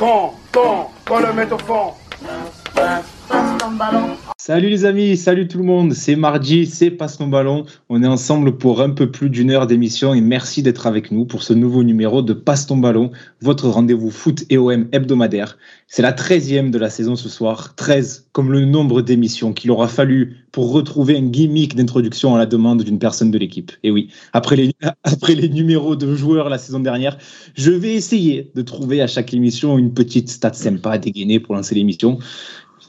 Quand, quand, quand le mettre au fond. Salut les amis, salut tout le monde, c'est mardi, c'est Passe ton ballon. On est ensemble pour un peu plus d'une heure d'émission et merci d'être avec nous pour ce nouveau numéro de Passe ton ballon, votre rendez-vous foot et OM hebdomadaire. C'est la 13e de la saison ce soir, 13 comme le nombre d'émissions qu'il aura fallu pour retrouver un gimmick d'introduction à la demande d'une personne de l'équipe. Et oui, après les, après les numéros de joueurs la saison dernière, je vais essayer de trouver à chaque émission une petite stat sympa à dégainer pour lancer l'émission.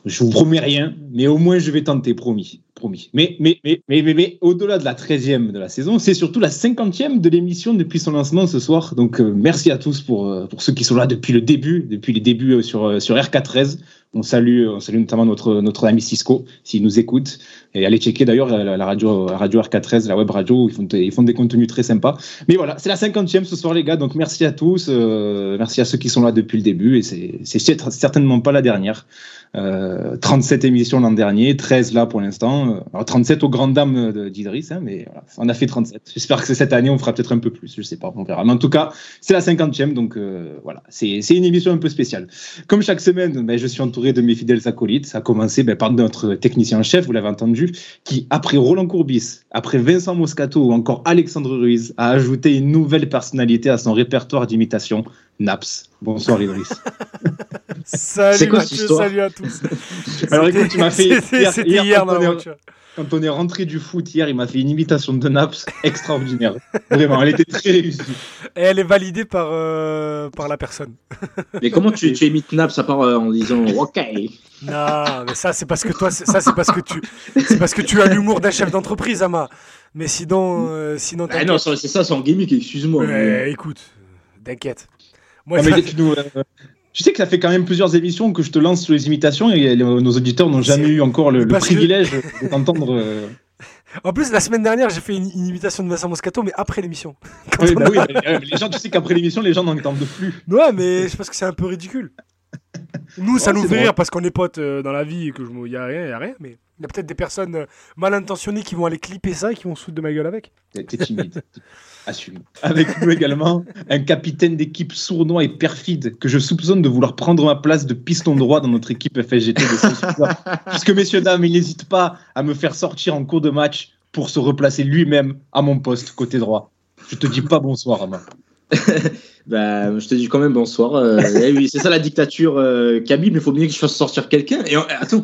Je vous promets rien, mais au moins je vais tenter, promis. promis. Mais, mais, mais, mais, mais, au-delà de la 13e de la saison, c'est surtout la 50e de l'émission depuis son lancement ce soir. Donc euh, merci à tous pour, euh, pour ceux qui sont là depuis le début, depuis les débuts euh, sur, sur RK13. On salue, on salue notamment notre, notre ami Cisco, s'il nous écoute. Et allez checker d'ailleurs la, radio, radio RK13, la web radio, ils font, ils font des contenus très sympas. Mais voilà, c'est la 50e ce soir, les gars. Donc merci à tous. merci à ceux qui sont là depuis le début. Et c'est certainement pas la dernière. Euh, 37 émissions l'an dernier, 13 là pour l'instant. Alors 37 aux grandes dames d'Idriss, hein, mais voilà, on a fait 37. J'espère que cette année on fera peut-être un peu plus, je sais pas, on verra. Mais en tout cas, c'est la 50e, donc euh, voilà, c'est une émission un peu spéciale. Comme chaque semaine, ben, je suis entouré de mes fidèles acolytes. Ça a commencé ben, par notre technicien en chef, vous l'avez entendu, qui après Roland Courbis, après Vincent Moscato ou encore Alexandre Ruiz, a ajouté une nouvelle personnalité à son répertoire d'imitation, Naps. Bonsoir Idriss. salut quoi, Mathieu, salut à tous. Alors écoute, tu m'as fait hier, hier, hier dans la voiture quand on est rentré du foot hier, il m'a fait une imitation de Naps extraordinaire. Vraiment, elle était très réussie. Et elle est validée par, euh, par la personne. Mais comment tu, tu imites Naps à part euh, en disant OK Non, mais ça c'est parce que toi, ça c'est parce que tu, c'est parce que tu as l'humour d'un chef d'entreprise, Ama. Mais sinon, euh, sinon. Ah non, c'est ça, c'est en gimmick. Excuse-moi. Mais... Écoute, t'inquiète. Moi, non, mais tu, nous, tu sais que ça fait quand même plusieurs émissions que je te lance sur les imitations et nos auditeurs n'ont jamais eu encore le, le privilège que... d'entendre. Euh... En plus, la semaine dernière, j'ai fait une, une, imitation de Vincent Moscato, mais après l'émission. Oui, bah oui, mais, les gens, tu sais qu'après l'émission, les gens n'en entendent plus. Ouais, mais je pense que c'est un peu ridicule. Nous, ça nous fait rire parce qu'on est potes euh, dans la vie et que je y a rien, y a rien, mais il y a peut-être des personnes euh, mal intentionnées qui vont aller clipper ça et qui vont se foutre de ma gueule avec. T'es timide. Assume. Avec nous également, un capitaine d'équipe sournois et perfide que je soupçonne de vouloir prendre ma place de piston droit dans notre équipe FSGT de Puisque, messieurs, dames, il n'hésite pas à me faire sortir en cours de match pour se replacer lui-même à mon poste côté droit. Je te dis pas bonsoir, Ama. bah, je te dis quand même bonsoir. Euh, eh oui, c'est ça la dictature, euh, Kabib, mais il faut bien que je fasse sortir quelqu'un. Et attends,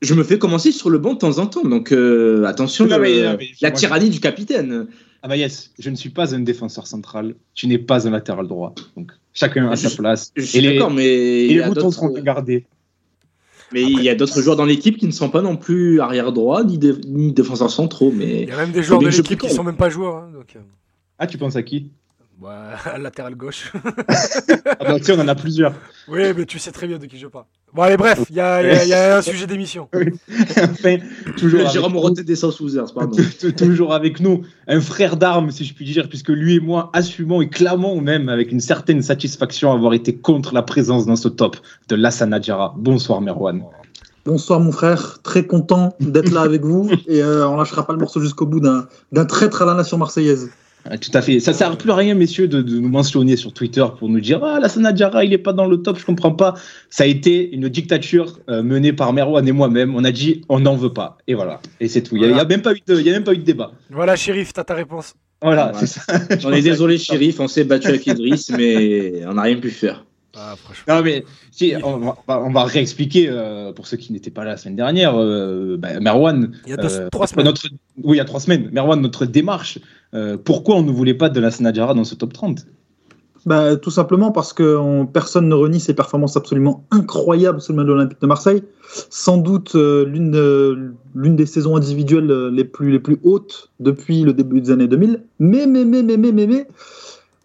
je me fais commencer sur le banc de temps en temps, donc euh, attention, non, mais, euh, mais, la tyrannie du capitaine. Ah bah yes, je ne suis pas un défenseur central, tu n'es pas un latéral droit. Donc chacun à sa place. Je suis d'accord, mais. Et les boutons seront gardés. Mais Après, il y a d'autres joueurs dans l'équipe qui ne sont pas non plus arrière droit ni, dé ni défenseurs centraux. Mais il y a même des joueurs de l'équipe qui ne sont même pas joueurs. Hein, donc... Ah, tu penses à qui? Bah, latéral gauche. ah bah, tu sais, on en a plusieurs. Oui, mais tu sais très bien de qui je parle. Bon, allez, bref, il y, y, y, a un sujet d'émission. Oui. enfin, toujours. Jérôme Roté des sous pardon. toujours avec nous, un frère d'armes, si je puis dire, puisque lui et moi assumons et clamons même avec une certaine satisfaction avoir été contre la présence dans ce top de Lassana Diarra. Bonsoir, Merwan. Bonsoir mon frère, très content d'être là avec vous et euh, on lâchera pas le morceau jusqu'au bout d'un traître à la nation marseillaise. Tout à fait. Ça sert plus à rien, messieurs, de, de, nous mentionner sur Twitter pour nous dire Ah, la Sanadjara, il est pas dans le top, je comprends pas. Ça a été une dictature euh, menée par Merwan et moi-même. On a dit On n'en veut pas. Et voilà. Et c'est tout. Il n'y a, a, même pas eu de, il y a même pas eu de débat. Voilà, shérif, t'as ta réponse. Voilà, c'est ça. On est désolé, shérif, on s'est battu avec Idriss, mais on n'a rien pu faire. Ah, non, mais si, on, va, on va réexpliquer euh, pour ceux qui n'étaient pas là la semaine dernière. Euh, bah, Merwan, il y a deux, euh, trois semaines. Notre, oui, il y a trois semaines. Merwan, notre démarche. Euh, pourquoi on ne voulait pas de la Sanadjara dans ce top 30 bah, Tout simplement parce que on, personne ne renie ses performances absolument incroyables sous le de l'Olympique de Marseille. Sans doute euh, l'une de, l'une des saisons individuelles les plus, les plus hautes depuis le début des années 2000. Mais, mais, mais, mais, mais, mais, mais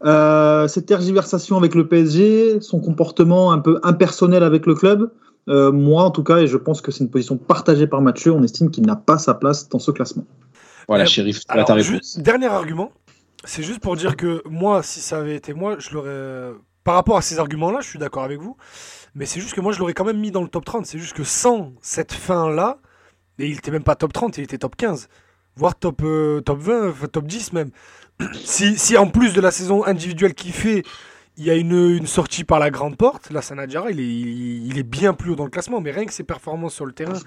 euh, cette tergiversation avec le PSG, son comportement un peu impersonnel avec le club, euh, moi en tout cas, et je pense que c'est une position partagée par Mathieu, on estime qu'il n'a pas sa place dans ce classement. Voilà, shérif, Alors, ta réponse. Dernier argument, c'est juste pour dire que moi, si ça avait été moi, je l'aurais. Par rapport à ces arguments-là, je suis d'accord avec vous, mais c'est juste que moi, je l'aurais quand même mis dans le top 30. C'est juste que sans cette fin-là, et il était même pas top 30, il était top 15, voire top, euh, top 20, top 10 même si, si en plus de la saison individuelle qu'il fait, il y a une, une sortie par la grande porte. Là, Sanadjara, il est, il, est bien plus haut dans le classement, mais rien que ses performances sur le terrain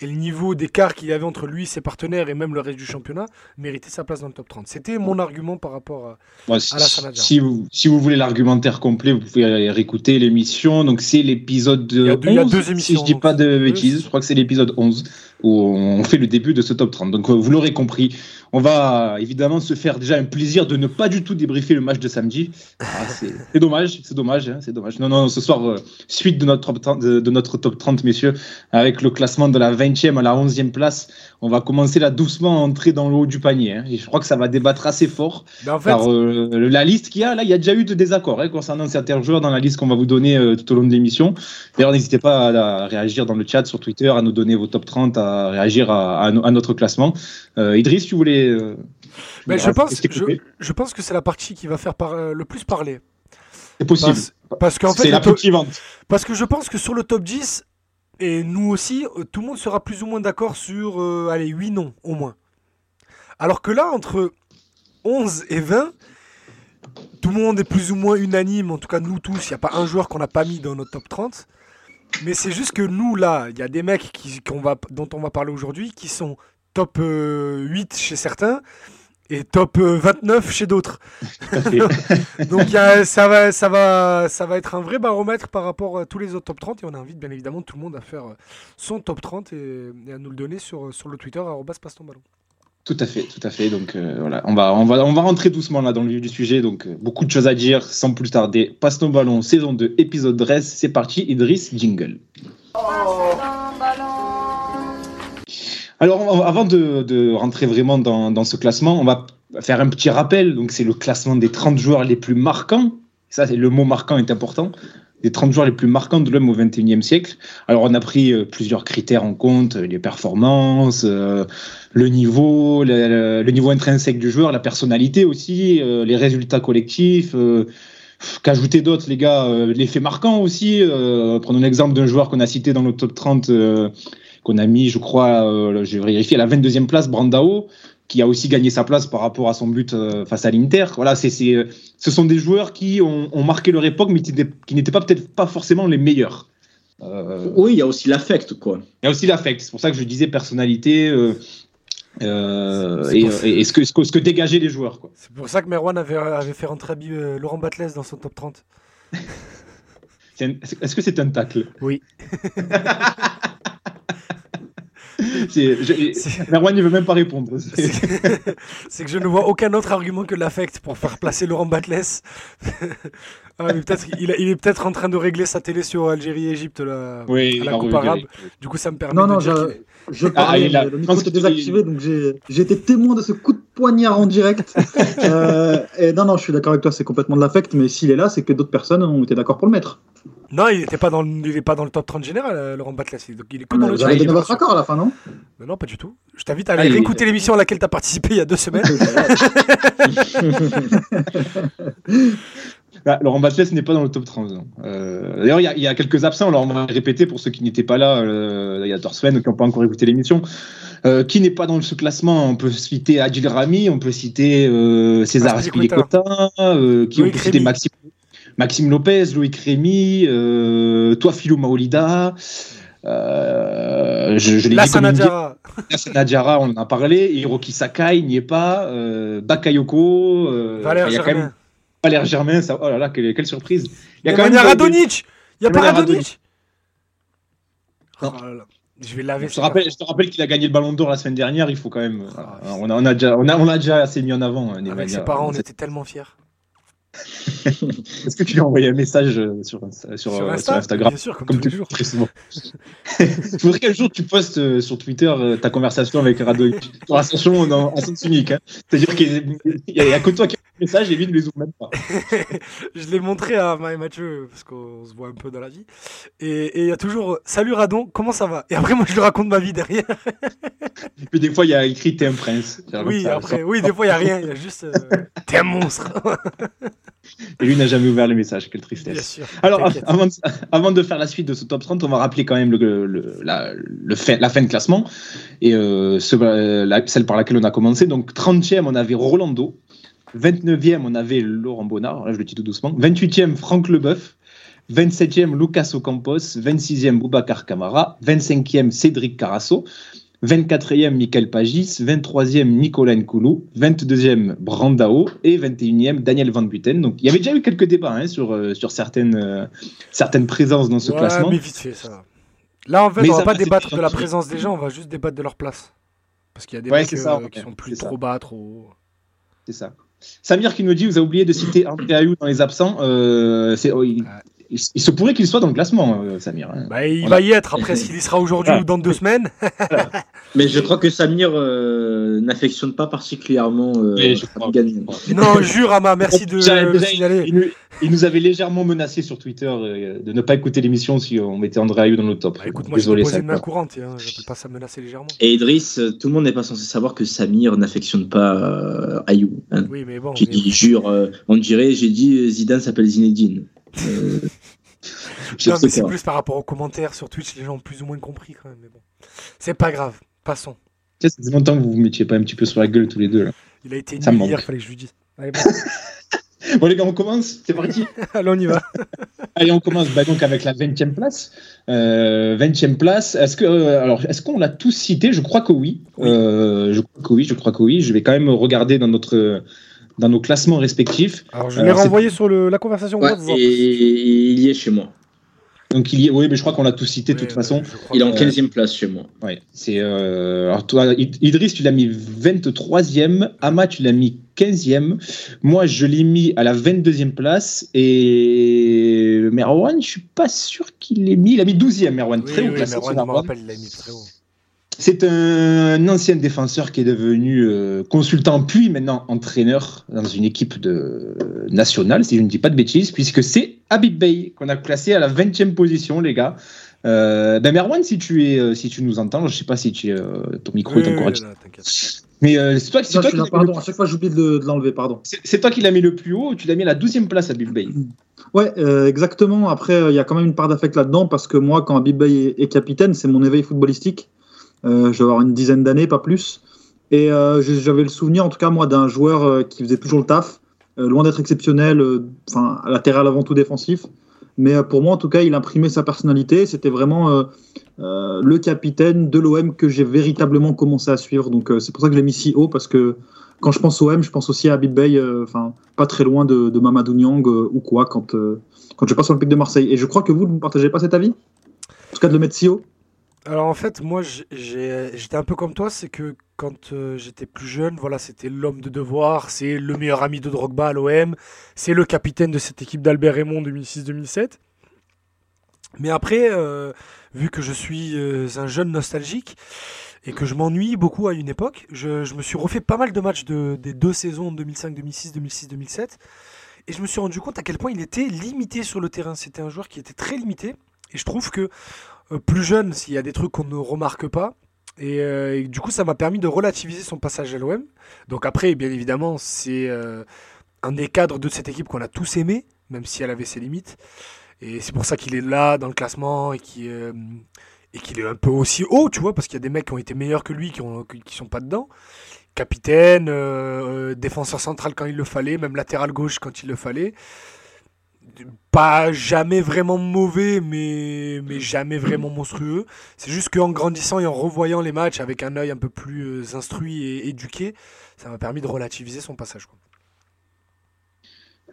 et le niveau d'écart qu'il y avait entre lui, ses partenaires et même le reste du championnat méritait sa place dans le top 30. C'était mon argument par rapport à, Bon, si, si vous, si vous voulez l'argumentaire complet, vous pouvez aller réécouter l'émission. Donc, c'est l'épisode Il y a deux- 11, il y a deux si émissions, je dis pas de bêtises. Je crois que c'est l'épisode 11 où on fait le début de ce top 30. Donc, euh, vous l'aurez compris. On va évidemment se faire déjà un plaisir de ne pas du tout débriefer le match de samedi. Ah, c'est c'est dommage, c'est dommage, hein, c'est dommage. Non, non, ce soir, euh, suite de notre, top 30, de, de notre top 30, messieurs, avec le classement de la 20e à la 11e place, on va commencer là doucement à entrer dans le haut du panier. hein. et je crois que ça va débattre assez fort. Mais en fait, Car euh, la liste qu'il y a, là, il y a déjà eu de désaccords hein, concernant certains joueurs dans la liste qu'on va vous donner euh, tout au long de l'émission. D'ailleurs, n'hésitez pas à, à réagir dans le chat sur Twitter, à nous donner vos top 30, à réagir à, à no- à notre classement. Euh, Idriss, tu voulais. euh, tu mais voulais je, pense, rester je, coupé je pense que c'est la partie qui va faire par- euh, le plus parler. C'est possible. Parce, parce qu'en fait, la top-. Parce que je pense que sur le top 10, et nous aussi, euh, tout le monde sera plus ou moins d'accord sur, euh, allez, 8 noms au moins. Alors que là, entre 11 et 20, tout le monde est plus ou moins unanime, en tout cas nous tous, il n'y a pas un joueur qu'on n'a pas mis dans notre top 30. Mais c'est juste que nous, là, il y a des mecs qui, va, dont on va parler aujourd'hui qui sont top euh, 8 chez certains et top euh, 29 chez d'autres. Donc il y a- ça, va, ça, va, ça va être un vrai baromètre par rapport à tous les autres top 30 et on invite bien évidemment tout le monde à faire euh, son top 30 et, et à nous le donner sur, sur le Twitter passe ton ballon. Tout à fait, tout à fait. Donc euh, voilà, on va, on, va, on va rentrer doucement là dans le vif du sujet. Donc euh, beaucoup de choses à dire sans plus tarder. Passe ton ballon, saison 2, épisode 13. C'est parti, Idriss, jingle. Alors, avant de, de rentrer vraiment dans, dans ce classement, on va faire un petit rappel. Donc, c'est le classement des 30 joueurs les plus marquants. Ça, c'est le mot marquant est important. Les 30 joueurs les plus marquants de l'homme au 21e siècle. Alors, on a pris euh, plusieurs critères en compte les performances, euh, le niveau, le, le- niveau intrinsèque du joueur, la personnalité aussi, euh, les résultats collectifs. euh, Qu'ajouter d'autres, les gars euh, L'effet marquant aussi. euh, prenons l'exemple d'un joueur qu'on a cité dans le top 30 euh, qu'on a mis, je crois, euh, je vais vérifier, à la 22e place, Brandao, qui a aussi gagné sa place par rapport à son but euh, face à l'Inter. Voilà, c'est, c'est, euh, ce sont des joueurs qui ont, ont marqué leur époque, mais qui n'étaient, qui n'étaient pas peut-être pas forcément les meilleurs. Euh, Oui, il y a aussi l'affect, quoi. il y a aussi l'affect. C'est pour ça que je disais personnalité euh, euh, C'est et, et- et ce, que, ce, que, ce que dégageaient les joueurs. Quoi. C'est pour ça que Merwan avait, avait fait rentrer euh, Laurent Batles dans son top 30. C'est un- Est-ce que c'est un tacle? Oui. Merwan ne veut même pas répondre. C'est que je ne vois aucun autre argument que l'affect pour faire placer Laurent Batles. Ah, mais peut-être il est peut-être en train de régler sa télé sur Algérie-Égypte là, Oui, à la Coupe arabe. Du coup, ça me permet Non, de non, dire je- Je Ah, parlais, il a- mais le micro pense était désactivé, donc j'ai j'ai été témoin de ce coup de poignard en direct. Euh, et non, non, je suis d'accord avec toi, c'est complètement de l'affect, mais s'il est là, c'est que d'autres personnes ont été d'accord pour le mettre. Non, il n'était pas dans, le- il est pas dans le top 30 général, euh, Laurent Batles. Donc il est que dans le Vous avez top donné votre 30. accord à la fin, non? Mais non, pas du tout. Je t'invite à Ah, aller il- réécouter l'émission à laquelle tu as participé il y a deux semaines. Ah, Laurent Batles n'est pas dans le top 30. non. Euh, D'ailleurs, il y, a- il y a quelques absents. Alors, on va répéter pour ceux qui n'étaient pas là euh, il y a deux semaines, qui n'ont pas encore écouté l'émission. Euh, qui n'est pas dans ce classement? On peut citer Adil Rami, on peut citer euh, César Aspilicueta. Euh, qui on peut citer. Maxime, Maxime Lopez, Loïc Rémy, euh, toi Philo Maolida. Euh, je, je l'ai Sanadjara. Nadjara, on en a parlé. Hiroki Sakai n'y est pas. Euh, Bakayoko. Euh, Valère quand même Germain. Valère Germain. Ça, oh là là, quelle, quelle surprise. Il y a quand même il y a Radonic Il n'y a pas Radonic. Oh. Je vais laver Je te rappelle, je te rappelle qu'il a gagné le Ballon d'Or la semaine dernière. Il faut quand même. euh, on, a, on, a déjà, on, a, on a déjà assez mis en avant. hein, Avec Nemanja. ses parents, on était tellement fiers. Est-ce que tu lui as envoyé un message euh, sur, sur, sur, euh, sur Instagram Bien sûr, comme, Comme tous tu très souvent. Je voudrais qu'un jour tu postes euh, sur Twitter euh, ta conversation avec Radovic. Conversation en, en sens unique. Hein. C'est-à-dire qu'il n'y a, a que toi qui as le message et lui ne les ouvre même pas. je l'ai montré à Ma et Mathieu, parce qu'on se voit un peu dans la vie. Et il y a toujours euh, Salut Radon, comment ça va? Et après, moi, je lui raconte ma vie derrière. Et puis des fois, il y a écrit T'es un prince. Oui, après, oui, des fois, il n'y a rien. Il y a juste euh, T'es un monstre. Et lui n'a jamais ouvert le message. Quelle Bien tristesse. sûr. Alors, avant de, avant de faire la suite de ce top 30, on va rappeler quand même le, le- la, le fait, la fin de classement et euh, ce- la- celle par laquelle on a commencé. Donc, 30e, on avait Rolando 29e, on avait Laurent Bonnard, là je le dis tout doucement. 28e, Franck Leboeuf. 27e, Lucas Ocampos. 26e, Boubacar Camara. 25e, Cédric Carasso. 24e, Michael Pagis. 23e, Nicolas Nkoulou. 22e, Brandao. Et 21e, Daniel Van Buten. Donc il y avait déjà eu quelques débats hein, sur, euh, sur certaines, euh, certaines présences dans ce Ouais, classement. mais vite fait, ça. Là, en fait, Mais on va pas débattre de la présence des gens, on va juste débattre de leur place. Parce qu'il y a des Ouais, mecs c'est ça, euh, qui sont plus ça. trop bas, trop. C'est ça. Samir qui nous dit vous avez oublié de citer André Ayou dans les absents. Euh, c'est- oh, il, il- il se pourrait qu'il soit dans le classement, euh, Samir. hein. Bah, il On va y être. Après, s'il y sera aujourd'hui Voilà. ou dans deux semaines. Mais je crois que Samir euh, n'affectionne pas particulièrement euh, je crois. Non, jure, Ama, merci de le signaler. il, nous, il nous avait légèrement menacé sur Twitter euh, de ne pas écouter l'émission si on mettait André Ayou dans le top. Bah, écoute, moi, je Désolé, poser ça. une main courante. Hein. J'appelle pas ça menacer légèrement. Et Idriss, euh, tout le monde n'est pas censé savoir que Samir n'affectionne pas euh, Ayou. hein. Oui, mais bon. J'ai mais- dit, jure, euh, on dirait, j'ai dit Zidane s'appelle Zinedine. Euh, je Non, mais c'est plus par rapport aux commentaires sur Twitch, les gens ont plus ou moins compris quand même. Mais bon, c'est pas grave. Passons. Tu sais, Ça faisait longtemps que vous vous mettiez pas un petit peu sur la gueule tous les deux. Là. Il a été Ça nul hier, fallait que je lui dise. Allez, bon. Bon les gars, on commence C'est parti Allez, on y va. Allez, on commence bah, donc avec la 20e place. Euh, 20e place. Est-ce que euh, alors est-ce qu'on l'a tous cité? Je crois que oui. Oui. Euh, je crois que oui. Je crois que oui. Je vais quand même regarder dans notre dans nos classements respectifs. Alors, je Euh, l'ai c'est- renvoyé sur le- la conversation. Ouais, et il y est chez moi. Donc il y est. Oui, mais je crois qu'on l'a tous cité de toute façon. Il est en que- 15e place chez moi. Ouais. C'est euh, alors toi, Id- Idriss, tu l'as mis 23e. Ama, tu l'as mis 15e. Moi, je l'ai mis à la 22e place. Et Merwan, je suis pas sûr qu'il l'ait mis. Il a mis 12e, Merwan. Oui, Très haut oui, classé, Merwan, ce je me rappelle, il l'a mis très haut. C'est un ancien défenseur qui est devenu euh, consultant puis maintenant entraîneur dans une équipe de nationale, si je ne dis pas de bêtises, puisque c'est Habib Bey qu'on a classé à la 20e position, les gars. Euh, ben Merwan, si tu, es, euh, si tu nous entends, je ne sais pas si tu, es, euh, ton micro est encore oui, là. Mais euh, c'est toi, qui là, l'as mis pardon, le- à chaque fois j'oublie de, de l'enlever, pardon. c'est- toi qui l'as mis le plus haut, ou tu l'as mis à la 12e place, Habib Bey. Ouais, euh, exactement. Après, euh, il y a quand même une part d'affect là-dedans parce que moi, quand Habib Bey est, est capitaine, c'est mon éveil footballistique. Euh, je vais avoir une dizaine d'années, pas plus. Et euh, j'avais le souvenir, en tout cas, moi, d'un joueur euh, qui faisait toujours le taf, euh, loin d'être exceptionnel, enfin, latéral avant tout défensif. Mais pour moi, en tout cas, il imprimait sa personnalité. C'était vraiment le capitaine de l'OM que j'ai véritablement commencé à suivre. Donc, c'est pour ça que je l'ai mis si haut parce que quand je pense OM, je pense aussi à Habib Bey, enfin, pas très loin de, Mamadou Niang ou quoi quand, quand je passe sur le pic de Marseille. Et je crois que vous ne partagez pas cet avis? En tout cas, de le mettre si haut? Alors en fait, moi j'étais un peu comme toi, c'est que quand euh, j'étais plus jeune, voilà, c'était l'homme de devoir, c'est le meilleur ami de Drogba à l'OM, c'est le capitaine de cette équipe d'Albert Raymond 2006-2007. Mais après, euh, vu que je suis euh, un jeune nostalgique et que je m'ennuie beaucoup à une époque, je, me suis refait pas mal de matchs de, des deux saisons 2005, 2006, 2006, 2007. Et je me suis rendu compte à quel point il était limité sur le terrain. C'était un joueur qui était très limité. Et je trouve que plus jeune, s'il y a des trucs qu'on ne remarque pas. Et, euh, du coup, ça m'a permis de relativiser son passage à l'OM. Donc après, bien évidemment, c'est euh, un des cadres de cette équipe qu'on a tous aimé, même si elle avait ses limites. Et c'est pour ça qu'il est là dans le classement et qu'il euh, est un peu aussi haut, tu vois, parce qu'il y a des mecs qui ont été meilleurs que lui qui ont qui sont pas dedans. Capitaine, euh, euh, défenseur central quand il le fallait, même latéral gauche quand il le fallait pas jamais vraiment mauvais, mais, mais jamais vraiment monstrueux. C'est juste qu'en grandissant et en revoyant les matchs avec un œil un peu plus euh, instruit et éduqué, ça m'a permis de relativiser son passage. quoi.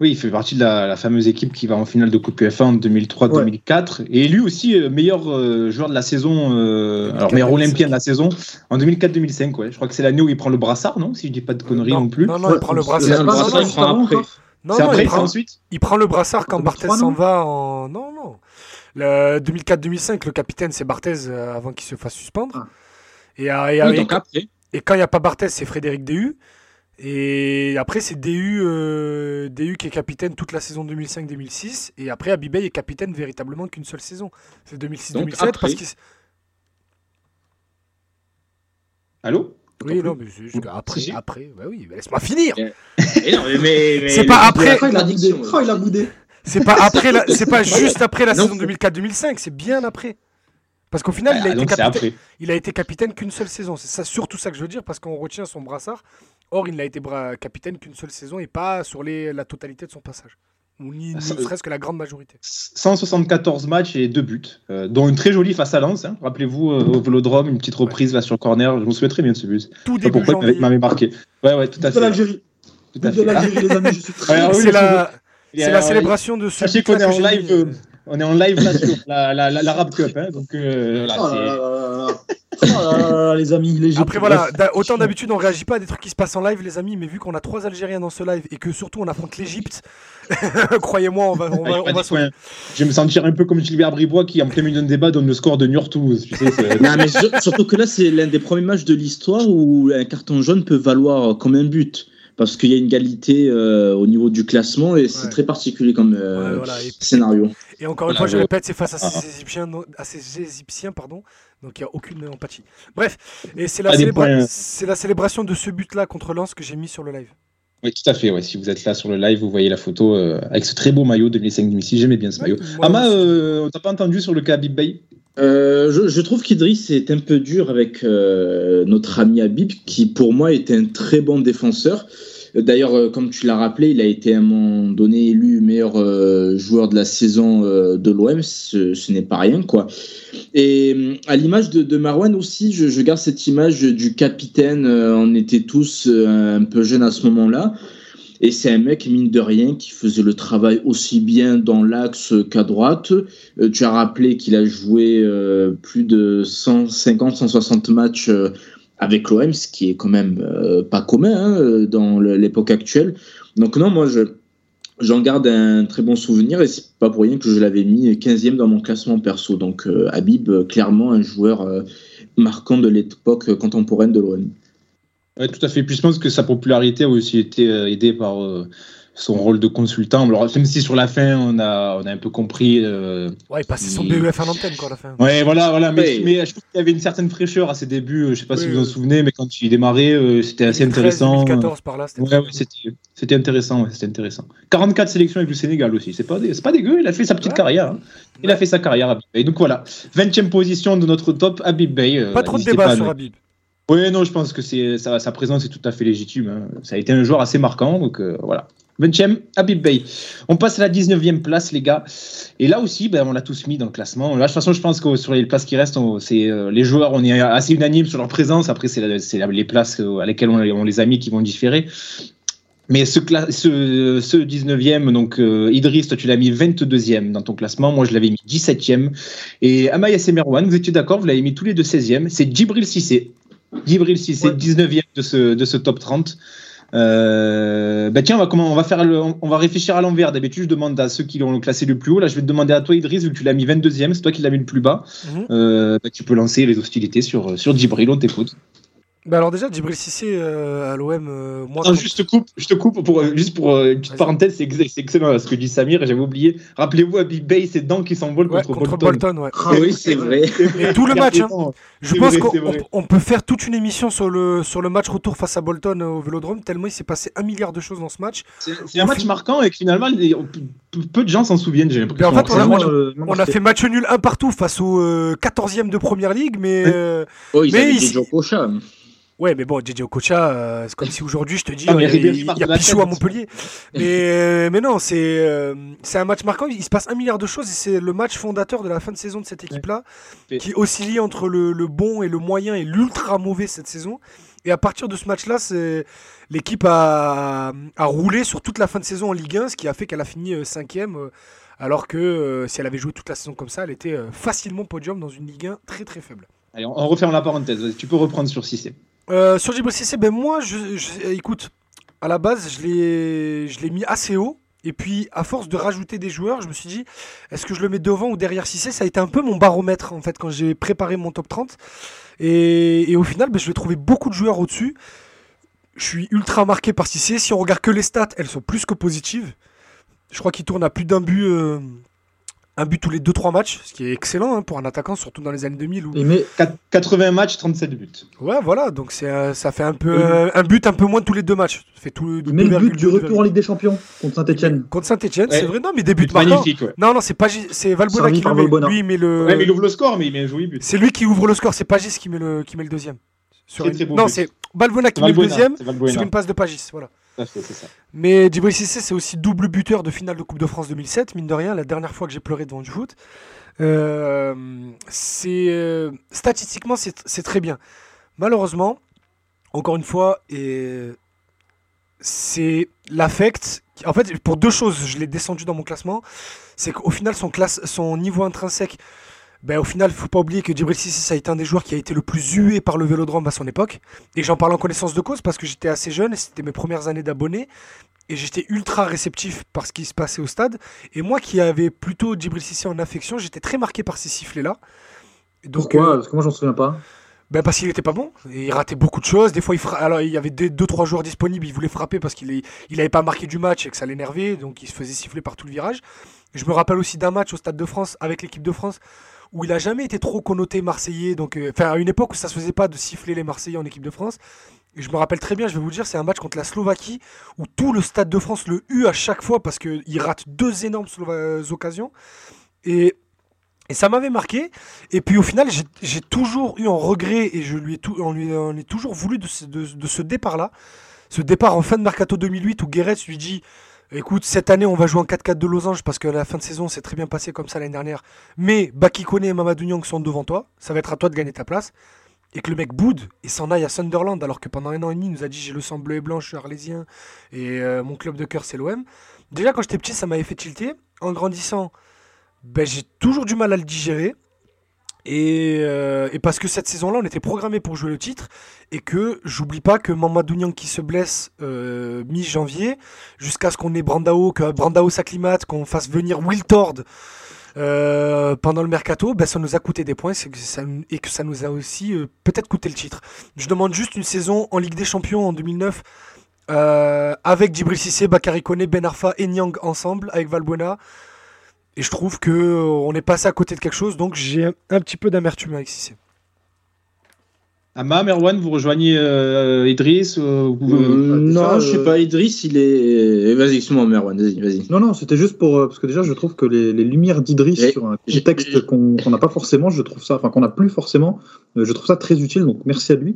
Oui, il fait partie de la, la fameuse équipe qui va en finale de Coupe UEFA en 2003-2004. Et lui aussi, euh, meilleur euh, joueur de la saison, euh, alors meilleur 2004-2005. olympien de la saison, en 2004-2005. Ouais. Je crois que c'est l'année où il prend le brassard, non Si je dis pas de conneries non, plus. Non, non, il prend le brassard. Non, non, il- prend après. Non, c'est non, après, il prend, ensuite il prend le brassard quand 2003, Barthez s'en va en. Non, non. Le 2004-2005, le capitaine, c'est Barthez euh, avant qu'il se fasse suspendre. Ah. Et, euh, et, Oui, et- donc après, Et quand il n'y a pas Barthez, c'est Frédéric Déhu. Et après, c'est Déhu, euh, Déhu qui est capitaine toute la saison 2005-2006. Et après, Abibey est capitaine véritablement qu'une seule saison. C'est 2006-2007 Donc parce qu'il. Allô? Oui, non, mais juste après, si, si. après. Bah oui, bah laisse-moi finir. Non, mais, mais- mais- C'est pas après. Il a Contradiction, boudé. Oh, il a boudé. C'est pas après, la- c'est pas juste après la Non, saison faut- 2004-2005, c'est bien après. Parce qu'au final, il a Ah, été Donc c'est capitaine. après. Il a été capitaine qu'une seule saison. C'est ça, surtout ça que je veux dire, parce qu'on retient son brassard Or, il n'a été capitaine qu'une seule saison et pas sur les, la totalité de son passage. Ou ni, ne serait-ce que la grande majorité. 174 matchs et deux buts, euh, dont une très jolie face à Lens. Hein. Rappelez-vous, euh, au Vélodrome, une petite reprise là sur corner. Je me souviens très bien de ce but. Tout début pourquoi il m'avait marqué. Ouais, ouais, tout à fait. l'Algérie. Tout à fait. les amis, C'est la, la célébration de ce. Sachez qu'on est en live. On est en live là sur la, la, la, Cup. Hein, donc, euh, oh les amis, les Après voilà, autant d'habitude on réagit pas à des trucs qui se passent en live les amis, mais vu qu'on a trois Algériens dans ce live et que surtout on affronte l'Egypte, croyez-moi on va, on va, on va Je vais me sentir un peu comme Gilbert Bribois qui en plein milieu d'un débat donne le score de New Toulouse. Tu sais, non, mais surtout que là c'est l'un des premiers matchs de l'histoire où un carton jaune peut valoir comme un but parce qu'il y a une égalité euh, au niveau du classement et c'est très particulier comme euh, scénario. Et encore une fois, je répète, c'est face à ces Égyptiens, à ces Égyptiens pardon, donc il n'y a aucune empathie. Bref, et c'est la, la, célébration de ce but-là contre Lens que j'ai mis sur le live. Oui, tout à fait. Ouais. Si vous êtes là sur le live, vous voyez la photo euh, avec ce très beau maillot 2005-2006. J'aimais bien ce maillot. Ama, on t'a pas entendu sur le cas Habib Bay? Je, je, trouve qu'Idriss est un peu dur avec notre ami Habib, qui pour moi est un très bon défenseur. D'ailleurs, euh, comme tu l'as rappelé, il a été à un moment donné élu meilleur euh, joueur de la saison euh, de l'OM. Ce, n'est pas rien, quoi. Et à l'image de, de, Marwan aussi, je, garde cette image du capitaine. on était tous un peu jeunes à ce moment-là. Et c'est un mec, mine de rien, qui faisait le travail aussi bien dans l'axe qu'à droite. tu as rappelé qu'il a joué plus de 150, 160 matchs avec l'OM, ce qui est quand même euh, pas commun hein, dans l'époque actuelle. Donc non, moi je j'en garde un très bon souvenir et c'est pas pour rien que je l'avais mis 15e dans mon classement perso. Donc euh, Habib, clairement un joueur euh, marquant de l'époque contemporaine de l'OM. Ouais, tout à fait. Puis je pense que sa popularité a aussi été aidée par son rôle de consultant. Alors, même si sur la fin, on a, on a un peu compris. Euh, ouais, il passait son BEF à l'antenne, quoi, à la fin. Ouais, voilà, voilà. Mais, mais je trouve qu'il y avait une certaine fraîcheur à ses débuts. Je sais pas si vous vous en souvenez, mais quand il démarrait, euh, c'était assez intéressant. 2014 par là, c'était ouais, c'était intéressant, c'était intéressant. 44 sélections avec le Sénégal aussi. C'est pas, pas dégueu, il a fait sa petite carrière. Hein. Il a fait sa carrière, Habib Et Donc voilà, 20e position de notre top, Habib Bey. Euh, pas trop de débat sur Habib. Oui, non, je pense que sa, présence est tout à fait légitime. Hein. Ça a été un joueur assez marquant, donc voilà. 20e, Habib Bey. On passe à la 19e place, les gars. Et là aussi, ben, on l'a tous mis dans le classement. De toute façon, je pense que sur les places qui restent, euh, les joueurs, on est assez unanime sur leur présence. Après, c'est les places euh, à lesquelles on, les a mis qui vont différer. Mais ce, ce, ce 19e, donc euh, Idriss, toi tu l'as mis 22e dans ton classement, moi je l'avais mis 17e. Et Amaya Semerwan, vous étiez d'accord, vous l'avez mis tous les deux 16e. C'est Djibril Sissé. Djibril Sissé, 19e de ce, de ce top 30. Euh, bah tiens, on va, comment, on va, faire le, on va réfléchir à l'envers. D'habitude, je demande à ceux qui l'ont classé le plus haut. Là, je vais te demander à toi, Idriss, vu que tu l'as mis 22e, c'est toi qui l'as mis le plus bas. Mhm. Euh, bah, tu peux lancer les hostilités sur, sur Djibril, on t'écoute. Bah alors déjà, Djibril Cissé euh, à l'OM, euh, moi... Non, juste, coupe, je te coupe, pour, juste pour une petite parenthèse, c'est excellent ce que dit Samir, j'avais oublié. Rappelez-vous, à Big Bay, c'est dents qui s'envolent ouais, contre, contre, Bolton. ouais. Ah, oui, c'est vrai. tout le match, hein. je pense qu'on peut faire toute une émission sur le, sur le match retour face à Bolton au Vélodrome, tellement il s'est passé un milliard de choses dans ce match. C'est un match marquant et finalement, peu de gens s'en souviennent, j'ai l'impression. En fait, on a, fait match nul un partout face au 14e de Première Ligue, mais... Oh, ils mais avaient Cocha. Ouais, mais bon, JJ Okocha, euh, c'est comme si aujourd'hui je te dis, ah, il, y a Pichou à Montpellier. mais, euh, mais non, c'est euh, c'est un match marquant. Il se passe un milliard de choses et c'est le match fondateur de la fin de saison de cette équipe-là, qui oscille entre le, le, bon et le moyen et l'ultra mauvais cette saison. Et à partir de ce match-là, l'équipe a, a, roulé sur toute la fin de saison en Ligue 1, ce qui a fait qu'elle a fini cinquième. alors que si elle avait joué toute la saison comme ça, elle était facilement podium dans une Ligue 1 très très faible. Allez, on referme la parenthèse. Tu peux reprendre sur Cissé. Euh, sur Djibril Cissé, ben moi, écoute, à la base, je l'ai mis assez haut. Et puis, à force de rajouter des joueurs, je me suis dit, est-ce que je le mets devant ou derrière Cissé Ça a été un peu mon baromètre, en fait, quand j'ai préparé mon top 30. Et, au final, ben, je vais trouver beaucoup de joueurs au-dessus. Je suis ultra marqué par Cissé. Si on regarde que les stats, elles sont plus que positives. Je crois qu'il tourne à plus d'un but. Euh, un but tous les 2-3 matchs, ce qui est excellent hein, pour un attaquant, surtout dans les années 2000. Où... Il met 80 matchs, 37 buts. Ouais, voilà, donc c'est, euh, ça fait un peu euh, un but un peu moins tous les deux matchs. fait tout, il met le but du retour en Ligue des Champions contre Saint-Etienne. Contre Saint-Etienne, c'est vrai, non, mais des buts magnifiques. Ouais. Non, non, c'est pas c'est Valbuena qui le met. Lui, il met le. Ouais, mais il ouvre le score, mais il met un joli but. C'est lui qui ouvre le score, c'est Pagis qui met le qui met le deuxième. Sur Non, c'est Balbuena qui met le deuxième sur une passe de Pagis. Voilà. Mais Djibril Cissé, c'est aussi double buteur de finale de Coupe de France 2007, mine de rien, la dernière fois que j'ai pleuré devant du foot. Euh, euh, statistiquement, c'est très bien. Malheureusement, encore une fois, c'est l'affect. En fait, pour deux choses, je l'ai descendu dans mon classement. C'est qu'au final, son, classe, son niveau intrinsèque, ben, au final, il faut pas oublier que Djibril Cissé, ça a été un des joueurs qui a été le plus hué par le vélodrome à son époque. Et j'en parle en connaissance de cause parce que j'étais assez jeune, c'était mes premières années d'abonné. Et j'étais ultra réceptif par ce qui se passait au stade. Et moi qui avais plutôt Djibril Cissé en affection, j'étais très marqué par ces sifflets-là. Pourquoi euh, Parce que moi, j'en souviens pas. Ben parce qu'il était pas bon. il ratait beaucoup de choses. Des fois, il alors il y avait deux, trois joueurs disponibles. Il voulait frapper parce qu'il il avait pas marqué du match et que ça l'énervait. Donc il se faisait siffler par tout le virage. Je me rappelle aussi d'un match au Stade de France avec l'équipe de France où il a jamais été trop connoté marseillais. Donc, euh, enfin, à une époque où ça se faisait pas de siffler les Marseillais en équipe de France. Et je me rappelle très bien, je vais vous dire, c'est un match contre la Slovaquie où tout le Stade de France le eut à chaque fois parce qu'il rate deux énormes occasions. Et ça m'avait marqué. Et puis au final, j'ai toujours eu un regret et je lui ai, tout, on lui toujours voulu de ce, de, ce départ-là. Ce départ en fin de Mercato 2008 où Guéret lui dit Écoute, cette année, on va jouer en 4-4 de losange parce que la fin de saison s'est très bien passé comme ça l'année dernière. Mais Bakikone et Mamadou Niang sont devant toi. Ça va être à toi de gagner ta place. Et que le mec boude et s'en aille à Sunderland alors que pendant un an et demi, il nous a dit J'ai le sang bleu et blanc, je suis arlésien et euh, mon club de cœur, c'est l'OM. Déjà, quand j'étais petit, ça m'avait fait tilter. En grandissant, ben, j'ai toujours du mal à le digérer. Euh, et, parce que cette saison-là, on était programmé pour jouer le titre. Et que j'oublie pas que Mamadou Niang qui se blesse euh, mi-janvier, jusqu'à ce qu'on ait Brandao, que Brandao s'acclimate, qu'on fasse venir Will Tord euh, pendant le mercato, ben, ça nous a coûté des points et que ça nous a aussi peut-être coûté le titre. Je demande juste une saison en Ligue des Champions en 2009 avec Djibril Cissé, Bakary Ben Arfa et Niang ensemble, avec Valbuena. Et je trouve que euh, on est passé à côté de quelque chose, donc j'ai un, petit peu d'amertume avec Cissé. Ama, Merwan, vous rejoignez euh, Idriss euh, Non, je sais pas. Idriss, il est. Vas-y, excuse-moi, Merwan, vas-y, vas-y. Non, non, c'était juste pour. parce que déjà, je trouve que les, lumières d'Idriss sur un contexte qu'on n'a pas forcément, je trouve ça. Enfin, qu'on n'a plus forcément, je trouve ça très utile, donc merci à lui.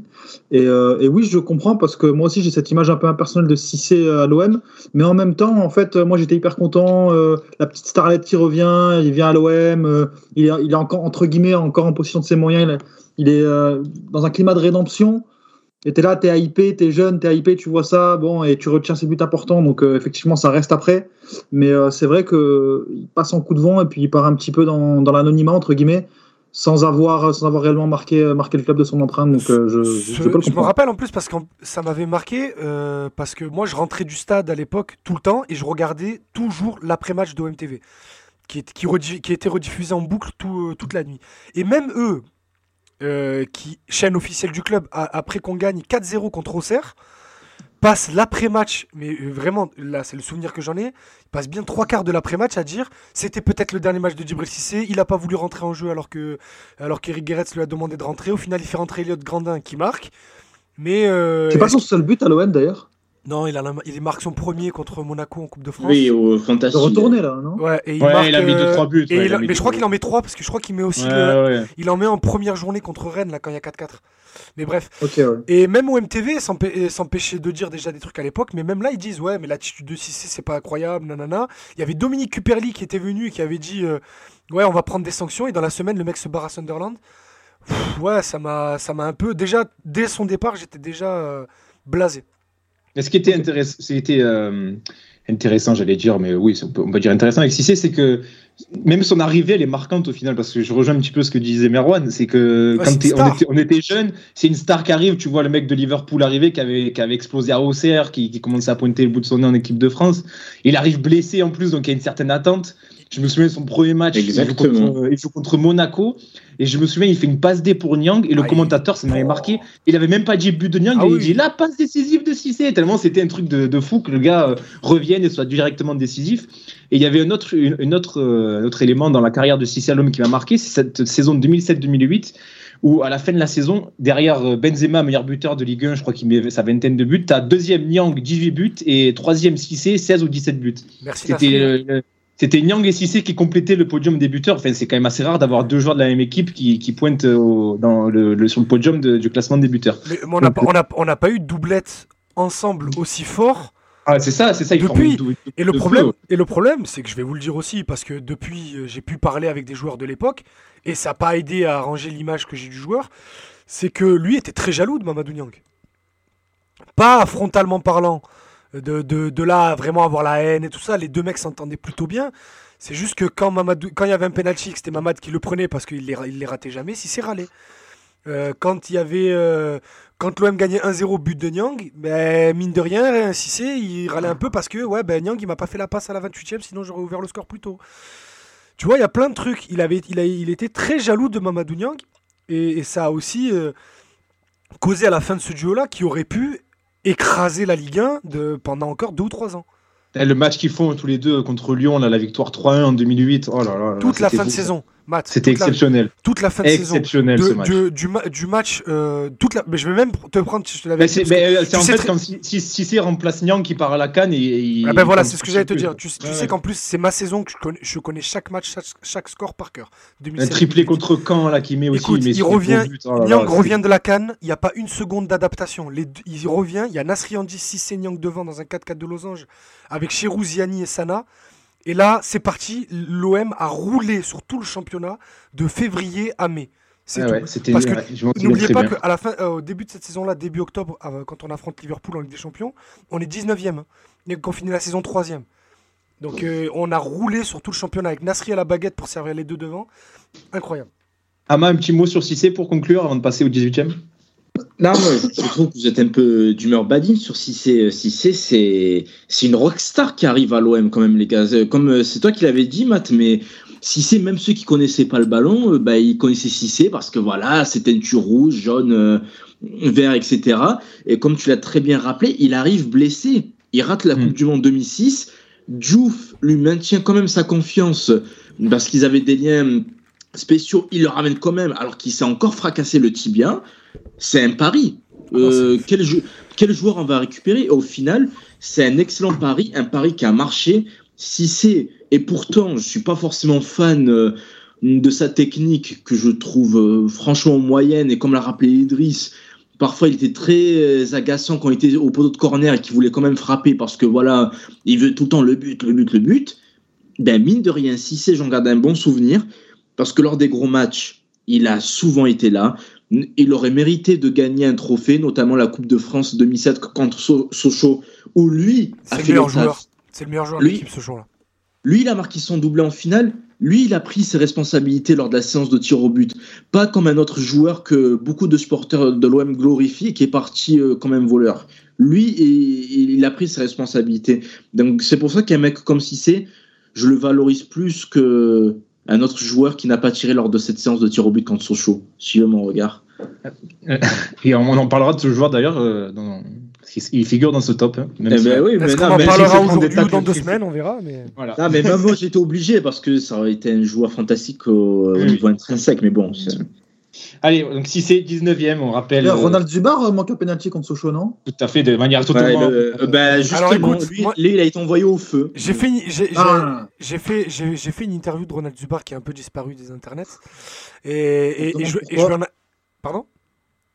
Et, et oui, je comprends parce que moi aussi, j'ai cette image un peu impersonnelle de Cissé à l'OM, mais en même temps, en fait, moi, j'étais hyper content. la petite starlette qui revient, il vient à l'OM, il, est, il est encore, entre guillemets, encore en possession de ses moyens. Il il est euh, dans un climat de rédemption. Et t'es là, t'es hypé, t'es jeune, t'es hypé, tu vois ça, bon, et tu retiens ses buts importants, donc euh, effectivement, ça reste après. Mais euh, c'est vrai qu'il passe en coup de vent et puis il part un petit peu dans, dans l'anonymat, entre guillemets, sans avoir, sans avoir réellement marqué, marqué le club de son empreinte. Donc je, je, je me rappelle en plus parce que ça m'avait marqué, parce que moi, je rentrais du stade à l'époque tout le temps et je regardais toujours l'après-match d'OMTV. Qui, qui, qui, était rediffusé en boucle tout, toute la nuit. Et même eux, euh, qui, chaîne officielle du club, après qu'on gagne 4-0 contre Auxerre, passe l'après-match, mais euh, vraiment, là c'est le souvenir que j'en ai, il passe bien trois quarts de l'après-match à dire c'était peut-être le dernier match de Djibril Cissé, il n'a pas voulu rentrer en jeu alors que alors qu'Eric Guéretz lui a demandé de rentrer. Au final, il fait rentrer Elliot Grandin qui marque. Mais euh, c'est pas son seul but à l'OM d'ailleurs. Non, il, a, il marque son premier contre Monaco en Coupe de France. Oui, au fantastique. retourné là, non? Ouais, et il, marque, il a mis 2-3 buts. mais je crois qu'il en met 3 parce que je crois qu'il met aussi. il en met en première journée contre Rennes là quand il y a 4-4. Mais bref. et même au MTV, s'empêchait de dire déjà des trucs à l'époque, mais même là ils disent ouais, mais l'attitude de Cissé c'est pas incroyable, nanana. Il y avait Dominique Cuperli qui était venu et qui avait dit euh, ouais, on va prendre des sanctions et dans la semaine le mec se barre à Sunderland. ouais, ça m'a un peu. Déjà, dès son départ, j'étais déjà euh, blasé. Ce qui était intéressant, c'était euh, intéressant, j'allais dire, mais oui, on peut, dire intéressant avec Cissé, c'est que même son arrivée, elle est marquante au final, parce que je rejoins un petit peu ce que disait Merwan, c'est que quand on, était, on, était, jeune, c'est une star qui arrive, tu vois le mec de Liverpool arriver, qui avait, qui avait explosé à OCR, qui, qui commençait à pointer le bout de son nez en équipe de France. Il arrive blessé en plus, donc il y a une certaine attente. Je me souviens de son premier match, il joue, contre, Monaco. Et je me souviens, il fait une passe D pour Nyang. Et le ah, commentateur, ça m'avait marqué. Il avait même pas dit but de Nyang. Ah il dit la passe décisive de Cissé. Tellement c'était un truc de, fou que le gars euh, revienne et soit directement décisif. Et il y avait un autre, une, autre, euh, autre élément dans la carrière de Cissé à l'homme qui m'a marqué. C'est cette saison 2007-2008 où à la fin de la saison, derrière euh, Benzema, meilleur buteur de Ligue 1, je crois qu'il met sa vingtaine de buts, tu as deuxième Nyang, 18 buts, et troisième Cissé, 16 ou 17 buts. Merci. C'était c'était Nyang et Cissé qui complétaient le podium des buteurs. Enfin, c'est quand même assez rare d'avoir deux joueurs de la même équipe qui, qui pointent au- dans le, sur le podium de- du classement des buteurs. Mais on n'a pas, eu de doublette ensemble aussi fort. Ah, c'est ça, c'est ça. ils Depuis, Et le de problème, et le problème, c'est que je vais vous le dire aussi, parce que depuis, euh, j'ai pu parler avec des joueurs de l'époque, et ça n'a pas aidé à arranger l'image que j'ai du joueur, c'est que lui était très jaloux de Mamadou Niang. Pas frontalement parlant, de, de, de là à vraiment avoir la haine et tout ça, les deux mecs s'entendaient plutôt bien. C'est juste que quand quand il y avait un penalty, c'était Mamad qui le prenait parce qu'il les, ra- il les ratait jamais, si c'est râlé. Euh, quand il y avait, euh, quand l'OM gagnait 1-0 but de Nyang, ben, mine de rien, c'est, il râlait un peu parce que ouais, ben, Nyang il m'a pas fait la passe à la 28e, sinon j'aurais ouvert le score plus tôt. Tu vois, il y a plein de trucs. Il, avait, il, a, il était très jaloux de Mamadou Niang et, et ça a aussi euh, causé à la fin de ce duo-là qui aurait pu écraser la Ligue 1 de, pendant encore deux ou trois ans. Eh, Le match qu'ils font tous les deux contre Lyon, là, la victoire 3-1 en 2008. Oh là là là, Toute la fin de ça. saison, Matt. C'était toute la- exceptionnel. toute la fin de saison. Exceptionnel ce match. du, ma- du match, euh, toute la, mais je vais même te prendre, je te l'avais dit, c'est euh, en fait très- comme si, si, si c'est remplace Nyang qui part à la canne et, et Ah ben voilà, il- c'est ce que j'allais te dire. Tu, tu Ouais, sais qu'en plus, c'est ma saison que je connais, je connais chaque match, chaque, chaque score par cœur. Un 2007, triplé 2008. contre Caen là qui met aussi. Écoute, met il revient- but. Oh là là, Nyang c'est- revient de la canne, il n'y a pas une seconde d'adaptation. Il revient, il y a Nasri Andi, Sissé, Nyang devant dans un 4-4 de losange avec Cherou, Ziani et Sana. Et là, c'est parti. L'OM a roulé sur tout le championnat de février à mai. C'est Ah ouais, c'était Parce que N'oubliez pas qu'à la fin, euh, au début de cette saison-là, début octobre, euh, quand on affronte Liverpool en Ligue des Champions, on est 19e. hein. Et qu'on finit la saison 3e. Donc euh, on a roulé sur tout le championnat avec Nasri à la baguette pour servir les deux devant. Incroyable. Ama, un petit mot sur Cissé pour conclure avant de passer au 18e Non, moi, je trouve que vous êtes un peu d'humeur badine sur Cissé. Cissé, c'est c'est une rockstar qui arrive à l'OM quand même, les gars. Euh, Comme euh, c'est toi qui l'avais dit, Matt, mais Cissé, même ceux qui connaissaient pas le ballon, euh, bah, ils connaissaient Cissé parce que voilà, c'était une tue rouge, jaune, euh, vert, etc. Et comme tu l'as très bien rappelé, il arrive blessé. Il rate la Mm. Coupe du Monde 2006. Diouf lui maintient quand même sa confiance parce qu'ils avaient des liens spéciaux. Il le ramène quand même alors qu'il s'est encore fracassé le tibia. C'est un pari. Euh, quel, jou- quel joueur on va récupérer Et Au final, c'est un excellent pari, un pari qui a marché. Si c'est et pourtant, je suis pas forcément fan euh, de sa technique que je trouve euh, franchement moyenne et comme l'a rappelé Idriss, parfois il était très agaçant quand il était au poteau de corner et qu'il voulait quand même frapper parce que voilà, il veut tout le temps le but, le but, le but. Ben mine de rien, si c'est, j'en garde un bon souvenir parce que lors des gros matchs, il a souvent été là. Il aurait mérité de gagner un trophée, notamment la Coupe de France 2007 contre So- Sochaux, où lui a C'est le fait meilleur le taf. joueur. C'est le meilleur joueur de Lui- l'équipe ce jour-là. Lui, il a marqué son doublé en finale. Lui, il a pris ses responsabilités lors de la séance de tir au but. Pas comme un autre joueur que beaucoup de supporters de l'OM glorifient et qui est parti euh, quand même voleur. Lui, il, il a pris ses responsabilités. Donc, c'est pour ça qu'un mec comme Cissé, je le valorise plus que un autre joueur qui n'a pas tiré lors de cette séance de tir au but contre Sochaux. Suivez mon regard. Et on, on en parlera de ce joueur d'ailleurs. euh, dans- parce qu'il- il figure dans ce top. hein, même Eh si- ben oui, mais non, en mais parlera aujourd'hui ou dans deux semaines On verra. Mais... Voilà. Non, mais même moi, j'étais obligé parce que ça aurait été un joueur fantastique au, au niveau intrinsèque. Mais bon, Allez, donc si c'est 19e, on rappelle Là, euh, Ronald Zubar euh, manque un penalty contre Sochaux, non? Tout à fait de manière Ouais, totalement. le- euh, bah, justement, écoute, lui, moi- lui, il a été envoyé au feu. J'ai fait, j'ai, Ah. j'ai fait, j'ai, j'ai fait une interview de Ronald Zubar qui est un peu disparu des internets. Et, et, et je, demande et je lui en a- Pardon?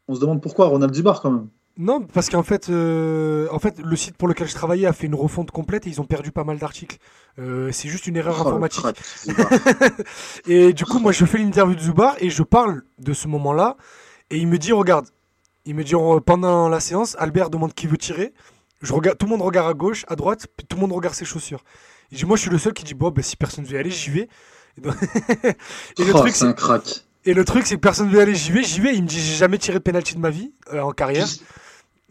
On se demande pourquoi Ronald Zubar quand même. Non, parce qu'en fait, euh, en fait, le site pour lequel je travaillais a fait une refonte complète et ils ont perdu pas mal d'articles. Euh, c'est juste une erreur Oh, informatique. Et du coup, moi, je fais l'interview de Zubar et je parle de ce moment-là. Et il me dit, regarde, il me dit pendant la séance, Albert demande qui veut tirer. Je regarde, tout le monde regarde à gauche, à droite, puis tout le monde regarde ses chaussures. Il dit, moi, je suis le seul qui dit, bon, ben, si personne veut y aller, j'y vais. Et, donc- et le Oh, truc, c'est un crack. et le truc, c'est que personne veut y aller, j'y vais, j'y vais. Il me dit, j'ai jamais tiré de penalty de ma vie euh, en carrière.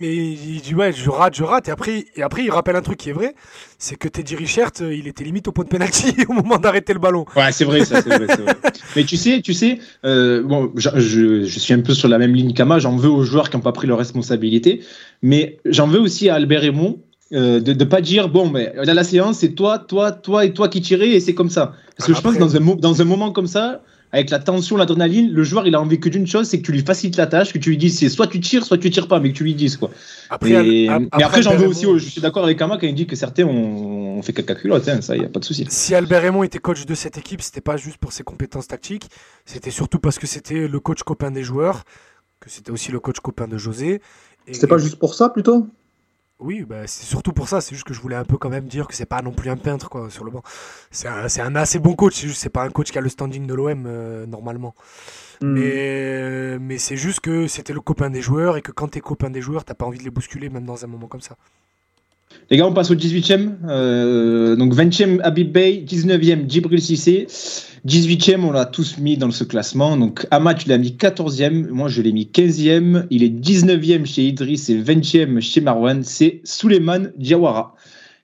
Et il dit ouais, je rate, je rate. Et après, et après, il rappelle un truc qui est vrai, c'est que Teddy Richert, euh, il était limite au point de penalty au moment d'arrêter le ballon. Ouais, c'est vrai, ça, c'est vrai, c'est vrai. Mais tu sais, tu sais, euh, bon, je, je, je suis un peu sur la même ligne qu'Ama. J'en veux aux joueurs qui n'ont pas pris leurs responsabilités, mais j'en veux aussi à Albert Raymond euh, de ne pas dire bon, mais là, la séance, c'est toi, toi, toi et toi qui tirez et c'est comme ça. Parce que je pense que dans un, dans un moment comme ça, avec la tension, l'adrénaline, le joueur il a envie que d'une chose, c'est que tu lui facilites la tâche, que tu lui dises c'est soit tu tires, soit tu tires pas, mais que tu lui dises quoi. Après, Et- Al- mais après, après, j'en veux aussi, je suis d'accord avec Kama quand il dit que certains ont, ont fait caca culotte, hein, ça y a pas de souci. Si Albert Raymond était coach de cette équipe, c'était pas juste pour ses compétences tactiques, c'était surtout parce que c'était le coach copain des joueurs, que c'était aussi le coach copain de José. C'était pas juste pour ça plutôt? Oui, bah, c'est surtout pour ça. C'est juste que je voulais un peu quand même dire que c'est pas non plus un peintre quoi sur le banc. C'est un, assez bon coach. C'est juste c'est pas un coach qui a le standing de l'OM euh, normalement. Hmm. Mais, mais c'est juste que c'était le copain des joueurs et que quand t'es copain des joueurs, t'as pas envie de les bousculer même dans un moment comme ça. Les gars, on passe au 18e. Euh, donc 20e, Habib Bey. 19e, Djibril Cissé. 18e, on l'a tous mis dans ce classement. Donc Amat, tu l'as mis 14e. Moi, je l'ai mis 15e. Il est 19e chez Idriss et 20e chez Marwan. C'est Suleiman Diawara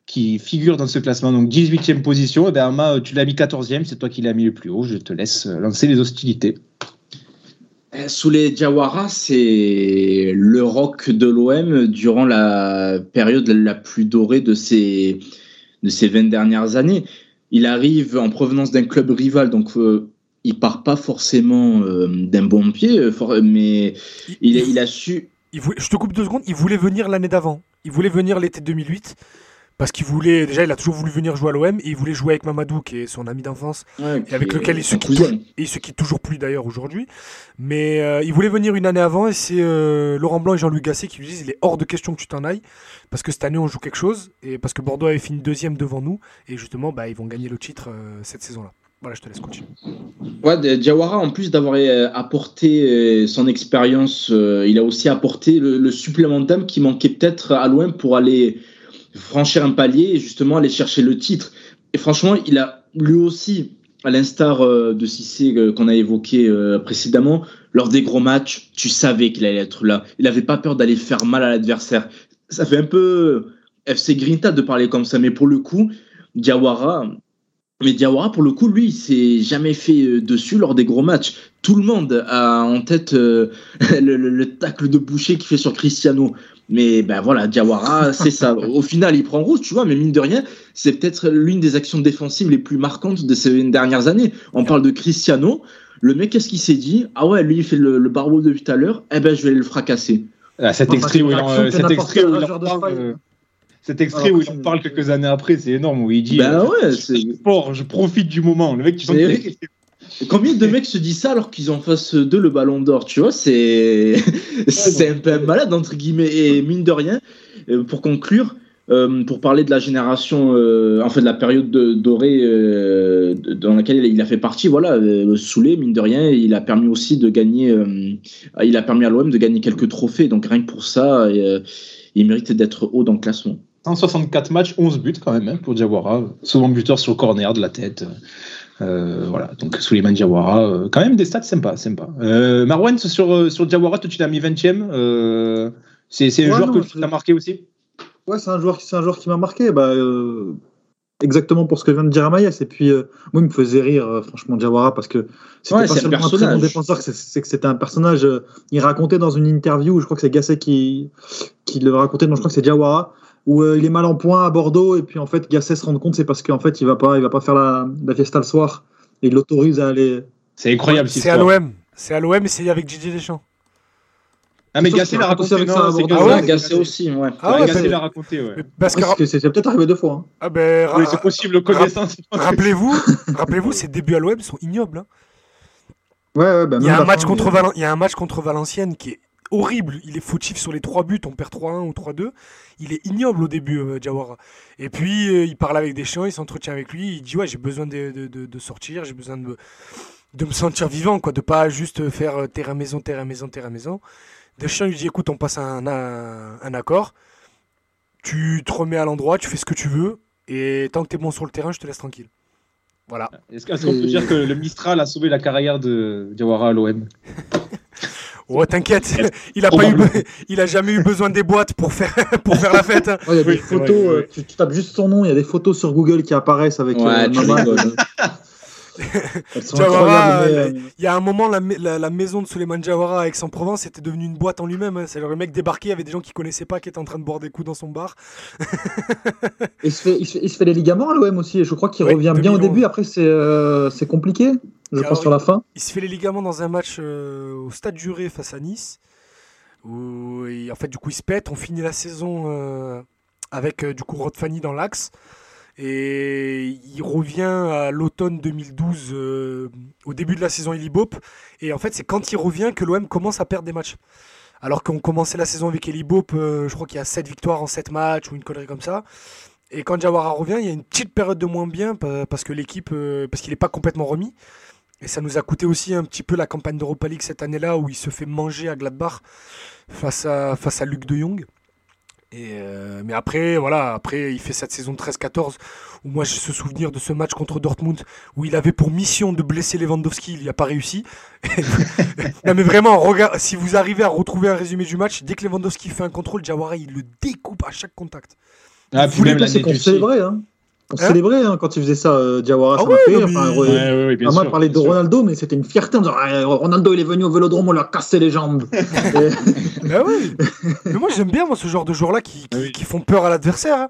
qui figure dans ce classement. Donc 18e position. Et ben, Ama, tu l'as mis 14e. C'est toi qui l'as mis le plus haut. Je te laisse lancer les hostilités. Euh, Souley Diawara, c'est le rock de l'OM durant la période la plus dorée de ces, de ces 20 dernières années. Il arrive en provenance d'un club rival, donc euh, il part pas forcément euh, d'un bon pied, mais il, il a su. il voulait- je te coupe deux secondes. Il voulait venir l'année d'avant. Il voulait venir l'été 2008 parce qu'il voulait. Déjà, il a toujours voulu venir jouer à l'OM et il voulait jouer avec Mamadou, qui est son ami d'enfance. Ouais, Et avec lequel il se quitte, il se quitte toujours plus d'ailleurs aujourd'hui. Mais euh, il voulait venir une année avant et c'est euh, Laurent Blanc et Jean-Louis Gasset qui lui disent il est hors de question que tu t'en ailles parce que cette année on joue quelque chose et parce que Bordeaux avait fini deuxième devant nous et justement bah, ils vont gagner le titre euh, cette saison-là. Voilà, je te laisse continuer. Ouais, Diawara, en plus d'avoir apporté son expérience, il a aussi apporté le, le supplément d'âme qui manquait peut-être à l'OM pour aller franchir un palier et justement aller chercher le titre. Et franchement, il a lui aussi, à l'instar euh, de Cissé euh, qu'on a évoqué euh, précédemment, lors des gros matchs, tu savais qu'il allait être là. Il n'avait pas peur d'aller faire mal à l'adversaire. Ça fait un peu FC Grinta de parler comme ça, mais pour le coup, Diawara, mais Diawara, pour le coup, lui, il s'est jamais fait dessus lors des gros matchs. Tout le monde a en tête euh, le, le- le tacle de boucher qu'il fait sur Cristiano. Mais ben voilà, Diawara, c'est ça. Au final, il prend rouge, tu vois, mais mine de rien, c'est peut-être l'une des actions défensives les plus marquantes de ces dernières années. On parle de Cristiano. Le mec, qu'est-ce qu'il s'est dit? Ah ouais, lui, il fait le, le barbeau depuis tout à l'heure. Eh ben, je vais le fracasser. Ah, cet extrait où il en, cet extrait où il parle, euh, cet extrait Alors, où il en c'est- parle quelques années après, c'est énorme, où il dit Ben euh, ouais, je- c'est- je sport, je profite du moment. Le mec, tu sens qu'il. Combien de mecs se disent ça alors qu'ils ont en face d'eux le ballon d'or Tu vois, c'est c'est un peu un malade, entre guillemets. Et mine de rien, euh, pour conclure, euh, pour parler de la génération, euh, en fait, de la période de- dorée euh, dans laquelle il a fait partie, voilà, euh, Soulé, mine de rien, il a permis aussi de gagner, euh, il a permis à l'OM de gagner quelques trophées. Donc rien que pour ça, euh, il mérite d'être haut dans le classement. 164 matchs, 11 buts quand même hein, pour Diawara. Souvent buteur sur le corner de la tête. Euh, voilà, donc Suleiman Diawara, euh, quand même des stats sympas. sympas. Euh, Marwan, sur, sur Diawara, toi tu l'as mis 20ème. Euh, c'est un joueur que tu marqué aussi? Ouais, c'est un joueur, c'est un joueur qui m'a marqué. Bah, euh, exactement pour ce que vient de dire Amaïs. Et puis, euh, moi, il me faisait rire, euh, franchement, Diawara, parce que c'était Ouais, pas c'est un seulement un très personnage. bon défenseur, c'est- que c'était un personnage. il racontait dans une interview, je crois que c'est Gasset qui, qui le racontait, non, je crois que c'est Diawara, où euh, il est mal en point à Bordeaux. Et puis, en fait, Gasset se rend compte, c'est parce qu'en fait, il va pas, il va pas faire la, la fiesta le soir. Et il l'autorise à aller. C'est incroyable C'est à l'OM. C'est à l'OM et c'est avec Didier Deschamps. Ah, mais Gasset l'a raconté. avec non, ça. Ah Gasset. ouais, Ouais, Gasset aussi, ouais. Ah Ouais, Gasset l'a raconté, ouais. Parce que, c'est peut-être arrivé deux fois. hein. ah ben, Oui, c'est possible, connaissance. rappelez-vous, rappelez-vous, ses débuts à l'OM sont ignobles. hein. Ouais, ouais, bah, Il y a un match contre Valen- il y a un match contre Valenciennes qui est horrible. Il est fautif sur les trois buts. On perd 3-1 ou 3-2. Il est ignoble au début, euh, Diawara. Et puis, euh, il parle avec Deschamps, il s'entretient avec lui. Il dit Ouais, j'ai besoin de, de- de- de sortir, j'ai besoin de me, de me sentir vivant, quoi, de pas juste faire euh, terrain-maison, terrain-maison, terrain-maison. Deschamps lui dit Écoute, on passe un, un, un accord. Tu te remets à l'endroit, tu fais ce que tu veux. Et tant que tu es bon sur le terrain, je te laisse tranquille. Voilà. Est-ce qu'on peut dire que le Mistral a sauvé la carrière de Diawara à l'OM Ouais, t'inquiète, il a pas eu, il a jamais eu besoin des boîtes pour faire, pour faire la fête. hein. Ouais, il y a des Oui, photos, vrai, euh, oui. tu, tu tapes juste son nom, il y a des photos sur Google qui apparaissent avec Ouais, euh, euh, Il y a un moment, la, ma- la- la maison de Suleiman Diawara à Aix-en-Provence était devenue une boîte en lui-même. hein. C'est le mec débarqué, il y avait des gens qui connaissaient pas, qui étaient en train de boire des coups dans son bar. il, se fait, il, se fait, il se fait les ligaments à l'OM aussi, et je crois qu'il Ouais, revient bien au 2011. début, après c'est euh, c'est compliqué. Je pense, sur la fin. Il se fait les ligaments dans un match au Stade Juré face à Nice. Où, en fait, du coup, il se pète. On finit la saison avec du coup Rod Fanny dans l'axe. Et il revient à l'automne 2012, euh, au début de la saison Elibop. Et en fait, c'est quand il revient que l'OM commence à perdre des matchs. Alors qu'on commençait la saison avec Elibop, euh, je crois qu'il y a 7 victoires en 7 matchs ou une connerie comme ça. Et quand Jawara revient, il y a une petite période de moins bien parce que l'équipe, euh, parce qu'il n'est pas complètement remis. Et ça nous a coûté aussi un petit peu la campagne d'Europa League cette année-là où il se fait manger à Gladbach face à, face à Luc de Jong. Et euh, mais après, voilà, après, il fait cette saison 13-14 où moi j'ai ce souvenir de ce match contre Dortmund où il avait pour mission de blesser Lewandowski, il n'y a pas réussi. non mais vraiment, regarde, si vous arrivez à retrouver un résumé du match, dès que Lewandowski fait un contrôle, Jawara il le découpe à chaque contact. Ah, puis même hein. On hein célébrait hein, quand il faisait ça, euh, Diawara, ah ça ouais, enfin, ouais, ouais, Moi, parlait de Ronaldo, mais c'était une fierté en disant ah, Ronaldo, il est venu au vélodrome, on lui a cassé les jambes. bah oui. Mais moi, j'aime bien moi, ce genre de joueurs-là qui, qui, qui, font peur à l'adversaire. Hein.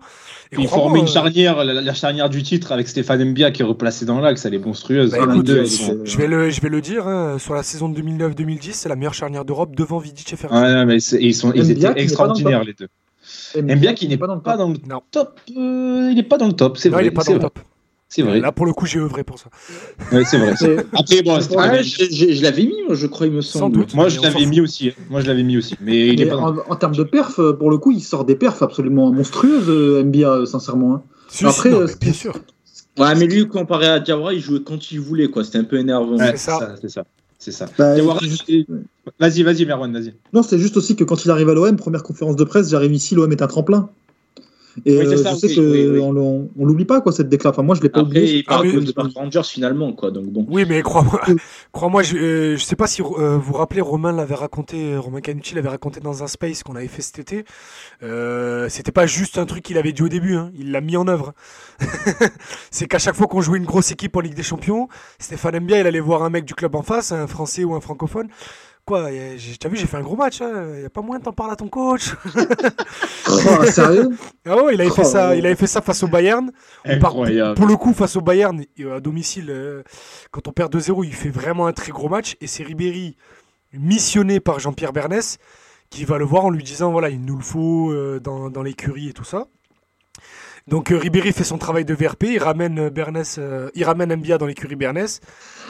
Il formait une euh, charnière, la, charnière du titre avec Stéphane Mbia qui est replacé dans l'axe, elle est monstrueuse. Bah, écoute, je, vais le, je vais le dire, hein, sur la saison 2009-2010, c'est la meilleure charnière d'Europe devant Vidic et Ferrari. Ouais, mais ils, sont, ils étaient extraordinaires les deux. Mbia qui n'est pas dans le, pas dans le top. Euh, il n'est pas dans le top, c'est vrai. il n'est pas dans le top. C'est vrai. Là, pour le coup, j'ai œuvré pour ça. Oui, c'est vrai. Après, bon, ouais, je, l'avais mis, je crois, il me semble. Sans doute. Moi, je l'avais mis aussi. Hein. Moi, je l'avais mis aussi. Mais, il est pas en, en, termes de perf, euh, pour le coup, il sort des perfs absolument monstrueuses, euh, MBA, sincèrement. Hein. Après, non, bien sûr. Ouais, mais lui, comparé à Diawara, il jouait quand il voulait, quoi. C'était un peu énervant. Ouais, c'est ça. C'est ça. C'est ça. Bah, vas-y, vas-y, Merwan, vas-y. Non, c'est juste aussi que quand il arrive à l'OM, première conférence de presse, j'arrive ici, l'OM est un tremplin. Et euh, je sais qu'on on l'oublie pas, quoi, cette déclaration. Enfin, moi, je l'ai pas Après, oublié. Il parle ah, de Park Rangers finalement, quoi. Donc bon. Oui, mais crois-moi, crois-moi, je, euh, je sais pas si euh, vous vous rappelez, Romain l'avait raconté, Romain Canucci l'avait raconté dans un space qu'on avait fait cet été. Euh, c'était pas juste un truc qu'il avait dit au début, hein, il l'a mis en œuvre. c'est qu'à chaque fois qu'on jouait une grosse équipe en Ligue des Champions, Stéphane Mbia, il allait voir un mec du club en face, un Français ou un francophone. Quoi, t'as vu, j'ai fait un gros match. Il hein. n'y a pas moyen de t'en parler à ton coach. oh, sérieux? Ah ouais, il avait, fait ça, il avait fait ça face au Bayern. pour le coup, face au Bayern, à domicile, euh, quand on perd 2-0, il fait vraiment un très gros match. Et c'est Ribéry, missionné par Jean-Pierre Bernès, qui va le voir en lui disant voilà, il nous le faut euh, dans, dans l'écurie et tout ça. Donc euh, Ribéry fait son travail de VRP, il ramène Bernès, il ramène Mbia dans l'écurie Bernès.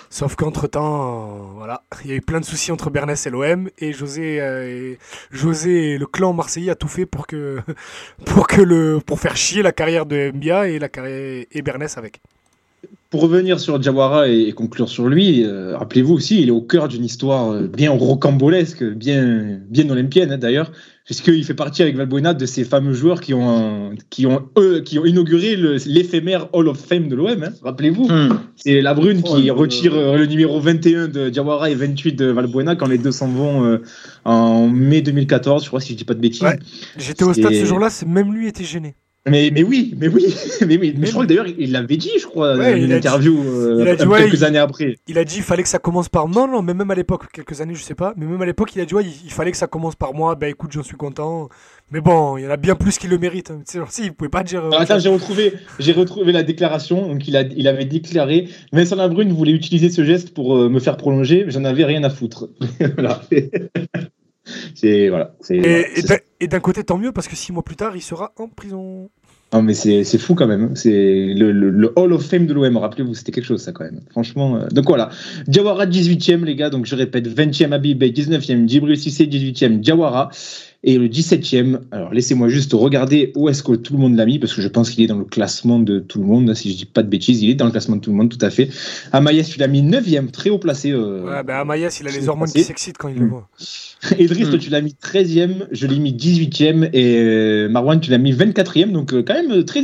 Sauf qu'entre-temps, euh, voilà, il y a eu plein de soucis entre Bernès et l'OM et José, euh, José le clan marseillais a tout fait pour que pour que le pour faire chier la carrière de Mbia et la carrière et Bernès avec. Pour revenir sur Jawara et, conclure sur lui, euh, rappelez-vous aussi, il est au cœur d'une histoire bien rocambolesque, bien bien olympienne hein, d'ailleurs puisqu'il fait partie avec Valbuena de ces fameux joueurs qui ont, qui ont, eux, qui ont inauguré l'éphémère Hall of Fame de l'OM. Hein, rappelez-vous, hmm. c'est la Brune qui retire euh, le numéro 21 de Diawara et 28 de Valbuena quand les deux s'en vont euh, en mai 2014, je crois, si je dis pas de bêtises. J'étais au stade ce jour-là, même lui était gêné. Mais, mais oui, mais oui, mais oui. Mais, je crois que d'ailleurs, il l'avait dit, je crois, dans une interview euh, quelques années après. Il a dit il fallait que ça commence par. Non, non, mais même à l'époque, quelques années, je sais pas, mais même à l'époque, il a dit ouais, il, fallait que ça commence par moi. Ben écoute, j'en suis content. Mais bon, il y en a bien plus qui le méritent. Hein. Si, il pouvait pas dire. Euh, attends, j'ai retrouvé, j'ai retrouvé la déclaration. Donc, il, a, il avait déclaré Vincent Labrune voulait utiliser ce geste pour euh, me faire prolonger, mais j'en avais rien à foutre. voilà. c'est voilà. Et, d'un côté, tant mieux parce que six mois plus tard, il sera en prison. Non, mais c'est fou quand même. Hein. C'est le, le, Hall of Fame de l'OM. Rappelez-vous, c'était quelque chose, ça, quand même. Franchement. Euh, donc voilà. Diawara, 18e, les gars. Donc je répète 20e Abibé, 19e Djibril Cissé, 18e Diawara. Et le 17e, alors laissez-moi juste regarder où est-ce que tout le monde l'a mis, parce que je pense qu'il est dans le classement de tout le monde, si je dis pas de bêtises, il est dans le classement de tout le monde, tout à fait. Amaïs, tu l'as mis 9e, très haut placé. Euh, ouais, Amaïs, il a les hormones qui s'excitent quand il le mm. voit. Idriss, toi, tu l'as mis 13e, je l'ai mis 18e, et euh, Marwan, tu l'as mis 24e, donc euh, quand même très.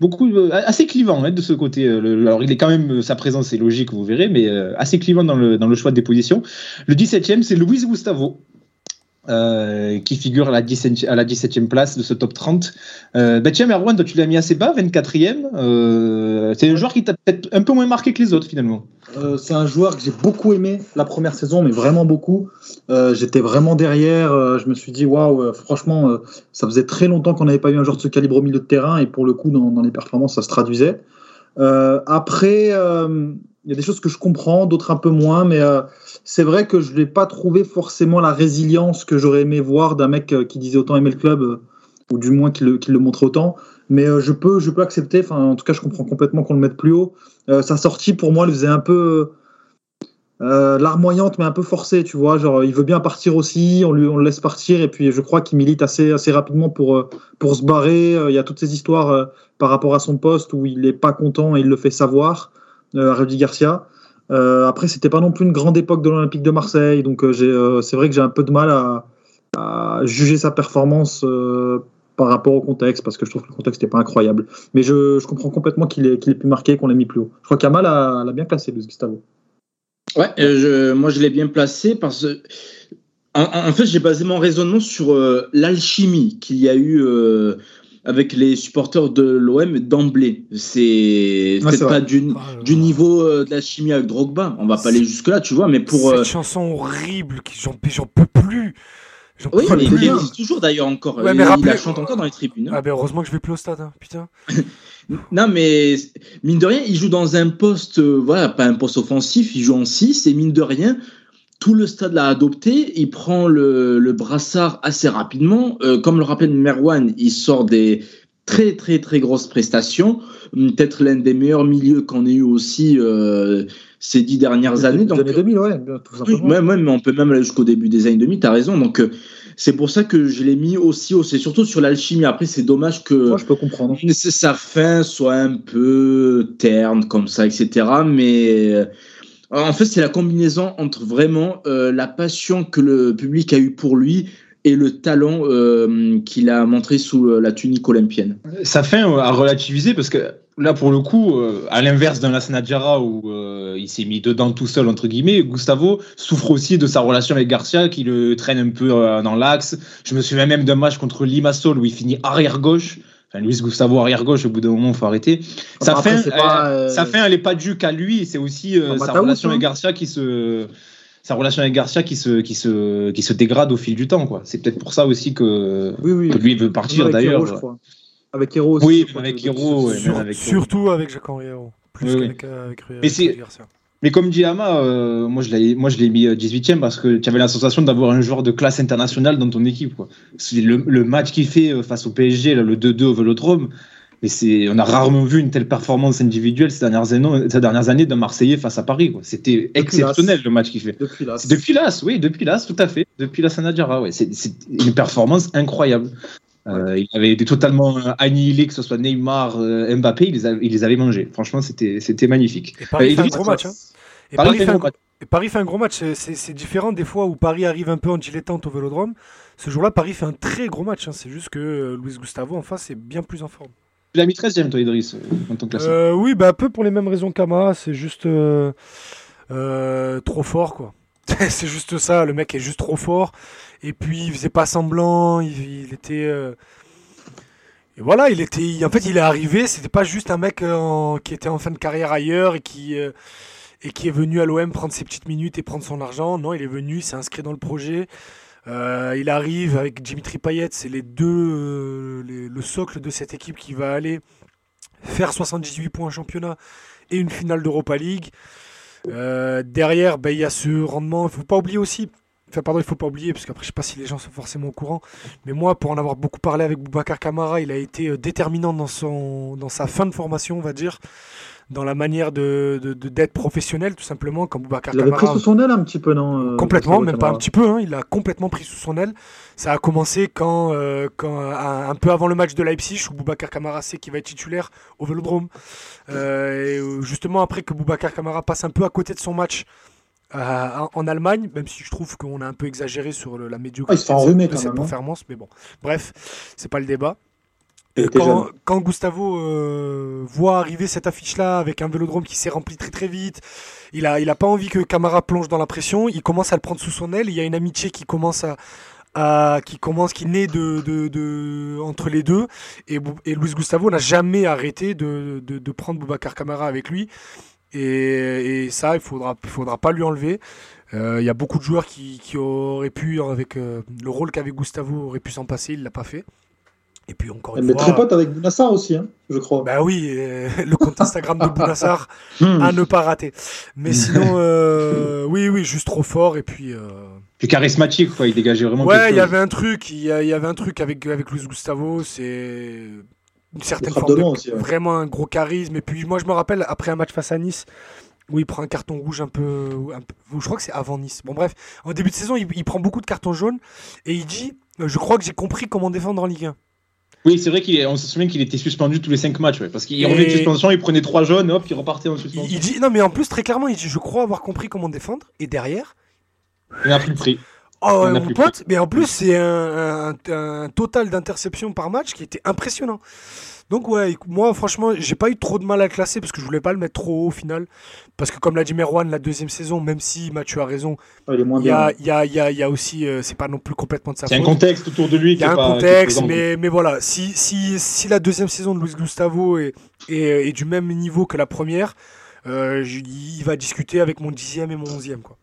beaucoup assez clivant hein, de ce côté. alors il est quand même sa présence est logique, vous verrez, mais assez clivant dans le, dans le choix des positions. Le 17e, c'est Luis Gustavo euh, qui figure à la, 17, à la 17e place de ce top 30. Euh, ben tiens, Merwan, tu l'as mis assez bas, 24e. Euh, c'est un joueur qui t'a peut-être un peu moins marqué que les autres finalement. Euh, c'est un joueur que j'ai beaucoup aimé la première saison, mais vraiment beaucoup. J'étais vraiment derrière. je me suis dit, waouh, franchement, ça faisait très longtemps qu'on n'avait pas eu un joueur de ce calibre au milieu de terrain, et pour le coup, dans les performances, ça se traduisait. après, il y a des choses que je comprends, d'autres un peu moins, mais euh, c'est vrai que je n'ai pas trouvé forcément la résilience que j'aurais aimé voir d'un mec euh, qui disait autant aimer le club, euh, ou du moins qui le, qui montre autant. Mais je, peux, je peux accepter, enfin, en tout cas, je comprends complètement qu'on le mette plus haut. sa sortie, pour moi, le faisait un peu larmoyante, mais un peu forcée, tu vois. Genre, il veut bien partir aussi, on le laisse partir, et puis je crois qu'il milite assez, assez rapidement pour, pour se barrer. Il y a toutes ces histoires par rapport à son poste où il n'est pas content et il le fait savoir. Euh, Rudy Garcia. Euh, après, c'était pas non plus une grande époque de l'Olympique de Marseille, donc euh, c'est vrai que j'ai un peu de mal à, juger sa performance par rapport au contexte, parce que je trouve que le contexte n'était pas incroyable. Mais je, comprends complètement qu'il ait, pu marquer, qu'on l'ait mis plus haut. Je crois qu'Amal l'a bien placé, Luis Gustavo. Ouais, moi je l'ai bien placé parce que. En, fait, j'ai basé mon raisonnement sur l'alchimie qu'il y a eu avec les supporters de l'OM d'emblée. C'est peut-être pas du, ah, du niveau euh, de la chimie avec Drogba. On va pas aller jusque-là, tu vois, mais pour. Cette euh, chanson horrible, j'en peux plus. Oui, mais il existe toujours d'ailleurs encore. Ouais, mais il, la chante encore dans les tribunes. Hein. Ah ben heureusement que je vais plus au stade, hein, putain. non, mais mine de rien, il joue dans un poste, euh, voilà, pas un poste offensif, il joue en 6, et mine de rien, tout le stade l'a adopté. Il prend le, brassard assez rapidement. Euh, comme le rappelait Merwan, il sort des très très très grosses prestations. Peut-être l'un des meilleurs milieux qu'on ait eu aussi euh, ces dix dernières années. Donc, années 2000, ouais, tout simplement. Oui, mais on peut même aller jusqu'au début des années 2000, tu as raison. Donc, euh, c'est pour ça que je l'ai mis aussi haut. C'est surtout sur l'alchimie. Après, c'est dommage que Moi, je peux comprendre. sa fin soit un peu terne comme ça, etc. Mais en fait, c'est la combinaison entre vraiment euh, la passion que le public a eu pour lui et le talent euh, qu'il a montré sous euh, la tunique olympienne. Ça fait à relativiser parce que là, pour le coup, à l'inverse d'un Lassana Diarra où il s'est mis dedans tout seul, entre guillemets, Gustavo souffre aussi de sa relation avec Garcia qui le traîne un peu dans l'axe. Je me souviens même d'un match contre Limassol où il finit arrière-gauche Enfin, Luis Gustavo arrière gauche, au bout d'un moment, il faut arrêter. Sa fin, sa fin, elle n'est pas due qu'à lui, c'est aussi euh, sa relation avec Garcia qui se, sa relation avec Garcia qui se, qui se, qui se dégrade au fil du temps, quoi. C'est peut-être pour ça aussi que, oui, oui. que lui veut partir d'ailleurs. Avec Hero aussi. Oui, avec Hero. surtout avec Jacques-Henri Hero. Plus qu'avec avec, Garcia. Mais comme dit Ama, euh, moi je l'ai, moi je l'ai mis 18e euh, parce que tu avais la sensation d'avoir un joueur de classe internationale dans ton équipe. Quoi. Le, le, match qu'il fait euh, face au PSG, là, le 2-2 au Vélodrome, mais c'est, on a rarement vu une telle performance individuelle ces dernières années, ces dernières années d'un Marseillais face à Paris. Quoi. C'était exceptionnel le match qu'il fait. Depuis l'As. Depuis l'As, oui, depuis l'As, tout à fait. Depuis la Sanadjara, ouais. C'est, c'est une performance incroyable. Euh, il avait été totalement annihilé, que ce soit Neymar, Mbappé, il les, il les avait mangés. Franchement, c'était, c'était magnifique. Et Paris fait un gros match. Et Paris, fait un, Paris, fait un, gros match. C'est différent des fois où Paris arrive un peu en dilettante au vélodrome. Ce jour-là, Paris fait un très gros match. Hein. C'est juste que euh, Luis Gustavo en face est bien plus en forme. Tu l'as mis 13ème, toi, Idriss, euh, en tant que euh, Oui, bah, un peu pour les mêmes raisons qu'Ama. C'est juste trop fort, quoi. c'est juste ça. Le mec est juste trop fort. Et puis, il faisait pas semblant. Il, était. Et voilà, il était. En fait, il est arrivé. C'était pas juste un mec qui était en fin de carrière ailleurs et qui et qui est venu à l'OM prendre ses petites minutes et prendre son argent. Non, il est venu, s'est inscrit dans le projet. Euh, il arrive avec Dimitri Payet, c'est les deux, euh, le socle de cette équipe qui va aller faire 78 points championnat et une finale d'Europa League. Euh, derrière, ben, il y a ce rendement. Il ne faut pas oublier aussi. Enfin, pardon, il faut pas oublier, parce qu'après, je sais pas si les gens sont forcément au courant. Mais moi, pour en avoir beaucoup parlé avec Boubacar Kamara, il a été déterminant dans, son, dans sa fin de formation, on va dire dans la manière de, d'être professionnel, tout simplement, comme Boubacar Il avait pris sous son aile un petit peu, non euh, Complètement, même pas un petit peu, hein, il a complètement pris sous son aile. Ça a commencé quand, euh, quand un, peu avant le match de Leipzig, où Boubacar Kamara sait qu'il va être titulaire au Vélodrome. Euh, et justement, après que Boubacar Kamara passe un peu à côté de son match, en Allemagne, même si je trouve qu'on a un peu exagéré sur la médiocrité ah, de, cette hein. performance, mais bon, bref, c'est pas le débat. Quand, quand, Gustavo euh, voit arriver cette affiche-là avec un vélodrome qui s'est rempli très très vite, il a, il a pas envie que Camara plonge dans la pression. Il commence à le prendre sous son aile. Il y a une amitié qui commence à, à qui commence, qui naît de, de, de, entre les deux. Et, et Luis Gustavo n'a jamais arrêté de, de, prendre Boubacar Camara avec lui. Et, et ça, il faudra, faudra pas lui enlever. Euh, il y a beaucoup de joueurs qui, qui auraient pu, avec euh, le rôle qu'avait Gustavo, auraient pu s'en passer. Il l'a pas fait. Et puis encore une Mais fois. très pote avec Bounassar aussi, hein, je crois. Bah oui, euh, le compte Instagram de Bounassar à ne pas rater. Mais sinon, euh, oui, oui, juste trop fort. Et puis. euh, Plus charismatique, quoi. Il dégageait vraiment Ouais, il y avait un truc, il y, a- il y avait un truc avec, avec Luis Gustavo, c'est une certaine forme de aussi, ouais. vraiment un gros charisme. Et puis moi, je me rappelle après un match face à Nice où il prend un carton rouge un peu, un peu- je crois que c'est avant Nice. Bon bref, en début de saison, il, il prend beaucoup de cartons jaunes et il dit, euh, je crois que j'ai compris comment défendre en Ligue 1. Oui, c'est vrai qu'on se souvient qu'il était suspendu tous les 5 matchs, ouais, parce qu'il Et- revenait de suspension, il prenait 3 jaunes, hop, il repartait en Il, suspension. il dit, non mais en plus très clairement, il dit, je crois avoir compris comment défendre. Et derrière, Il a pris le prix. Oh, Il a mon plus pote, mais en plus, c'est un, un- un total d'interceptions par match qui était impressionnant. Donc, ouais, moi, franchement, j'ai pas eu trop de mal à le classer parce que je voulais pas le mettre trop haut au final. Parce que, comme l'a dit Merwan, la deuxième saison, même si Mathieu a raison, il est moins il y bien. a, il y, a, il y, a, il y a aussi, euh, c'est pas non plus complètement de sa C'est un faute. contexte autour de lui Il qui y a est un pas- contexte, mais, mais voilà, si, si, si la deuxième saison de Luis Gustavo est, est, est du même niveau que la première, euh, il va discuter avec mon dixième et mon onzième. Quoi.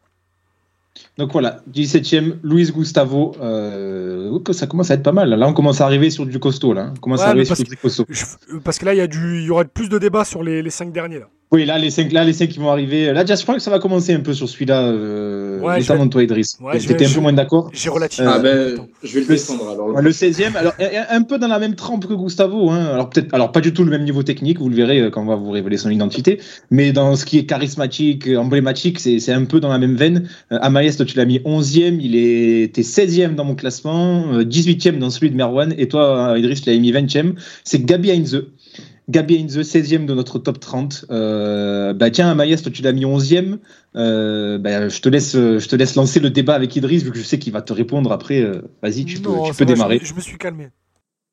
Donc voilà, 17ème, Luis Gustavo. Euh, ça commence à être pas mal. Là, on commence à arriver sur du costaud. Là. On commence Ouais, à arriver mais sur parce du costaud. Je- parce que là, il y, a du, y aura plus de débats sur les, les cinq derniers. Là. Oui, là, les 5 là, les cinq qui vont arriver. Là, déjà, je crois que ça va commencer un peu sur celui-là, euh, Ouais, notamment je toi, Idriss. Ouais, vais- un peu moins d'accord. J'ai relativisé. Euh, Ah ben, je vais le Le- défendre alors. Ouais, le 16e, alors un- peu dans la même trempe que Gustavo, hein. alors peut-être, alors pas du tout le même niveau technique, vous le verrez euh, quand on va vous révéler son identité, mais dans ce qui est charismatique, euh, emblématique, c'est c'est un peu dans la même veine. Euh, Amaïs, toi tu l'as mis 11e, il était 16e dans mon classement, euh, 18e dans celui de Merwan, et toi euh, Idriss, tu l'avais mis 20e, c'est Gabi Heinze. Gabi Heinze, 16e de notre top 30. Euh, bah tiens, Amaïs, toi tu l'as mis 11e. Euh, bah, je, te laisse, je te laisse lancer le débat avec Idriss, vu que je sais qu'il va te répondre après. euh, Vas-y, tu peux, Non, tu ça peux va, je démarrer. Je, me suis calmé.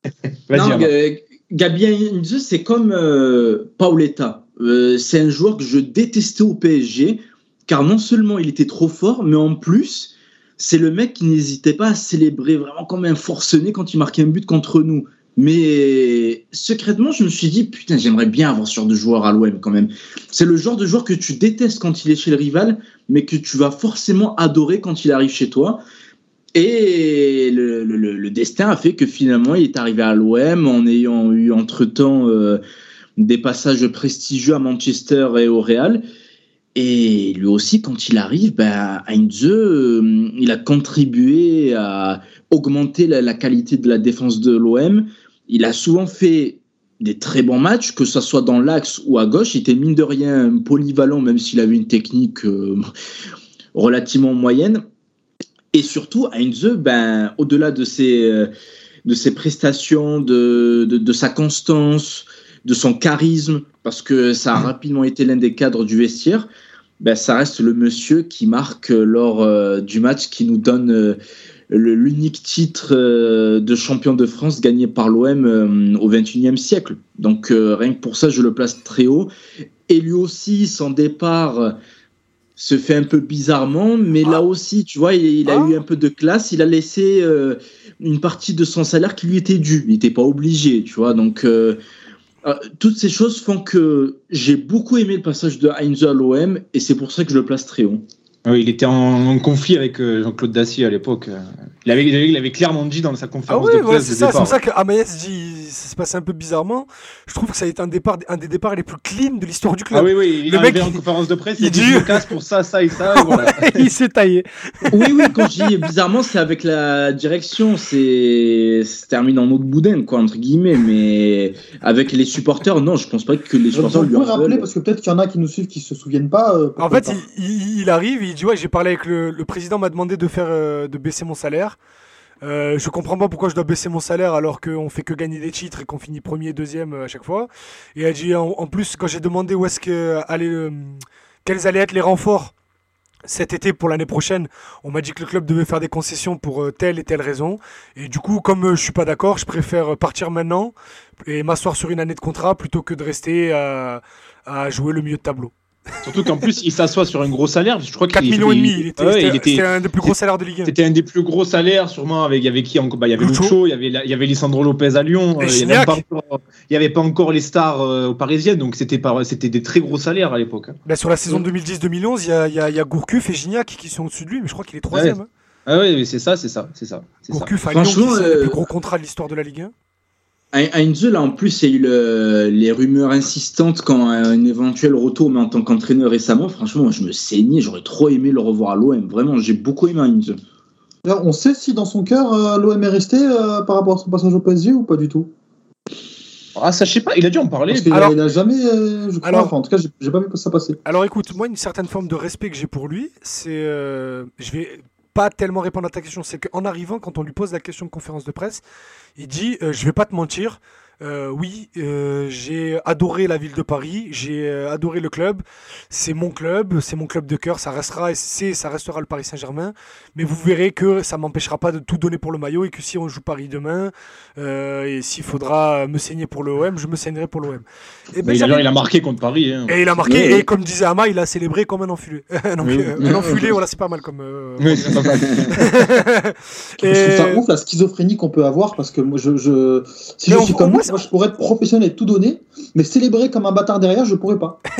Vas-y, Gabi Heinze, c'est comme euh, Paoletta. Euh, c'est un joueur que je détestais au PSG, car non seulement il était trop fort, mais en plus, c'est le mec qui n'hésitait pas à célébrer vraiment comme un forcené quand il marquait un but contre nous. Mais secrètement, je me suis dit, putain, j'aimerais bien avoir ce genre de joueur à l'OM quand même. C'est le genre de joueur que tu détestes quand il est chez le rival, mais que tu vas forcément adorer quand il arrive chez toi. Et le, destin a fait que finalement, il est arrivé à l'OM en ayant eu entre-temps euh, des passages prestigieux à Manchester et au Real. Et lui aussi, quand il arrive, ben, Heinze, euh, il a contribué à augmenter la qualité de la défense de l'OM. Il a souvent fait des très bons matchs, que ce soit dans l'axe ou à gauche. Il était mine de rien polyvalent, même s'il avait une technique euh, relativement moyenne. Et surtout, Heinze, ben, au-delà de ses, euh, de ses prestations, de, de, sa constance, de son charisme, parce que ça a rapidement été l'un des cadres du vestiaire, ben, ça reste le monsieur qui marque lors euh, du match qui nous donne l'unique titre euh, de champion de France gagné par l'OM euh, au XXIe siècle. Donc euh, rien que pour ça, je le place très haut. Et lui aussi, son départ se fait un peu bizarrement, mais Ah. là aussi, tu vois, il, il a Ah. eu un peu de classe. Il a laissé euh, une partie de son salaire qui lui était due. Il n'était pas obligé, tu vois. Donc euh, euh, toutes ces choses font que j'ai beaucoup aimé le passage de Heinze à l'OM et c'est pour ça que je le place très haut. Oui, il était en, conflit avec euh, Jean-Claude Dacier à l'époque. Il avait, il avait- il avait clairement dit dans sa Ah conférence oui, de voilà, presse c'est de ça. C'est pour ça que Amaïs dit ça se passé un peu bizarrement. Je trouve que ça a été un, départ, un des départs les plus clean de l'histoire du club. Ah oui, oui, il Le est mec, arrivé en il- conférence de presse, il il, dit je me casse pour ça, ça et ça. il s'est taillé. Oui, oui, quand je dis bizarrement, c'est avec la direction, c'est se termine en autre boudin, quoi, entre guillemets, mais avec les supporters, non, je pense pas que les supporters lui rappeler, veulent. parce que peut-être qu'il y en a qui nous suivent qui se souviennent pas. euh, En fait, pas. il, il- il arrive, il dit ouais, j'ai parlé avec le, le président, m'a demandé de faire euh, de baisser mon salaire. Euh, je comprends pas pourquoi je dois baisser mon salaire alors qu'on fait que gagner des titres et qu'on finit premier, deuxième euh, à chaque fois. Et elle dit en, plus quand j'ai demandé où est-ce que euh, quels allaient être les renforts cet été pour l'année prochaine, on m'a dit que le club devait faire des concessions pour telle et telle raison. Et du coup, comme je suis pas d'accord, je préfère partir maintenant et m'asseoir sur une année de contrat plutôt que de rester à, à jouer le milieu de tableau. Surtout qu'en plus, il s'assoit sur un gros salaire. Je crois 4 qu'il millions et demi, il était, ouais, un des plus gros salaires de Ligue 1. C'était un des plus gros salaires, sûrement. Avec, il y avait qui bah, Il y avait Lucho. Il y avait, il y avait Lisandro Lopez à Lyon. Euh, il n'y avait, pas encore- il y avait pas encore les stars euh, aux parisiennes, donc c'était des très gros salaires à l'époque. hein. Bah, sur la saison 2010-2011, il y a, il y, a, il y a Gourcuff et Gignac qui sont au-dessus de lui, mais je crois qu'il est troisième. hein. Ah oui, mais c'est ça, c'est ça, c'est ça. c'est ça. Gourcuff à Lyon, le euh, plus gros contrat de l'histoire de la Ligue 1. Heinze, là, en plus, il y a eu le- les rumeurs insistantes quand un éventuel retour, mais en tant qu'entraîneur récemment, franchement, moi, je me saignais, j'aurais trop aimé le revoir à l'OM. Vraiment, j'ai beaucoup aimé Heinze. D'ailleurs, On sait si dans son cœur, euh, l'OM est resté euh, par rapport à son passage au PSG ou pas du tout? Ah, ça, je sais pas, il a dû en parler. Parce Alors- il a jamais, euh, je crois, Alors- enfin, en tout cas, j'ai- j'ai pas vu ça passer. Alors écoute, moi, une certaine forme de respect que j'ai pour lui, c'est. euh, je vais pas tellement répondre à ta question, c'est qu'en arrivant, quand on lui pose la question de conférence de presse, il dit euh, Je vais pas te mentir. Euh, oui, euh, j'ai adoré la ville de Paris, j'ai euh, adoré le club, c'est mon club, c'est mon club de cœur, ça restera ça restera le Paris Saint-Germain, mais vous verrez que ça m'empêchera pas de tout donner pour le maillot et que si on joue Paris demain euh, et s'il faudra me saigner pour l'OM, je me saignerai pour l'OM. Et ben, Mais j'avais- d'ailleurs, il a marqué contre Paris. hein. et il a marqué, Oui, oui. et comme disait Ama, il a célébré comme un enfulé. Oui. un enfulé, voilà, c'est pas mal comme. euh, Oui, c'est pas mal. Je trouve ça ouf la schizophrénie qu'on peut avoir parce que moi, je, je- si Mais je suis comme moins, moi, je pourrais être professionnel et tout donner, mais célébrer comme un bâtard derrière, je pourrais pas.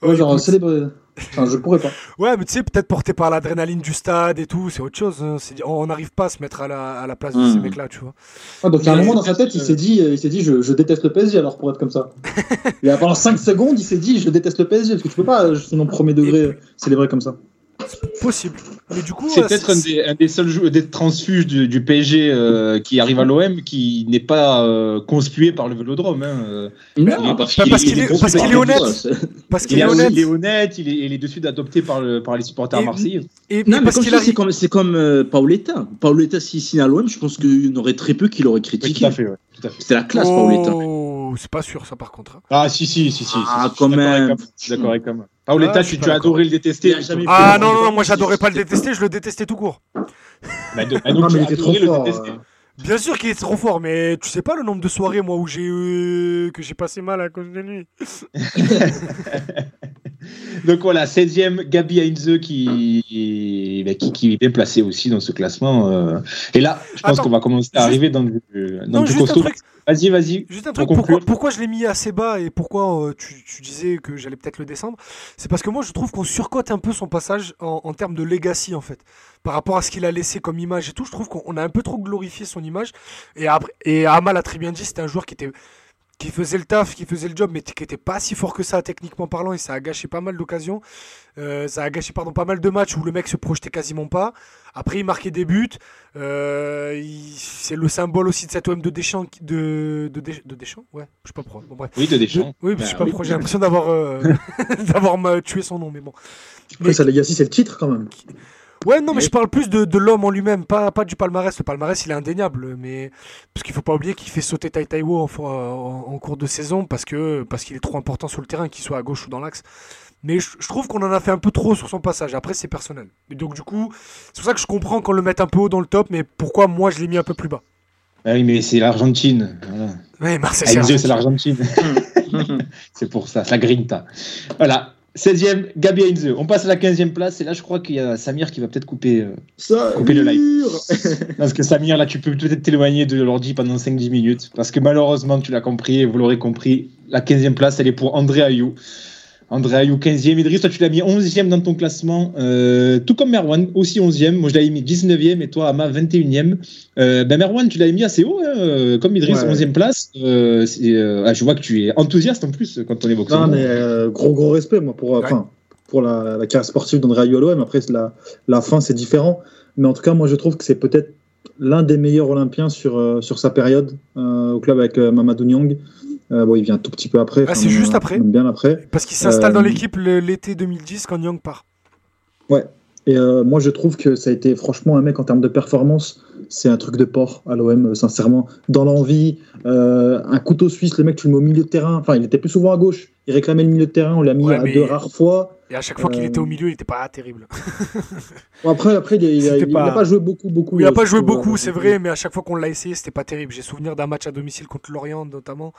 Ouais, Ouais, genre célébrer, enfin, je pourrais pas. ouais, mais tu sais, peut-être porté par l'adrénaline du stade et tout, c'est autre chose. hein. On n'arrive pas à se mettre à la, à la place de Hmm. ces mecs-là, tu vois. Ouais, donc il y a un moment dans sa tête, il s'est dit, il s'est dit, je, je déteste le PSG alors pour être comme ça. Et pendant 5 secondes, il s'est dit, je déteste le PSG parce que tu peux pas, euh, sinon premier degré, euh, célébrer comme ça. Possible. Mais du coup, C'est euh, peut-être un des, un des seuls des transfuges du, du PSG euh, qui arrive à l'OM qui n'est pas euh, conspué par le vélodrome. hein. Non, parce qu'il est- honnête. Parce Il, qu'il est est honnête. il est honnête, il est, il est de suite adopté par, le, par les supporters Et- marseillais. Et, Non, et mais parce comme c'est comme, c'est comme euh, Paoletta. Paoletta, s'il signe à l'OM, je pense qu'il y en aurait très peu qui l'auraient Oui, critiqué. tout à fait. ouais. C'était la classe, Paoletta. Oh, c'est pas sûr, ça, par contre. hein. Ah, si, si, si. si, Ah, si, quand même. d'accord avec Am. Paoletta, Ah, tu, tu as adoré le détester. Ah non, non, non, moi j'adorais pas le détester, je le détestais tout court. Bah, de- bah, donc, Non, tu mais il as était trop adoré le fort. détester. euh. Bien sûr qu'il est trop fort, mais tu sais pas le nombre de soirées moi où j'ai eu que j'ai passé mal à cause de lui. Donc voilà, 16e, Gabi Heinze qui, bah, qui, qui est bien placé aussi dans ce classement. euh. Et là, je pense qu'on va commencer à arriver dans du, dans Non, du juste un costaud. truc, Vas-y, vas-y. juste un truc. Pourquoi, je l'ai mis assez bas et pourquoi euh, tu, tu disais que j'allais peut-être le descendre? C'est parce que moi je trouve qu'on surcote un peu son passage en, en termes de legacy en fait. Par rapport à ce qu'il a laissé comme image et tout, je trouve qu'on on a un peu trop glorifié son image. Et, après, et Amal a très bien dit, c'était un joueur qui était qui faisait le taf, qui faisait le job, mais qui était pas si fort que ça techniquement parlant, et ça a gâché pas mal d'occasions. Euh, ça a gâché pardon pas mal de matchs où le mec se projetait quasiment pas. Après, il marquait des buts. Euh, il- c'est le symbole aussi de cet OM de Deschamps, de, de, Desch- de Deschamps, ouais, je sais pas pourquoi. Bon bref. Oui, de Deschamps. Oui, Bah je sais pas oui. pourquoi j'ai l'impression d'avoir euh, d'avoir tué son nom, mais bon. Après, sa legacy, c'est le titre quand même. Ouais, non, mais Mais- je parle plus de, de l'homme en lui-même, pas, pas du palmarès. Le palmarès, il est indéniable, mais parce qu'il faut pas oublier qu'il fait sauter Tai Taiwo en, en cours de saison parce que parce qu'il est trop important sur le terrain, qu'il soit à gauche ou dans l'axe. Mais je, je trouve qu'on en a fait un peu trop sur son passage. Après, c'est personnel. Et donc, du coup, c'est pour ça que je comprends qu'on le mette un peu haut dans le top, mais pourquoi moi je l'ai mis un peu plus bas? Ah oui, mais c'est l'Argentine. Voilà. Ouais, Marseille, c'est Heinze, c'est l'Argentine. c'est pour ça, c'est la grinta. Voilà. 16e, Gabi Heinze. On passe à la 15e place. Et là, je crois qu'il y a Samir qui va peut-être couper. euh, Ça, Couper le live. live. Parce que Samir, là, tu peux peut-être t'éloigner de l'ordi pendant 5-10 minutes. Parce que malheureusement, tu l'as compris et vous l'aurez compris, la 15e place, elle est pour André Ayou. André Ayou, 15e. Idriss, toi, tu l'as mis 11e dans ton classement. euh, tout comme Merwan, aussi 11e. Moi, je l'avais mis 19e et toi, Ama, 21e. Euh, ben, Merwan, tu l'avais mis assez haut, hein, euh, comme Idriss, Ouais. 11e place. Euh, euh, ah, je vois que tu es enthousiaste en plus quand on évoque ça. Non, mais euh, gros gros respect moi pour, euh, Ouais. pour la, la carrière sportive d'André Ayew à l'OM. Après la, la fin c'est différent, mais en tout cas moi je trouve que c'est peut-être l'un des meilleurs Olympiens sur, euh, sur sa période euh, au club avec euh, Mamadou Niang. Euh, bon il vient un tout petit peu après. Ah, c'est juste après. Bien après. Parce qu'il s'installe dans Euh, l'équipe le- l'été 2010 quand Young part. Et euh, moi je trouve que ça a été franchement un mec en termes de performance, c'est un truc de porc à l'OM euh, sincèrement. Dans l'envie, un couteau suisse, le mec tu le mets au milieu de terrain. Enfin il était plus souvent à gauche. Il réclamait le milieu de terrain, on l'a mis Ouais, à mais- deux rares fois. Et à chaque fois qu'il Euh, était au milieu, il était pas terrible. Bon, après, après, il, a- il a, C'était il a pas- pas joué beaucoup, beaucoup. Il a euh, pas joué beaucoup, euh, c'est vrai, mais à chaque fois qu'on l'a essayé, c'était pas terrible. J'ai souvenir d'un match à domicile contre Lorient, notamment.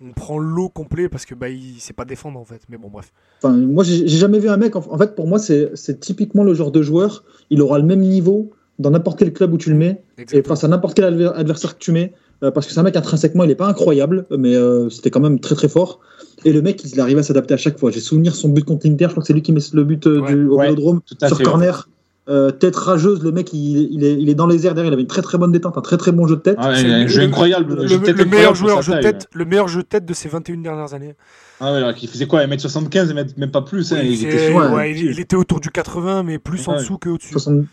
On prend l'eau complet parce que bah, il sait pas défendre en fait. Mais bon, bref. Enfin, moi, j'ai jamais vu un mec. En, fait, pour moi, c'est typiquement le genre de joueur. Il aura le même niveau dans n'importe quel club où tu le mets et face à n'importe quel adver- adversaire que tu mets. Euh, parce que c'est un mec intrinsèquement, il est pas incroyable, mais euh, c'était quand même très très fort. Et le mec, il arrivait à s'adapter à chaque fois. J'ai souvenir son but contre l'Inter. Je crois que c'est lui qui met le but euh, Ouais, du, au ouais, Vélodrome sur fait, corner. Euh, tête rageuse, le mec, il, est, il, est, dans les airs derrière. Il avait une très très bonne détente, un très très bon jeu de tête. Ah, un jeu incroyable. Le, meilleur joueur jeu de tête, le meilleur jeu de tête de ces 21 dernières années. Ah ouais, il faisait quoi 1m75, même pas plus. Hein, il, était... Ouais, il, était autour du 80, mais plus en dessous qu'au-dessus. 60...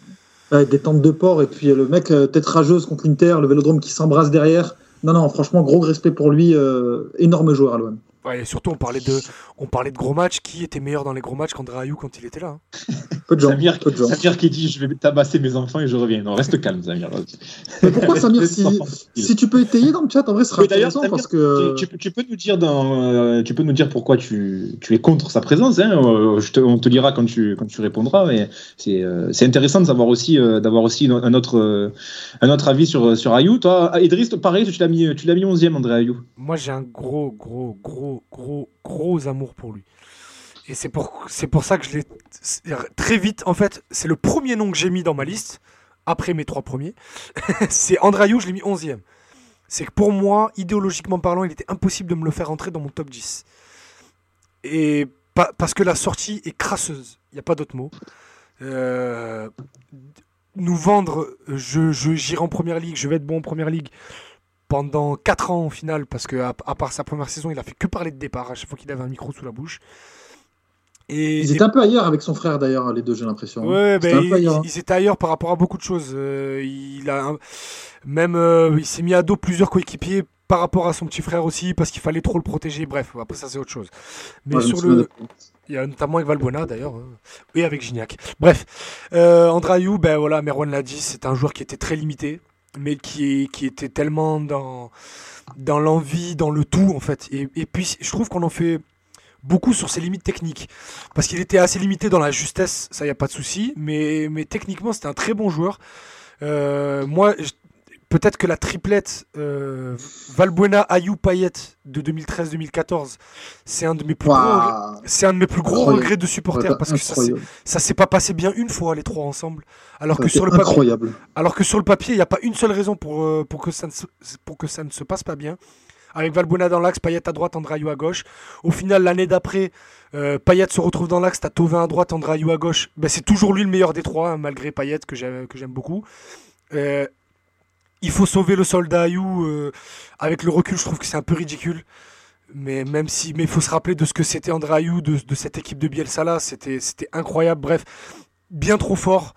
des tentes de port, et puis le mec, tête rageuse contre l'Inter, le vélodrome qui s'embrasse derrière. Non, non, franchement, gros respect pour lui. Euh, énorme joueur, l'OM. Ouais, et surtout, on parlait, de, on parlait de gros matchs. Qui était meilleur dans les gros matchs qu'André Ayou quand il était là hein? Peu de gens, Samir, peu de gens. Samir qui dit Je vais tabasser mes enfants et je reviens. Non, reste calme, Samir. Mais pourquoi, Samir si, si, tu peux étayer dans le chat, en vrai, ce sera intéressant parce que. Tu, tu, peux nous dire dans, euh, tu peux nous dire pourquoi tu, tu es contre sa présence. Hein euh, je te, on te dira quand tu, quand tu répondras. Mais c'est euh, intéressant de savoir aussi, d'avoir aussi un autre, un autre avis sur, sur Ayou. Toi, Idriss, pareil, tu l'as mis, tu mis 11e, André Ayou. Moi, j'ai un gros, gros, gros gros, gros, amour pour lui. Et c'est pour, c'est ça que je l'ai très vite. En fait, c'est le premier nom que j'ai mis dans ma liste, après mes trois premiers. c'est Andrayou, je l'ai mis 11e. C'est que pour moi, idéologiquement parlant, il était impossible de me le faire entrer dans mon top 10. Et parce que la sortie est crasseuse. Il n'y a pas d'autre mot. Euh, nous vendre, je, j'irai en première ligue, je vais être bon en première ligue pendant 4 ans au final, parce que à, part sa première saison, il a fait que parler de départ à chaque fois qu'il avait un micro sous la bouche. Et, ils étaient un peu ailleurs avec son frère d'ailleurs, les deux, j'ai l'impression. Hein. Ouais, ben, ils, étaient ailleurs par rapport à beaucoup de choses. Euh, il a même euh, il s'est mis à dos plusieurs coéquipiers par rapport à son petit frère aussi parce qu'il fallait trop le protéger. Bref, après ça c'est autre chose. Mais sur le, il y a notamment avec Valbuena d'ailleurs, hein. et avec Gignac. Bref, euh, Andrayou, ben voilà, Merwan l'a dit, c'est un joueur qui était très limité mais qui, qui était tellement dans, dans l'envie, dans le tout, en fait. Et, et puis, je trouve qu'on en fait beaucoup sur ses limites techniques. Parce qu'il était assez limité dans la justesse, ça, y a pas de souci. Mais, mais techniquement, c'était un très bon joueur. Euh, moi, peut-être que la triplette euh, Valbuena, Ayou, Payet de 2013-2014, c'est un de mes plus gros, c'est un de mes plus gros regrets de supporter parce que ça, s'est pas passé bien une fois les trois ensemble. Alors que sur le papier, alors que sur le papier, il n'y a pas une seule raison pour, euh, pour que ça ne se, pour que ça ne se passe pas bien. Avec Valbuena dans l'axe, Payet à droite, Andrayou à gauche. Au final, l'année d'après, euh, Payet se retrouve dans l'axe, t'as Tovin à droite, Andrayou à gauche. Ben, c'est toujours lui le meilleur des trois, hein, malgré Payet que j'aime beaucoup. Euh, il faut sauver le soldat Ayou. Euh, avec le recul, je trouve que c'est un peu ridicule. Mais même si, faut se rappeler de ce que c'était André Ayou, de, cette équipe de Bielsa là, c'était, c'était incroyable. Bref, bien trop fort,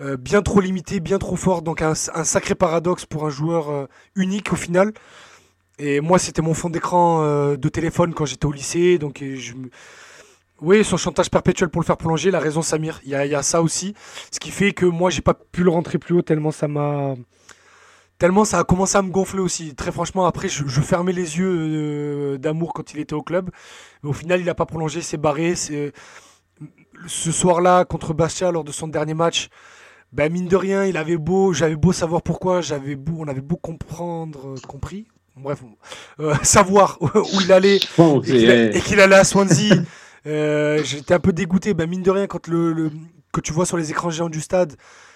euh, bien trop limité, bien trop fort. Donc un, sacré paradoxe pour un joueur euh, unique au final. Et moi, c'était mon fond d'écran de téléphone quand j'étais au lycée. Donc je, oui, son chantage perpétuel pour le faire prolonger, la raison Samir. Il y y a, ça aussi, ce qui fait que moi, j'ai pas pu le rentrer plus haut tellement ça m'a tellement ça a commencé à me gonfler aussi. Très franchement, après, je, fermais les yeux euh, d'amour quand il était au club. Mais au final, il n'a pas prolongé, c'est barré. Ce soir-là, contre Bastia, lors de son dernier match, ben, mine de rien, il avait beau, j'avais beau savoir pourquoi, j'avais beau, on avait beau comprendre, compris, bref, euh, savoir où il allait et, qu'il, allait à Swansea. Euh, j'étais un peu dégoûté. Ben, mine de rien, quand le, que tu vois sur les écrans géants du stade,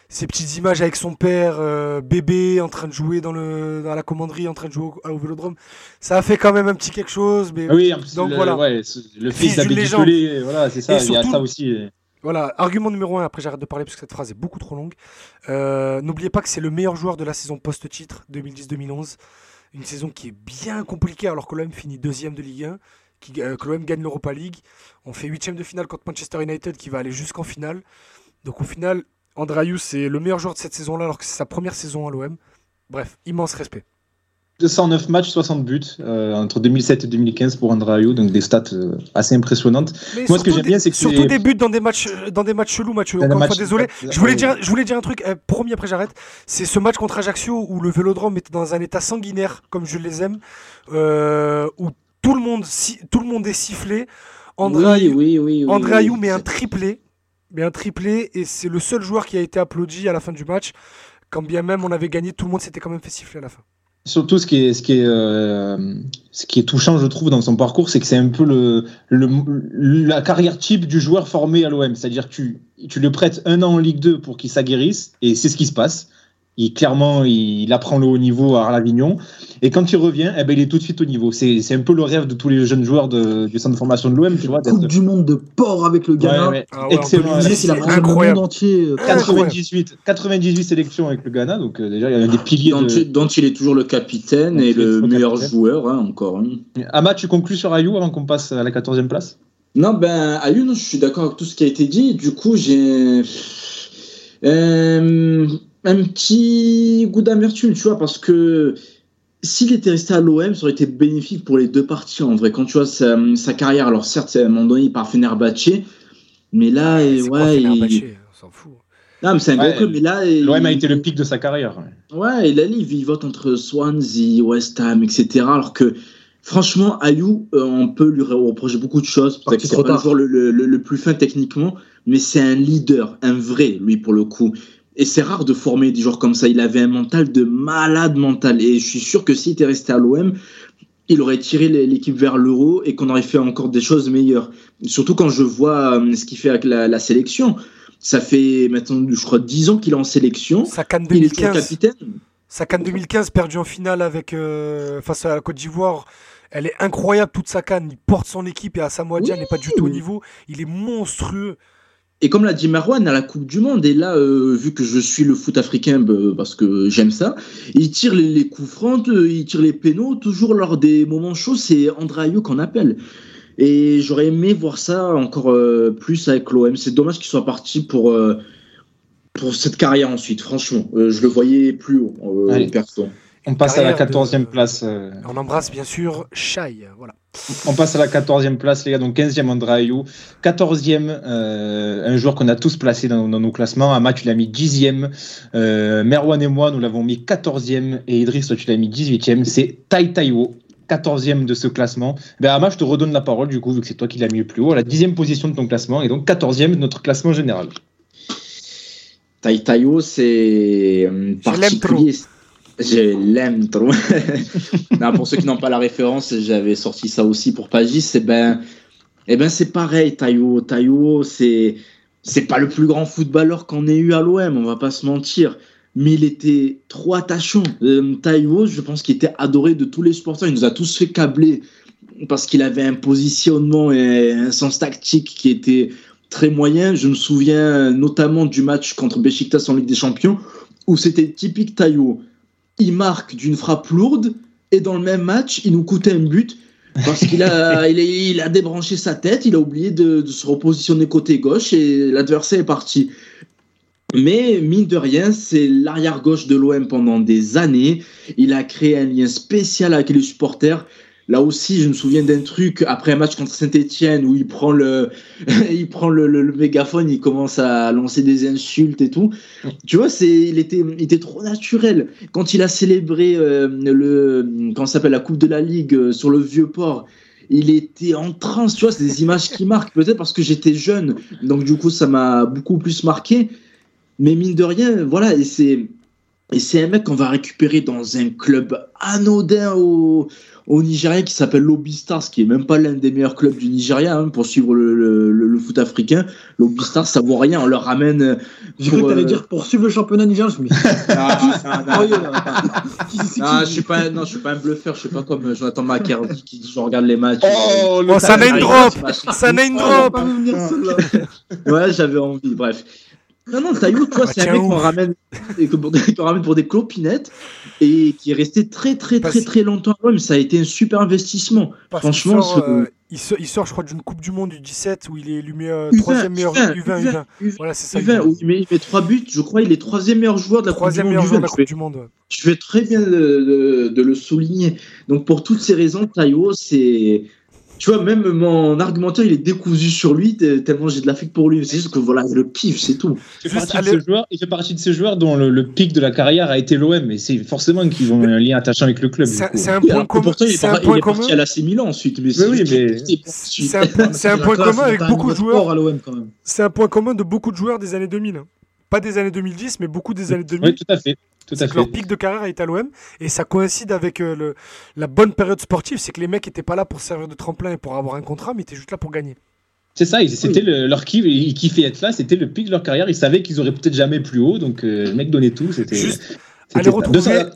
ces petites images avec son père, euh, bébé, en train de jouer dans, le, dans la commanderie, en train de jouer au, vélodrome. Ça a fait quand même un petit quelque chose. Mais... Oui, donc le, voilà. le fils légende. voilà, c'est ça, il y a ça aussi. Voilà, argument numéro un, après j'arrête de parler parce que cette phrase est beaucoup trop longue. Euh, n'oubliez pas que c'est le meilleur joueur de la saison post-titre 2010-2011. Une saison qui est bien compliquée alors que l'OM finit deuxième de Ligue 1, qui, euh, que l'OM gagne l'Europa League. On fait huitième de finale contre Manchester United qui va aller jusqu'en finale. Donc au final, Andrayou, c'est le meilleur joueur de cette saison-là, alors que c'est sa première saison à l'OM. Bref, immense respect. 209 matchs, 60 buts euh, entre 2007 et 2015 pour Andrayou, donc des stats euh, assez impressionnantes. Moi, ce que j'aime bien, c'est que surtout des buts dans des matchs, euh, dans des matchs chelous, Mathieu. Encore une fois, désolé. Je voulais dire, je voulais dire un truc. promis, après j'arrête. C'est ce match contre Ajaccio où le Vélodrome était dans un état sanguinaire, comme je les aime, où tout le monde, tout le monde est sifflé. Andrayou, oui, oui, oui, met un triplé mais un triplé et c'est le seul joueur qui a été applaudi à la fin du match. Quand bien même on avait gagné, tout le monde s'était quand même fait siffler à la fin. Surtout, ce qui est, euh, touchant, je trouve, dans son parcours, c'est que c'est un peu la carrière type du joueur formé à l'OM. C'est-à-dire que tu, tu le prêtes un an en Ligue 2 pour qu'il s'aguerrisse, et c'est ce qui se passe. Il clairement, il, apprend le haut niveau à l'Avignon. Et quand il revient, eh ben, il est tout de suite au niveau. C'est un peu le rêve de tous les jeunes joueurs de, du centre de formation de l'OM, tu vois. Coupe du monde de port avec le Ghana. Ah Excellent. Il a le monde entier. 98, 98 sélections avec le Ghana, donc euh, déjà il y a des piliers. Dont, il est toujours le capitaine et le meilleur joueur, hein, encore. Hein. Ama, tu conclus sur Ayou avant qu'on passe à la 14e place? Non, ben Ayou, je suis d'accord avec tout ce qui a été dit. Du coup, j'ai. Euh, un petit goût d'amertume, tu vois, parce que s'il était resté à l'OM, ça aurait été bénéfique pour les deux parties en vrai. Quand tu vois sa, carrière, alors certes, à un moment donné, il part Fenerbahce, mais là, ouais, il... on s'en fout. Non, mais c'est un gros club, mais là. L'OM a été le pic de sa carrière. Ouais, il a il vote entre Swansea, West Ham, etc. Alors que, franchement, Ayou, euh, on peut lui reprocher beaucoup de choses. Parce que c'est pas toujours le, le, le, plus fin techniquement, mais c'est un leader, un vrai, lui, pour le coup. Et c'est rare de former des joueurs comme ça. Il avait un mental de malade mental. Et je suis sûr que s'il était resté à l'OM, il aurait tiré l'équipe vers l'euro et qu'on aurait fait encore des choses meilleures. Surtout quand je vois euh, ce qu'il fait avec la, sélection. Ça fait maintenant, je crois, 10 ans qu'il est en sélection. Sa canne 2015. Il est capitaine. Sa canne 2015 perdue en finale avec, euh, face à la Côte d'Ivoire. Elle est incroyable toute sa canne. Il porte son équipe et à Samoa oui. n'est pas du tout au niveau. Il est monstrueux. Et comme l'a dit Marwan, à la Coupe du Monde, et là, euh, vu que je suis le foot africain bah, parce que j'aime ça, il tire les, coups francs, euh, il tire les pénaux, toujours lors des moments chauds, c'est Andrayo qu'on appelle. Et j'aurais aimé voir ça encore euh, plus avec l'OM. C'est dommage qu'il soit parti pour, pour cette carrière ensuite, franchement. je le voyais plus haut, perso. On passe à la 14e place. Euh. On embrasse bien sûr Shai. Voilà. On passe à la 14e place, les gars. Donc 15e Andrayou. 14e, euh, un joueur qu'on a tous placé dans, nos classements. Ama, tu l'as mis 10e. Euh, Merwan et moi, nous l'avons mis 14e. Et Idriss, toi, tu l'as mis 18e. C'est Tai Taiwo. 14e de ce classement. Ben, Ama, je te redonne la parole, du coup, vu que c'est toi qui l'as mis le plus haut, à la 10e position de ton classement, et donc 14e de notre classement général. Tai Taiwo, c'est particulier. Je l'aime trop. pour ceux qui n'ont pas la référence, j'avais sorti ça aussi pour Pagis. C'est ben, eh ben c'est pareil, Tayo. Tayo, c'est c'est pas le plus grand footballeur qu'on ait eu à l'OM, on va pas se mentir. Mais il était trop attachant. Euh, je pense qu'il était adoré de tous les supporters. Il nous a tous fait câbler parce qu'il avait un positionnement et un sens tactique qui était très moyen. Je me souviens notamment du match contre Besiktas en Ligue des Champions où c'était typique Tayo il marque d'une frappe lourde et dans le même match, il nous coûtait un but parce qu'il a, il, a débranché sa tête, il a oublié de, se repositionner côté gauche et l'adversaire est parti. Mais mine de rien, c'est l'arrière gauche de l'OM pendant des années. Il a créé un lien spécial avec les supporters. Là aussi, je me souviens d'un truc après un match contre Saint-Etienne où il prend le, il prend le, le, mégaphone, il commence à lancer des insultes et tout. Tu vois, c'est, il était, il était trop naturel. Quand il a célébré euh, le, quand s'appelle la Coupe de la Ligue euh, sur le vieux port, il était en transe. Tu vois, c'est des images qui marquent. Peut-être parce que j'étais jeune, donc du coup, ça m'a beaucoup plus marqué. Mais mine de rien, voilà, et c'est, et c'est un mec qu'on va récupérer dans un club anodin au au Nigeria qui s'appelle Lobby Stars, qui est même pas l'un des meilleurs clubs du Nigeria hein, pour suivre le, le, foot africain. Lobby Stars, ça vaut rien, on leur ramène. J'ai cru que t'allais euh, dire pour suivre le championnat nigérien. Je me non, je suis pas, non, je suis pas un bluffeur, je suis pas comme Jonathan McCarthy qui dit je regarde les matchs. Oh, oh ça n'a une drop, ça n'a une drop. ouais, j'avais envie. Bref. Non, non, Taïwo, tu vois, c'est un mec qu'on ramène, ramène pour des clopinettes et qui est resté très, très, très, très longtemps à mais ça a été un super investissement. Franchement, euh, il, sort, il, sort, je crois, d'une Coupe du Monde du 17 où il est élu meilleur, troisième meilleur U20, U20, Voilà, c'est ça. U20, où il met, il met buts, je crois, il est troisième meilleur joueur de la Coupe du Monde. De la coupe du monde ouais. Je vais très bien de, de, de, le souligner. Donc, pour toutes ces raisons, Taïwo, c'est tu vois, même mon argumentaire, il est décousu sur lui, tellement j'ai de l'affect pour lui. C'est juste que voilà, le kiffe, c'est tout. Il fait, partie de il fait partie de ces joueurs dont le, pic de la carrière a été l'OM, mais c'est forcément qu'ils ont un lien attachant avec le club. C'est un point commun. Pourtant, il est, il est parti à l'AC Milan ensuite. Mais oui, mais c'est un, point commun avec beaucoup de joueurs. C'est un point commun de beaucoup de joueurs des années 2000. Pas des années 2010, mais beaucoup des années 2000. Oui, tout à fait. Tout à Leur pic de carrière est à l'OM et ça coïncide avec euh, le, la bonne période sportive. C'est que les mecs n'étaient pas là pour servir de tremplin et pour avoir un contrat, mais étaient juste là pour gagner. C'est ça, c'était leur kiff, ils kiffaient être là, c'était le pic de leur carrière, ils savaient qu'ils auraient peut-être jamais plus haut, donc euh, le mec donnait tout. Juste,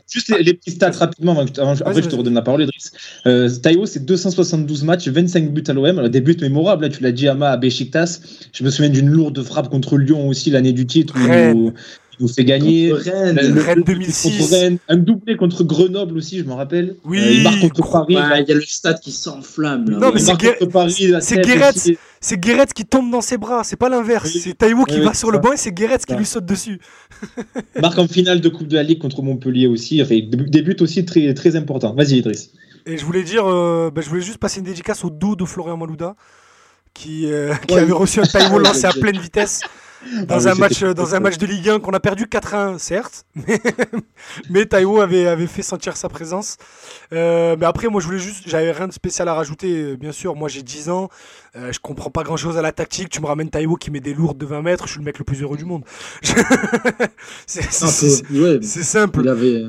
Juste les, petits stats rapidement, avant, après je te redonne la parole, Idriss. Euh, c'est 272 matchs, 25 buts à l'OM, des buts mémorables. Là, tu l'as dit, Ama à Besiktas. Je me souviens d'une lourde frappe contre Lyon aussi l'année du titre où, nous fait gagner. Rennes, Rennes 2006. Rennes, un doublé contre Grenoble aussi, je me rappelle. Oui. Euh, il marque contre Paris. Il y a le stade qui s'enflamme. Non, mais c'est Guéretz. C'est Guéretz qui tombe dans ses bras. C'est pas l'inverse. C'est Taïwo qui va sur le banc et c'est Guéretz qui lui saute dessus. marque en finale de Coupe de la Ligue contre Montpellier aussi. Enfin, des buts aussi très, très importants. Vas-y, Idriss. Et je voulais dire, euh, bah, je voulais juste passer une dédicace au dos de Florian Malouda, qui, euh, qui avait reçu un Taïwo lancé à pleine vitesse. Dans, ah un match, dans un match de Ligue 1 qu'on a perdu 4-1, certes, mais, mais Taiwo avait, avait fait sentir sa présence. Euh, mais après, moi, je voulais juste, j'avais rien de spécial à rajouter, euh, bien sûr. Moi, j'ai 10 ans, euh, je comprends pas grand chose à la tactique. Tu me ramènes Taiwo qui met des lourdes de 20 mètres, je suis le mec le plus heureux du monde. c'est simple. Il avait.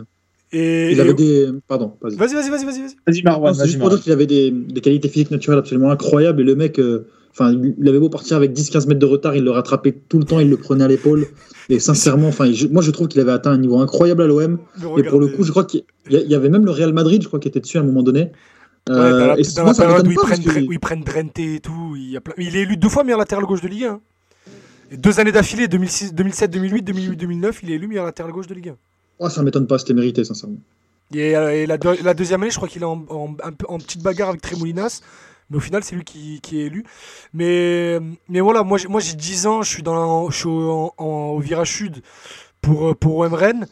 Et, il avait des. Pardon, vas-y. Vas-y, vas-y, vas-y, vas-y. Vas-y, Marwan. C'est juste pour dire qu'il avait des, des, qualités physiques naturelles absolument incroyables et le mec. Enfin, il avait beau partir avec 10-15 mètres de retard, il le rattrapait tout le temps, il le prenait à l'épaule. Et sincèrement, enfin, moi je trouve qu'il avait atteint un niveau incroyable à l'OM. Et pour le coup, je crois qu'il y avait même le Real Madrid, je crois, qui était dessus à un moment donné. Ouais, la, euh, dans la période où ils, prennent, où ils, prennent, Drenthe et tout, il, y a plein... il est élu deux fois meilleur latéral gauche de Ligue 1. Et deux années d'affilée, 2007, 2008, 2008, 2009, il est élu meilleur latéral gauche de Ligue 1. Oh, ça m'étonne pas, c'était mérité, sincèrement. Et, euh, et la, la, deuxième année, je crois qu'il est en, en, en, petite bagarre avec Tremolinas. Mais au final, c'est lui qui, qui, est élu. Mais, mais voilà, moi, moi j'ai 10 ans, je suis, dans, je suis au, au virage sud pour, pour OM Rennes.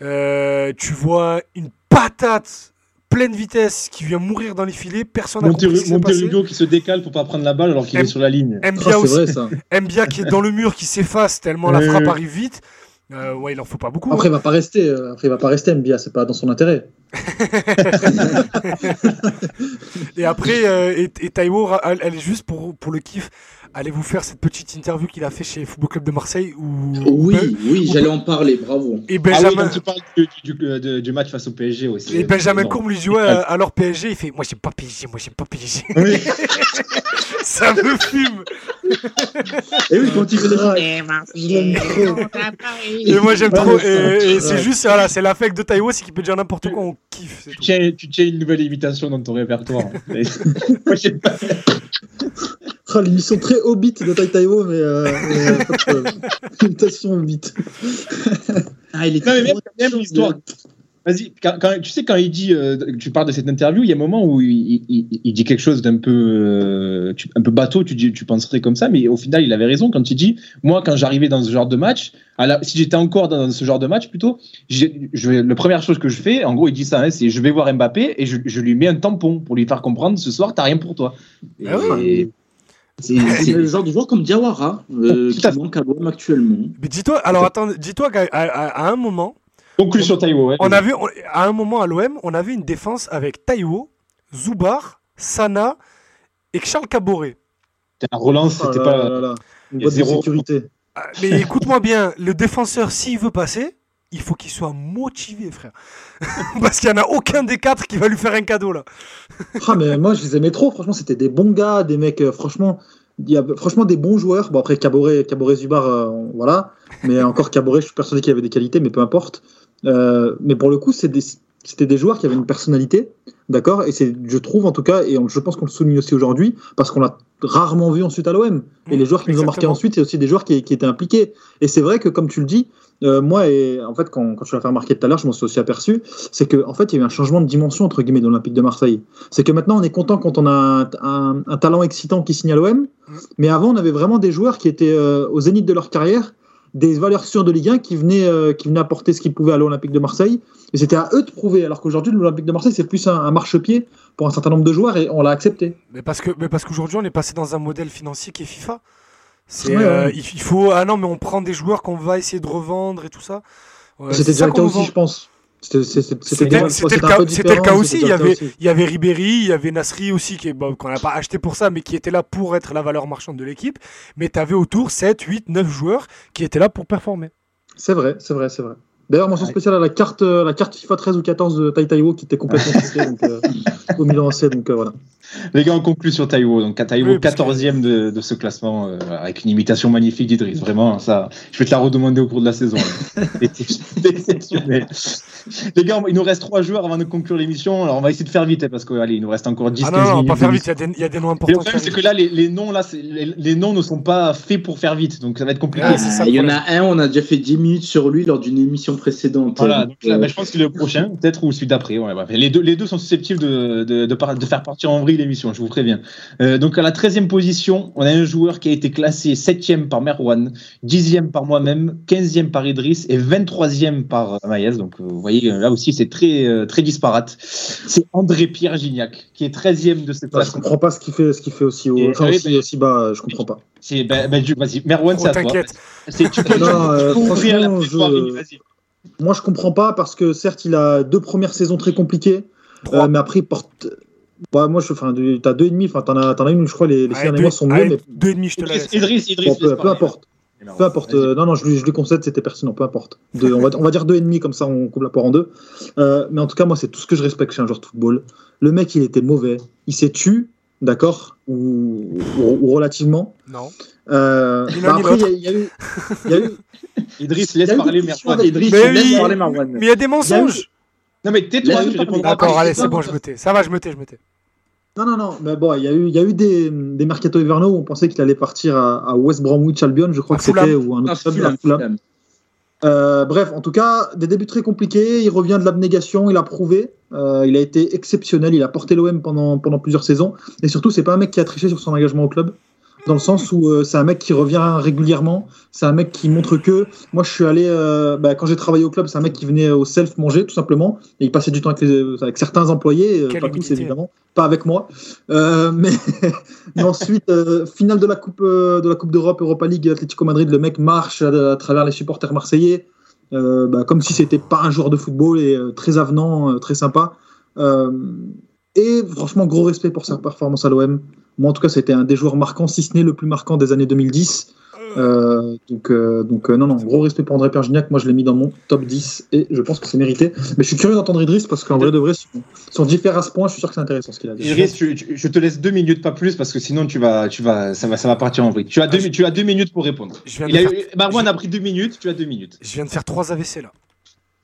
Euh, tu vois une patate pleine vitesse qui vient mourir dans les filets, personne n'a compris ce qui qui se décale pour pas prendre la balle alors qu'il est sur la ligne. Mbia oh, aussi. Mbia qui est dans le mur, qui s'efface tellement la frappe arrive vite. Euh, ouais, il en faut pas beaucoup. Après, hein. il va pas rester. Euh, après, il va pas rester Mbia. C'est pas dans son intérêt. et après, euh, et, et Taiwo, elle, elle, est juste pour, pour le kiff. Allez vous faire cette petite interview qu'il a fait chez Football Club de Marseille. Où, oui, oui, j'allais en parler, bravo. Et Benjamin, ah oui, tu parles du, du, du, match face au PSG aussi. Et Benjamin Courbe lui jouait à, leur PSG, il fait Moi j'aime pas PSG, moi j'aime pas PSG. Oui. Ça me fume. et oui, quand il fait Et moi j'aime trop. Et, c'est juste, voilà, c'est l'affect de Taïwo, c'est qu'il peut dire n'importe quoi, on kiffe. Tu tiens, tu tiens une nouvelle imitation dans ton répertoire. moi j'aime pas. Oh, l'émission très Hobbit de Tai Taiwo, mais, euh, mais euh, Hobbit. ah, il est non, mais même, même l'histoire. Vas-y, tu sais, quand il dit, euh, tu parles de cette interview, il y a un moment où il, il, dit quelque chose d'un peu, euh, un peu bateau, tu, dis, tu penserais comme ça, mais au final, il avait raison quand il dit, moi, quand j'arrivais dans ce genre de match, si j'étais encore dans ce genre de match plutôt, je, la première chose que je fais, en gros, il dit ça, hein, c'est je vais voir Mbappé et je, je, lui mets un tampon pour lui faire comprendre, ce soir, t'as rien pour toi. Ah c'est le genre de joueur comme Diawara euh, qui manque à l'OM actuellement. Mais dis-toi, alors attends, dis-toi qu'à à un moment, Conclusion Taïwo. On avait, à un moment à l'OM, on avait une défense avec Taïwo, Zubar, Sana et Charles Caboret. La relance, c'était oh pas. Là, Une zéro. sécurité. Ah, mais écoute-moi bien, le défenseur, s'il veut passer, il faut qu'il soit motivé, frère. Parce qu'il n'y en a aucun des quatre qui va lui faire un cadeau, là. ah, mais moi, je les aimais trop. Franchement, c'était des bons gars, des mecs, euh, franchement, y franchement des bons joueurs. Bon, après, Caboret, Caboret Zubar, euh, voilà. Mais encore Caboret, je suis persuadé qu'il avait des qualités, mais peu importe. Euh, mais pour le coup, c'était des joueurs qui avaient une personnalité, d'accord Et c'est, je trouve en tout cas, et je pense qu'on le souligne aussi aujourd'hui, parce qu'on l'a rarement vu ensuite à l'OM. Et les joueurs qui nous ont marqué ensuite, c'est aussi des joueurs qui, étaient impliqués. Et c'est vrai que, comme tu le dis, euh, moi, et en fait, quand, quand je l'ai fait remarquer tout à l'heure, je m'en suis aussi aperçu, c'est qu'en en fait, il y a eu un changement de dimension, entre guillemets, de l'Olympique de Marseille. C'est que maintenant, on est content quand on a un, un, talent excitant qui signe à l'OM, mm. mais avant, on avait vraiment des joueurs qui étaient euh, au zénith de leur carrière des valeurs sûres de Ligue 1 qui venaient, euh, qui venaient apporter ce qu'ils pouvaient à l'Olympique de Marseille. Et c'était à eux de prouver. Alors qu'aujourd'hui, l'Olympique de Marseille, c'est plus un, un marchepied pour un certain nombre de joueurs et on l'a accepté. Mais parce que, mais parce qu'aujourd'hui, on est passé dans un modèle financier qui est FIFA. C'est, euh, il, faut ah non mais on prend des joueurs qu'on va essayer de revendre et tout ça. c'était déjà le cas aussi, je pense. C'était le cas, aussi. Il y, avait, il y avait Ribéry, il y avait Nasri aussi, qui bon, qu'on n'a pas acheté pour ça, mais qui était là pour être la valeur marchande de l'équipe. Mais tu avais autour 7, 8, 9 joueurs qui étaient là pour performer. C'est vrai, c'est vrai, c'est vrai. D'ailleurs, mention spéciale à la carte, euh, la carte FIFA 13 ou 14 de Tai Taiwo qui était complètement donc, euh, au Milan AC. Donc voilà. Les gars, on conclut sur Taïwo. Donc, Oui, que- 14e de, de ce classement, euh, avec une imitation magnifique d'Idriss. Vraiment, ça, je vais te la redemander au cours de la saison. Les gars, il nous reste trois joueurs avant de conclure l'émission. Alors, on va essayer de faire vite, hein, parce que, allez, il nous reste encore 10 Ah 15 non, non, minutes. pas faire vite, il y, a des- il y a des noms Et importants. le problème, c'est que là, les, les noms, là, les, les noms ne sont pas faits pour faire vite. Donc, ça va être compliqué. Ah, ça, il y en a un, on a déjà fait 10 minutes sur lui lors d'une émission précédente. Voilà, Donc, là, euh, bah, je pense que le prochain, peut-être, ou celui d'après. ouais, bref. les, deux, les deux sont susceptibles de, de, de, par- de faire partir en vrille l'émission, je vous préviens. Euh, donc, à la 13e position, on a un joueur qui a été classé 7e par Merwan, 10e par moi-même, 15e par Idriss et 23e par euh, Maïs. Donc, euh, vous voyez, euh, là aussi, c'est très, euh, très disparate. C'est André-Pierre Gignac, qui est 13e de cette Bah, je classe. comprends pas ce qu'il fait, ce qu'il fait aussi haut, Et- enfin, aussi, aussi bas. Je comprends pas. C'est, ben, ben, je- vas-y, Merwan, Oh, c'est à toi. t'inquiète. C'est- Tu peux, tu Non, euh, ouvrir la franchement, plaidoirie, je- vas-y. Moi, je comprends pas parce que certes, il a deux premières saisons très compliquées, euh, mais après, il porte. Bah, moi, je, enfin, t'as deux et demi, enfin, t'en as, t'en as une, je crois, les, les six derniers deux, mois sont mieux, allez, mais deux et demi, je te laisse. Idriss, Idriss, bon, peu, importe. Peu importe. Euh, non, non, je lui, je lui concède, c'était pertinent, peu importe. Deux- on, va, on va dire deux et demi, comme ça, on coupe la poire en deux. Euh, mais en tout cas, moi, c'est tout ce que je respecte chez un joueur de football. Le mec, il était mauvais. Il s'est tu, d'accord, ou, ou- ou relativement. Non. Euh, bah, après, il y, a- il y a eu. il y a eu- Idriss, Il y laisse a eu parler Idriss, Mais tu laisses oui, parler mais il y a des mensonges. Non, mais tais-toi, réponds D'accord, allez, c'est bon, je me tais. Ça va, je me tais, je me tais. Non, non, non, mais bon, il y a eu, il y a eu des, des mercato hivernaux où on pensait qu'il allait partir à, à West Bromwich Albion, je crois À que c'était, ou un autre club, à Fulham, Fulham. Fulham. Euh, bref, en tout cas, des débuts très compliqués. Il revient de l'abnégation, il a prouvé. Euh, il a été exceptionnel. Il a porté l'OM pendant, pendant plusieurs saisons. Et surtout, c'est pas un mec qui a triché sur son engagement au club. Dans le sens où euh, c'est un mec qui revient régulièrement. C'est un mec qui montre que. Moi, je suis allé. euh, bah, quand j'ai travaillé au club, c'est un mec qui venait au self manger, tout simplement. Et il passait du temps avec, les- avec certains employés. euh, pas tous, humilité. évidemment. Pas avec moi. Mais, mais ensuite, finale de la Coupe, de la coupe d'Europe, Europa League, Atlético Madrid, le mec marche à, à travers les supporters marseillais. Bah, comme si c'était pas un joueur de football et très avenant, très sympa. Et franchement, gros respect pour sa performance à l'OM. Moi, en tout cas, c'était un des joueurs marquants, si ce n'est le plus marquant des années 2010. Euh, donc, euh, donc euh, non, non, gros respect pour André Pergignac. Moi, je l'ai mis dans mon top 10 et je pense que c'est mérité. Mais je suis curieux d'entendre Idriss parce qu'en vrai de vrai, son, son différent à ce point, je suis sûr que c'est intéressant ce qu'il a dit. Idriss, tu- tu- je te laisse deux minutes, pas plus, parce que sinon tu vas, tu vas, ça va, ça va partir en vrille. Tu as deux, Ah, je- tu as deux minutes pour répondre. Je viens, Il de a faire... eu, Marwan a pris deux minutes, tu as deux minutes. je viens de faire trois AVC là.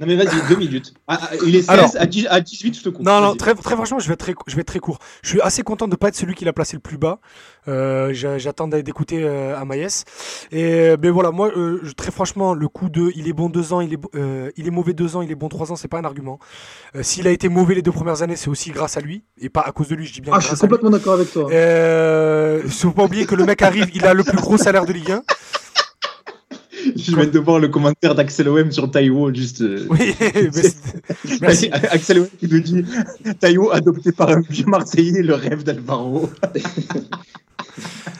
Non mais vas-y, deux minutes. Ah, ah, il est 16, Alors- à, 10 à 18, je te coupe. Non, non, très, très franchement, je vais, être très, je vais être très court. Je suis assez content de ne pas être celui qui l'a placé le plus bas. Euh, j'a- J'attendais d'écouter euh, Amaïs. Et ben voilà, moi, euh, très franchement, le coup de il est bon deux ans, il est, euh, il est mauvais deux ans, il est bon trois ans, c'est pas un argument. Euh, S'il a été mauvais les deux premières années, c'est aussi grâce à lui. Et pas à cause de lui, je dis bien Ah, je suis complètement d'accord avec toi. Euh, faut pas oublier que le mec arrive, il a le plus gros salaire de Ligue 1. Je viens de voir le commentaire d'Axel OM sur Taïwo, juste. euh, Oui, merci. Axel OM qui nous dit Taïwo adopté par un vieux Marseillais, le rêve d'Alvaro.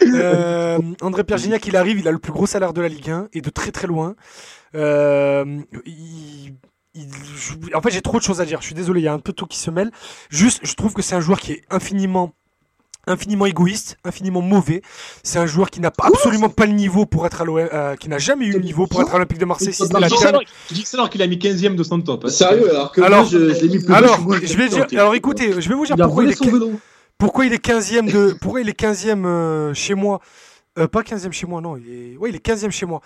Euh, André Pierre Gignac, il arrive, il a le plus gros salaire de la Ligue 1 et de très très loin. Euh, il- il- je- en fait, j'ai trop de choses à dire. Je suis désolé, il y a un peu tout qui se mêle. Juste, je trouve que c'est un joueur qui est infiniment infiniment égoïste, infiniment mauvais. C'est un joueur qui n'a pas- absolument pas le niveau pour être à l'OM, euh, qui n'a jamais eu le niveau pour être à l'Olympique de Marseille. Si la Tu dis dernière- ça alors qu'il a mis 15ème de son top. hein. Sérieux, alors que Alors- moi, je, je l'ai mis plus bas, Alors, moins je vais dire, alors écoutez, je vais vous dire pourquoi il est pourquoi il est 15e de pourquoi il est 15e euh, chez moi Euh, pas 15e chez moi non il est ouais il est 15e chez moi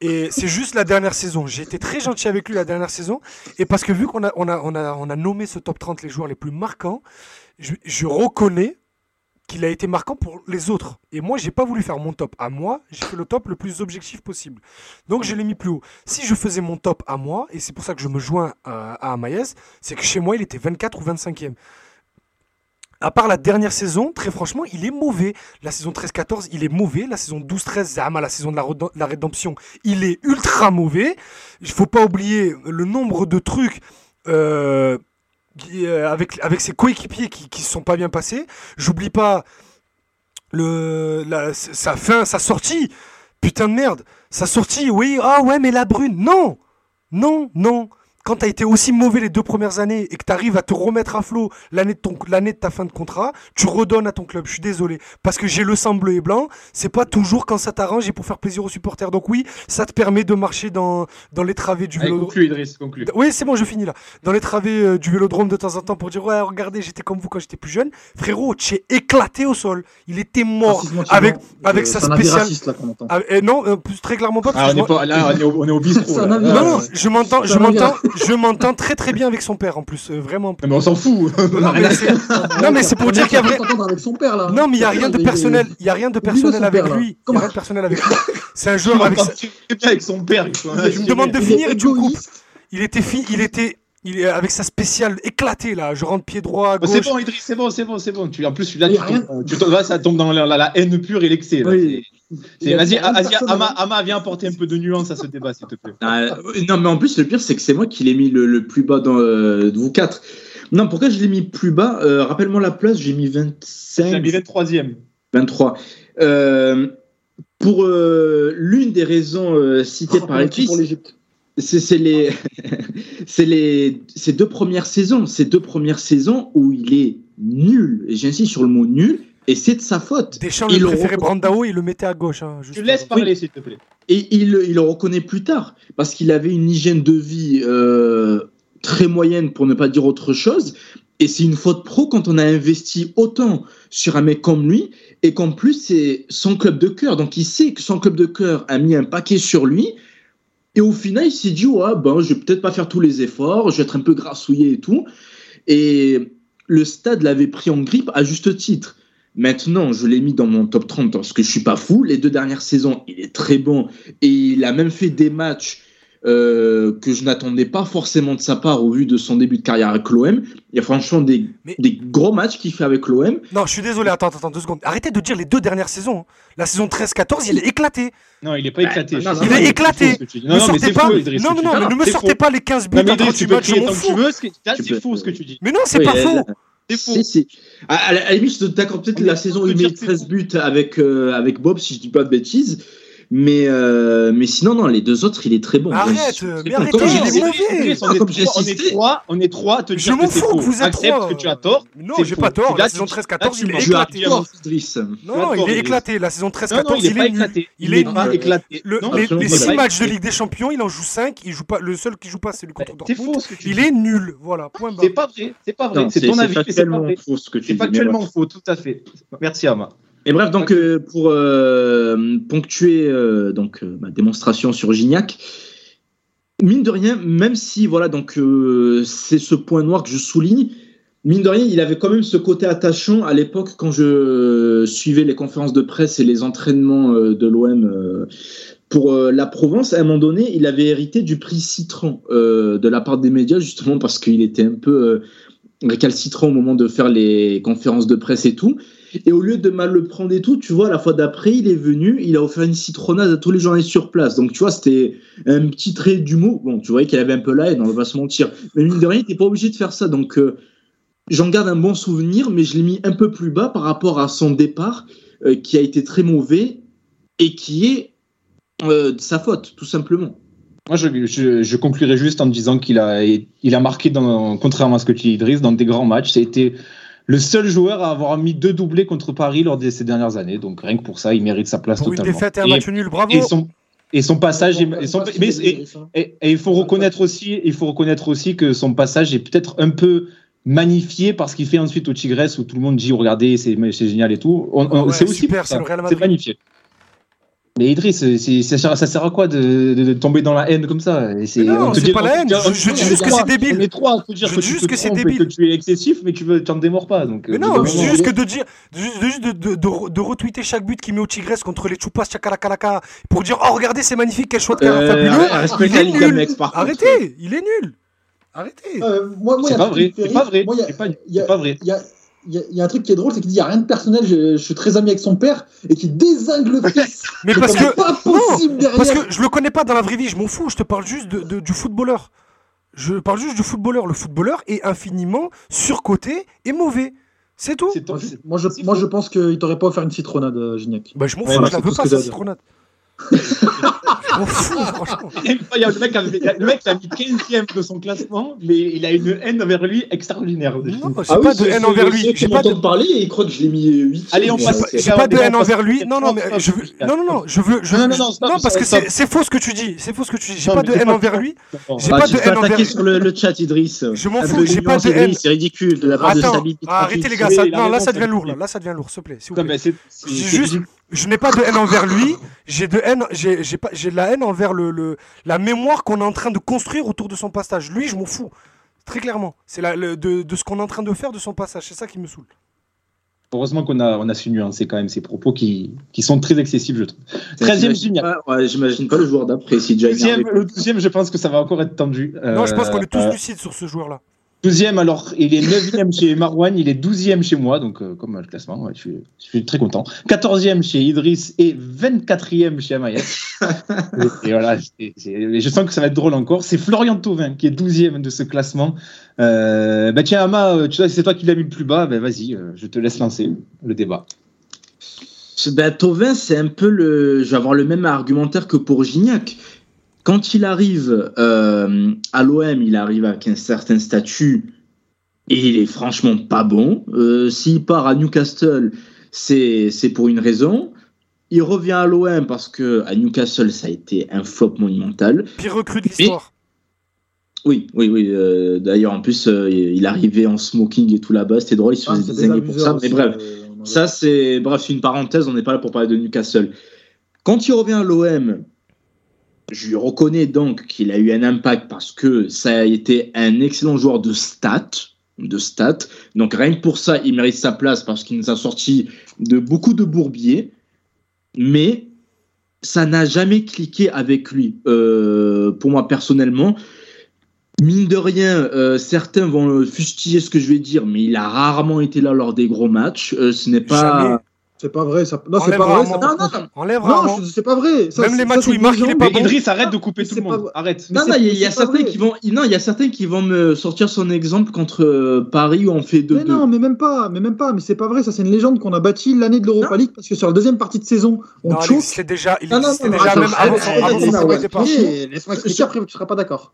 et c'est juste la dernière saison j'ai été très gentil avec lui la dernière saison et parce que vu qu'on a on a on a on a nommé ce top 30 les joueurs les plus marquants je, je reconnais qu'il a été marquant pour les autres et moi j'ai pas voulu faire mon top à moi j'ai fait le top le plus objectif possible donc je l'ai mis plus haut si je faisais mon top à moi et c'est pour ça que je me joins à, à Amaïs c'est que chez moi il était 24 ou 25e à part la dernière saison, très franchement, il est mauvais. La saison 13-14, il est mauvais. La saison 12-13, Zama, la saison de la rédemption, il est ultra mauvais. Il faut pas oublier le nombre de trucs euh, euh, avec, ses coéquipiers qui ne sont pas bien passés. J'oublie pas le, la- sa fin, sa sortie. Putain de merde. Sa sortie, oui. Ah ouais, mais la brune. Non Non, non. Quand tu as été aussi mauvais les deux premières années et que tu arrives à te remettre à flot l'année de, ton, l'année de ta fin de contrat, tu redonnes à ton club. Je suis désolé. Parce que j'ai le sang bleu et blanc, c'est pas toujours quand ça t'arrange et pour faire plaisir aux supporters. Donc oui, ça te permet de marcher dans, dans les travées du Allez, vélo. conclue, Idriss, conclue. Oui, c'est bon, je finis là. Dans les travées euh, du vélodrome de temps en temps pour dire Ouais, regardez, j'étais comme vous quand j'étais plus jeune. Frérot, tu es éclaté au sol. Il était mort. Racisme avec- anti-blanc. avec Euh, sa spéciale- raciste là entend. Ah, et non, euh, plus- très clairement pas. Ah, on est pas, là, on est au, on est au bistrot. Non, non, je m'entends, je m'entends, je m'entends très très bien avec son père en plus, euh, vraiment. Non, mais on s'en fout. Non, mais c'est- non, mais c'est pour dire qu'il y a vrai. s'entendre avec son père là. Non, mais il y a rien de personnel. Il y a rien de personnel son avec lui. Il y a Comment- rien de personnel avec lui. C'est un joueur avec. son père. Je me demande de finir et tu me coupes. égoïste. Il était fi- il était, il est avec sa spéciale éclatée là. Je rentre pied droit, Oh, C'est bon, Idriss, c'est bon, c'est bon, c'est bon. Tu, en plus, là, Il y tu tombes, tu tombes- là, ça tombe dans la, la- la haine pure et l'excès. là. Oui. Vas-y. Ama, Ama, viens apporter un peu de nuance à ce débat, s'il te plaît. Ah, euh, non, mais en plus, le pire, c'est que c'est moi qui l'ai mis le, le plus bas dans, euh, de vous quatre. Non, pourquoi je l'ai mis plus bas? Euh, Rappelle-moi la place, j'ai mis C'est 25, la 23e. 23. Euh, pour euh, l'une des raisons euh, citées Oh, par penalty Elvis, pour l'Égypte. c'est c'est les, c'est les, ces deux premières saisons, ces deux premières saisons où il est nul. Et j'insiste sur le mot nul, et c'est de sa faute. Deschamps Il le préférait. Brandao, il le mettait à gauche. hein, Tu laisses parler, s'il te plaît. Et il, il le reconnaît plus tard, parce qu'il avait une hygiène de vie euh, très moyenne, pour ne pas dire autre chose. Et c'est une faute pro quand on a investi autant sur un mec comme lui, et qu'en plus, c'est son club de cœur. Donc il sait que son club de cœur a mis un paquet sur lui. Et au final, il s'est dit, ouais, ben, je vais peut-être pas faire tous les efforts, je vais être un peu grassouillé et tout. Et le stade l'avait pris en grippe à juste titre. Maintenant, je l'ai mis dans mon top 30 parce que je suis pas fou. Les deux dernières saisons, il est très bon et il a même fait des matchs euh, que je n'attendais pas forcément de sa part au vu de son début de carrière avec l'OM. Il y a franchement des, Mais- des gros matchs qu'il fait avec l'OM. Non, je suis désolé. Attends, attends, deux secondes. Arrêtez de dire les deux dernières saisons. hein. La saison 13-14, il est éclaté. Non, il est pas éclaté. non, non, Je- il est éclaté. Non, mais pas. Idriss. non, non, mais ne me sortez faux. pas les 15 buts Non, mais en Idriss, 38 tu peux matchs. C'est faux ce que tu dis. Mais non, c'est Oui, pas euh, faux. Si, si. À, à la, limite, je t'accorde peut-être la saison on où il met dire que c'est 13 buts avec, euh, avec Bob, si je dis pas de bêtises. Mais, euh, mais sinon, non, les deux autres, il est très bon. Arrête, Je mais bon. arrêtez, on est trois- on est trois, à te Je dire m'en que c'est fous que faux. vous êtes Accepte trois. que tu as tort. Non, c'est j'ai pas tort. La saison là, 13-14, tu il est éclaté. Non, il est éclaté. La saison Non, 13-14, non, il est éclaté. Il est pas éclaté. Le- les, six matchs de Ligue des Champions, il en joue 5. Il joue pas, le seul qui joue pas, c'est lui contre C'est Dortmund. faux ce que tu Il est nul. Voilà, point barre. C'est pas vrai. C'est pas vrai. C'est ton avis, mais c'est pas factuellement faux ce que tu C'est dis. mais factuellement faux, tout à fait. Merci, Ama. Et bref, donc euh, pour euh, ponctuer euh, donc ma démonstration sur Gignac, mine de rien, même si voilà donc c'est ce point noir que je souligne, mine de rien, il avait quand même ce côté attachant à l'époque quand je suivais les conférences de presse et les entraînements de l'OM pour la Provence. À un moment donné, il avait hérité du prix Citron de la part des médias justement parce qu'il était un peu récalcitrant au moment de faire les conférences de presse et tout. Et au lieu de mal le prendre et tout, tu vois, la fois d'après, il est venu, il a offert une citronnade à tous les journalistes sur place. Donc, tu vois, c'était un petit trait d'humour. Bon, tu voyais qu'il avait un peu là, et on va pas se mentir. Mais mine de rien, il n'était pas obligé de faire ça. Donc, euh, j'en garde un bon souvenir, mais je l'ai mis un peu plus bas par rapport à son départ, euh, qui a été très mauvais et qui est euh, de sa faute, tout simplement. Moi, je, conclurai juste en disant qu'il a, il a marqué, contrairement à ce que tu dis, Idriss, dans des grands matchs. Été le seul joueur à avoir mis deux doublés contre Paris lors de ces dernières années. Donc, rien que pour ça, il mérite sa place Pour une totalement. défaite et un Et- match nul, bravo. et son, et son passage est, et son- Pas si mais, c'est et, Idriss, et- et il faut reconnaître aussi, il faut reconnaître aussi que son passage est peut-être un peu magnifié parce qu'il fait ensuite au Tigres où tout le monde dit regardez c'est génial et tout. Ouais, c'est aussi super, c'est ça. le Real c'est Madrid. magnifié. Mais Idriss, ça, sert- ça sert à quoi de, de- de tomber dans la haine comme ça? Et non, c'est pas la haine, je- on dis juste que c'est débile. On est trois, faut dire Je que dis juste te que c'est débile. que tu es excessif, mais tu veux, t'en démords pas. Donc, Mais euh, non, c'est juste que de dire, de, juste- de, juste de, de, de- de retweeter chaque but qu'il met au Tigres contre les Chupas Chakalakalaka pour dire oh regardez c'est magnifique quel choix de carrière Euh, fabuleux. il est nul. Arrêtez, il est nul. Arrêtez. Euh, moi, C'est pas vrai, c'est pas vrai, c'est pas vrai. Il y a, y un truc qui est drôle, c'est qu'il dit il n'y a rien de personnel, je, je suis très ami avec son père, et qui désingue le fils. Mais parce C'est que pas possible derrière. parce que je le connais pas dans la vraie vie, je m'en fous. Je te parle juste de, de- du footballeur. Je parle juste du footballeur. Le footballeur est infiniment surcoté et mauvais. C'est tout. Moi, je- moi, je, pense qu'il t'aurait pas offert une citronnade, euh, Gignac. Bah je m'en fous, bah, je la veux pas ce que sa j'ai à dire. citronnade. je m'en m'en fous, franchement. Incroyable, le mec, a, le mec a mis 15ème de son classement, mais il a une haine envers lui extraordinaire. Non, j'ai Ah pas oui, de haine envers lui. J'ai qui pas de, parler et ils croient que je l'ai mis 8. Allez, on passe- j'ai pas de haine envers lui. Non, non, mais on je veux, non, non, non, je veux, je, Non, non, non, stop, parce que c'est faux ce que tu dis. C'est faux ce que tu dis. J'ai Non, pas de haine envers lui. J'ai Bah, pas de haine envers. sur le, chat, Idriss. Je m'en Un fous, j'ai pas de haine. C'est ridicule de la part de arrêtez les gars. Il non, là ça devient lourd. Là, là ça devient lourd, s'il te plaît. s'il vous plaît. juste, je n'ai pas de haine envers lui. J'ai de haine, j'ai j'ai pas, j'ai de la haine envers le, le- la mémoire qu'on est en train de construire autour de son passage. Lui, je m'en fous. Très clairement, c'est la- le- de, de ce qu'on est en train de faire de son passage. C'est ça qui me saoule. Heureusement qu'on a, on a su nuancer quand même ces propos qui, qui sont très excessifs, je trouve. 13e Gignac. pas- Ouais, j'imagine pas le joueur d'après si le douzième, je pense que ça va encore être tendu. non, je pense qu'on est tous Euh, lucides sur ce joueur-là. Douzième, alors, il est neuvième chez Marwan, il est douzième chez moi, donc euh, comme le classement, ouais, je, suis, je suis très content. Quatorzième chez Idriss et 24e chez Amayet. et, et voilà, je sens que ça va être drôle encore. C'est Florian Thauvin qui est douzième de ce classement. Euh, bah tiens, Ama, euh, tu c'est toi qui l'as mis le plus bas, ben vas-y, euh, je te laisse lancer le débat. Ben, Tovin, c'est un peu le. Je vais avoir le même argumentaire que pour Gignac. Quand il arrive euh, à l'OM, il arrive avec un certain statut et il est franchement pas bon. Euh, S'il part à Newcastle, c'est c'est pour une raison. Il revient à l'OM parce que à Newcastle, ça a été un flop monumental. Pire recrue de l'histoire. Oui, oui, oui. euh, D'ailleurs, en plus, euh, il arrivait en smoking et tout là-bas. C'était drôle, il se Ah, faisait c'est désigner pour ça. Mais bref. euh, Ça, c'est bref, c'est une parenthèse, on n'est pas là pour parler de Newcastle. Quand il revient à l'OM, je lui reconnais donc qu'il a eu un impact parce que ça a été un excellent joueur de stats. De stats. Donc rien que pour ça, il mérite sa place parce qu'il nous a sorti de beaucoup de bourbiers. Mais ça n'a jamais cliqué avec lui. Euh, pour moi personnellement, mine de rien, euh, certains vont fustiller ce que je vais dire, mais il a rarement été là lors des gros matchs. Euh, ce n'est pas. C'est pas vrai. Ça... Non, c'est Enlève pas vrai. ça- Non, non, non. Enlève Non, rarement. je- c'est pas vrai. Ça, Même c'est- les matchs c'est où il marque, il est pas bon. Idriss, arrête de couper tout le c'est monde. pas- Arrête. Non, c'est- non, il y a, y c'est certains qui vont, non, il y a certains qui vont me sortir son exemple contre euh, Paris où on fait 2-2. Mais non, mais même pas, mais même pas, mais c'est pas vrai, ça c'est une légende qu'on a bâtie l'année de l'Europa. League parce que sur la deuxième partie de saison, on choque. existait déjà, il Non, non, existait non, déjà même arrête, avant Laisse-moi expliquer après, tu seras pas d'accord.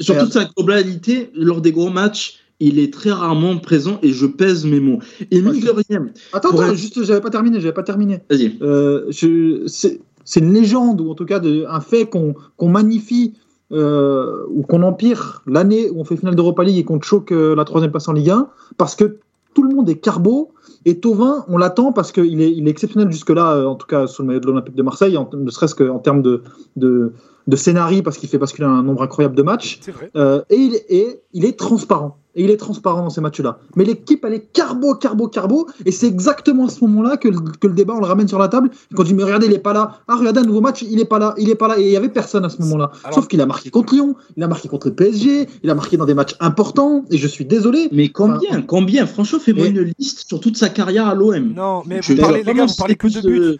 Sur toute sa globalité, lors des gros matchs, il est très rarement présent et je pèse mes mots. Et mine de rien, Attends, attends, être- juste, j'avais pas terminé, j'avais pas terminé. vas-y. Euh, c'est c'est une légende ou en tout cas de, un fait qu'on qu'on magnifie euh, ou qu'on empire l'année où on fait finale d'Europa League et qu'on choque euh, la troisième place en Ligue 1 parce que tout le monde est carbo et Tovin on l'attend parce qu'il est, il est exceptionnel jusque-là, euh, en tout cas sous le maillot de l'Olympique de Marseille, en- ne serait-ce qu'en termes de, de, de scénario parce qu'il fait basculer un nombre incroyable de matchs. C'est vrai. Euh, et, il, et il est transparent. Et il est transparent dans ces matchs-là. Mais l'équipe, elle est carbo, carbo, carbo. Et c'est exactement à ce moment-là que, le- que le débat, on le ramène sur la table. Quand il dit, mais regardez, il est pas là. Ah, regardez un nouveau match, il est pas là. Il est pas là. Et il y avait personne à ce moment-là. Alors- Sauf qu'il a marqué contre Lyon, il a marqué contre le PSG, il a marqué dans des matchs importants. Et je suis désolé. Mais combien, combien? Franchement, fais-moi Mais- une liste sur toute sa carrière à l'OM. Non, mais Je vous parlez, les gars, vous parlez que de buts.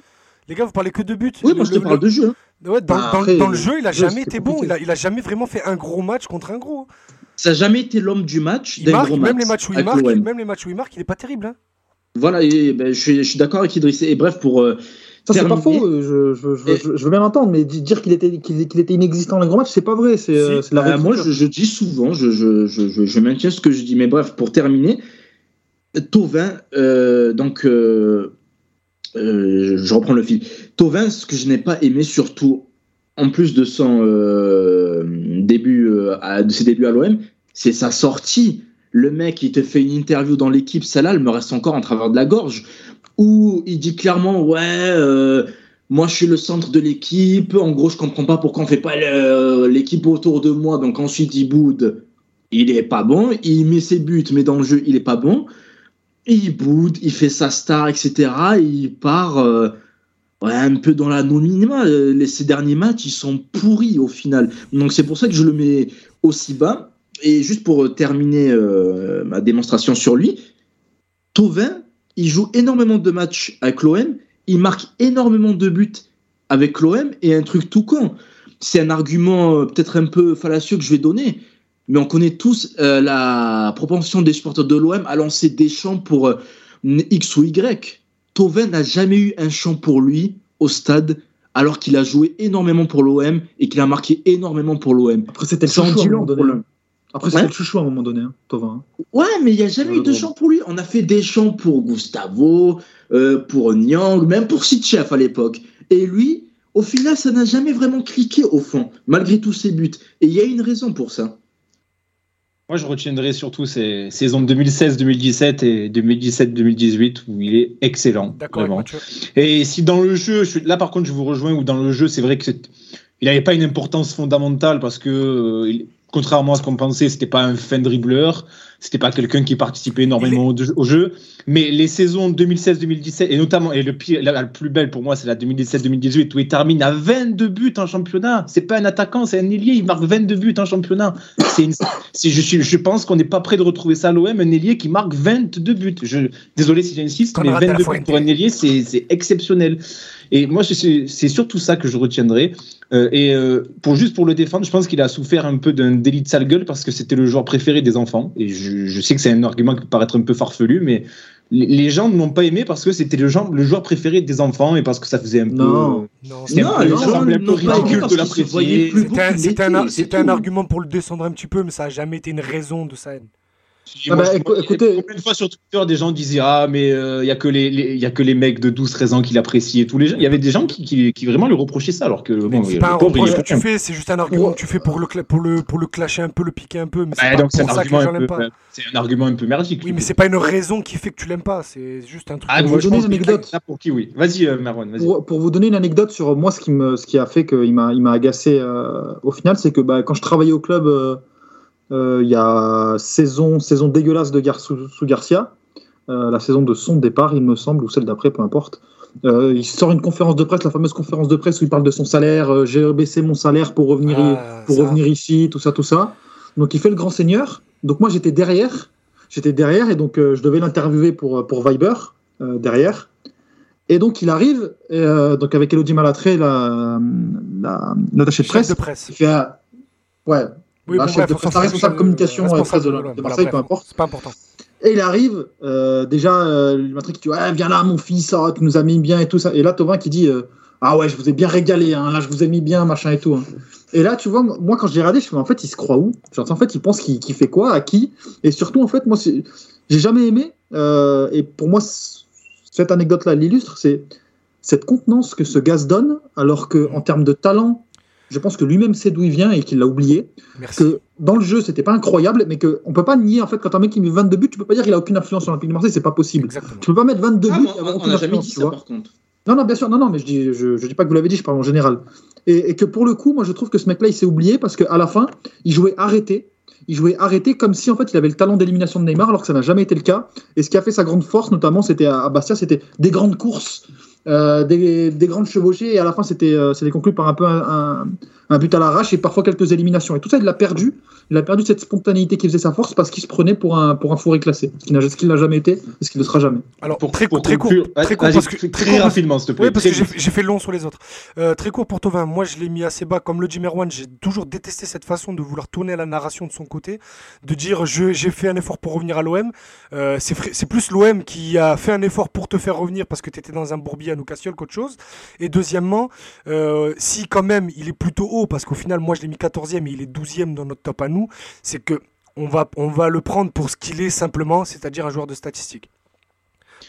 Les gars, vous parlez que de buts. Oui, moi je te le- parle de jeu. hein. Ouais, dans, Bah, dans- après, dans le jeu, il a jamais été bon. Il a, il a jamais vraiment fait un gros match contre un gros. Ça n'a jamais été l'homme du match Il marque, même match les matchs où il marque, même les matchs où il marque, il est pas terrible. Hein. Voilà, et, ben, je suis, je suis d'accord avec Idriss. Et bref, pour euh, Ça, c'est pas faux. euh, Je, je, je, Et- je- je veux bien l'entendre. Mais di- dire qu'il était, qu'il qu'il était inexistant dans les gros matchs, c'est pas vrai. C'est euh, c'est de la Euh, moi, je, je dis souvent, je, je, je, je, je maintiens ce que je dis. Mais bref, pour terminer, Tovin, euh, donc, euh, euh, je reprends le fil. Tovin, ce que je n'ai pas aimé, surtout en plus de son euh, début, euh, de ses débuts à l'OM, c'est sa sortie. Le mec, il te fait une interview dans l'équipe, celle-là, elle me reste encore en travers de la gorge, où il dit clairement, ouais. euh, moi, je suis le centre de l'équipe. En gros, je comprends pas pourquoi on fait pas l'équipe autour de moi. Donc ensuite, il boude. Il est pas bon. Il met ses buts, mais dans le jeu, il est pas bon. Il boude, il fait sa star, etc. Et il part un peu dans l'anonymat. Euh, les- Ces derniers matchs, ils sont pourris au final. Donc c'est pour ça que je le mets aussi bas. Et juste pour euh, terminer euh, ma démonstration sur lui, Tovin, il joue énormément de matchs avec l'OM il marque énormément de buts avec l'OM et un truc tout con. C'est un argument peut-être un peu fallacieux que je vais donner, mais on connaît tous la propension des supporters de l'OM à lancer des champs pour X ou Y. Tovin n'a jamais eu un champ pour lui au stade alors qu'il a joué énormément pour l'OM et qu'il a marqué énormément pour l'OM. Après, c'était le chouchou à un moment donné. hein. Après, c'était le chouchou à un moment donné, hein, Tovin. hein. Ouais, mais il n'y a jamais eu de chant pour lui. On a fait des chants pour Gustavo, euh, pour Nyang, même pour Sitchef à l'époque. Et lui, au final, ça n'a jamais vraiment cliqué au fond, malgré tous ses buts. Et il y a une raison pour ça. Moi, je retiendrai surtout ces saisons 2016-2017 et 2017-2018 où il est excellent. D'accord. Et si dans le jeu, je suis- là par contre, je vous rejoins, où dans le jeu, c'est vrai que c'est- il n'avait pas une importance fondamentale parce que, euh, il- contrairement à ce qu'on pensait, c'était pas un fin dribbleur, c'était pas quelqu'un qui participait énormément au, au jeu. Mais les saisons 2016-2017, et notamment, et le pire, la, la plus belle pour moi, c'est la 2017-2018 où il termine à 22 buts en championnat. C'est pas un attaquant, c'est un ailier, il marque 22 buts en championnat. C'est une- c'est- je, suis- je pense qu'on n'est pas prêt de retrouver ça à l'OM, un ailier qui marque 22 buts. Je, désolé si j'insiste, mais Conrad 22 buts pour un ailier, c'est exceptionnel. Et moi, c'est- surtout ça que je retiendrai. Euh, et euh, pour juste pour le défendre, je pense qu'il a souffert un peu d'un délit de sale gueule parce que c'était le joueur préféré des enfants. Et je, je sais que c'est un argument qui peut paraître un peu farfelu, mais les, gens ne l'ont pas aimé parce que c'était le, genre- le joueur préféré des enfants et parce que ça faisait un Non. peu. Non, Non, un peu- les ça semblait un peu ridicule de l'apprécier. C'était un, un- un argument pour le descendre un petit peu, mais ça n'a jamais été une raison de sa haine. Ah bah, écoutez- Combien de fois sur Twitter, des gens disaient Ah, mais il y a que les, les- y a que les mecs de 12-13 ans qui l'apprécient et tous les gens. Il y avait des gens qui, qui, qui vraiment lui reprochaient ça, alors que bon, c'est pas un pauvre, reproche que tu fais, c'est juste un argument que tu fais pour le, pour le, pour le clasher un peu, le piquer un peu, mais c'est Ouais, pas donc c'est un un pas. c'est un argument un peu merdique. Oui, mais c'est pas une raison qui fait que tu l'aimes pas, c'est juste un truc. Ah, Pour vous donner une anecdote. pour qui, oui. Vas-y, euh, Marwan, vas-y. Pour, pour vous donner une anecdote sur moi, ce qui, me, ce qui a fait qu'il m'a il m'a agacé euh, au final, c'est que bah, quand je travaillais au club, euh, euh, il y a saison, saison dégueulasse de Gar sous, sous Garcia, euh, la saison de son départ, il me semble, ou celle d'après, peu importe. Euh, il sort une conférence de presse, la fameuse conférence de presse où il parle de son salaire. euh, J'ai baissé mon salaire pour revenir, Ah, pour revenir ici, tout ça, tout ça. Donc il fait le grand seigneur. Donc moi j'étais derrière, j'étais derrière et donc euh, je devais l'interviewer pour pour Viber euh, derrière. Et donc il arrive, et, euh, donc avec Elodie Malatré, la, la, l'attaché de presse, de presse. fait ouais, Oui, la bon, chef bref, de presse, responsable euh, communication, responsable, de de voilà, Marseille, bref, peu importe. C'est pas important. Et il arrive, euh, déjà, euh, le qui dit Viens là, mon fils, oh, tu nous as mis bien et tout ça. Et là, Tovin qui dit euh, Ah ouais, je vous ai bien régalé, hein, là, je vous ai mis bien, machin et tout. hein. Et là, tu vois, moi, quand j'ai regardé, je me suis dit, En fait, il se croit où? Genre, En fait, il pense qu'il fait quoi, à qui? Et surtout, en fait, moi, j'ai jamais aimé, euh, et pour moi, cette anecdote-là l'illustre c'est cette contenance que ce gars se donne, alors que en termes de talent, je pense que lui-même sait d'où il vient et qu'il l'a oublié Merci. que dans le jeu, c'était pas incroyable, mais que on peut pas nier en fait quand un mec qui met 22 buts, tu peux pas dire qu'il a aucune influence sur l'Olympique de Marseille, c'est pas possible. Exactement. Tu peux pas mettre 22 Ah, buts mais et avoir on aucune n'a jamais influence, dit tu ça vois. par contre. Non, non, bien sûr, non, non, mais je dis, je, je dis pas que vous l'avez dit, je parle en général. Et, et que pour le coup, moi, je trouve que ce mec-là, il s'est oublié parce qu'à la fin, il jouait arrêté. Il jouait arrêté comme si en fait il avait le talent d'élimination de Neymar, alors que ça n'a jamais été le cas. Et ce qui a fait sa grande force, notamment, c'était à, Bastia, c'était des grandes courses, des, des grandes chevauchées, et à la fin, c'était euh, conclu par un peu un- un but à l'arrache et parfois quelques éliminations. Et tout ça, il l'a perdu. Il a perdu cette spontanéité qui faisait sa force parce qu'il se prenait pour un, pour un fourré classé. Ce qu'il n'a- jamais été et ce qu'il ne sera jamais. Alors, Pour, très, pour très court, très court vas-y, parce que très, court, rapidement, s'il te plaît. Oui, parce que j'ai fait long sur les autres. Euh, très court pour Tovin, moi je l'ai mis assez bas. Comme le dit Merwan, j'ai toujours détesté cette façon de vouloir tourner la narration de son côté, de dire je- j'ai fait un effort pour revenir à l'OM. Euh, c'est plus l'OM qui a fait un effort pour te faire revenir parce que tu étais dans un bourbier à nous Cassiol qu'autre chose. Et deuxièmement, euh, si quand même il est plutôt haut, parce qu'au final, moi je l'ai mis 14e et il est 12e dans notre top à nous, c'est que on va, on va le prendre pour ce qu'il est simplement, c'est-à-dire un joueur de statistiques.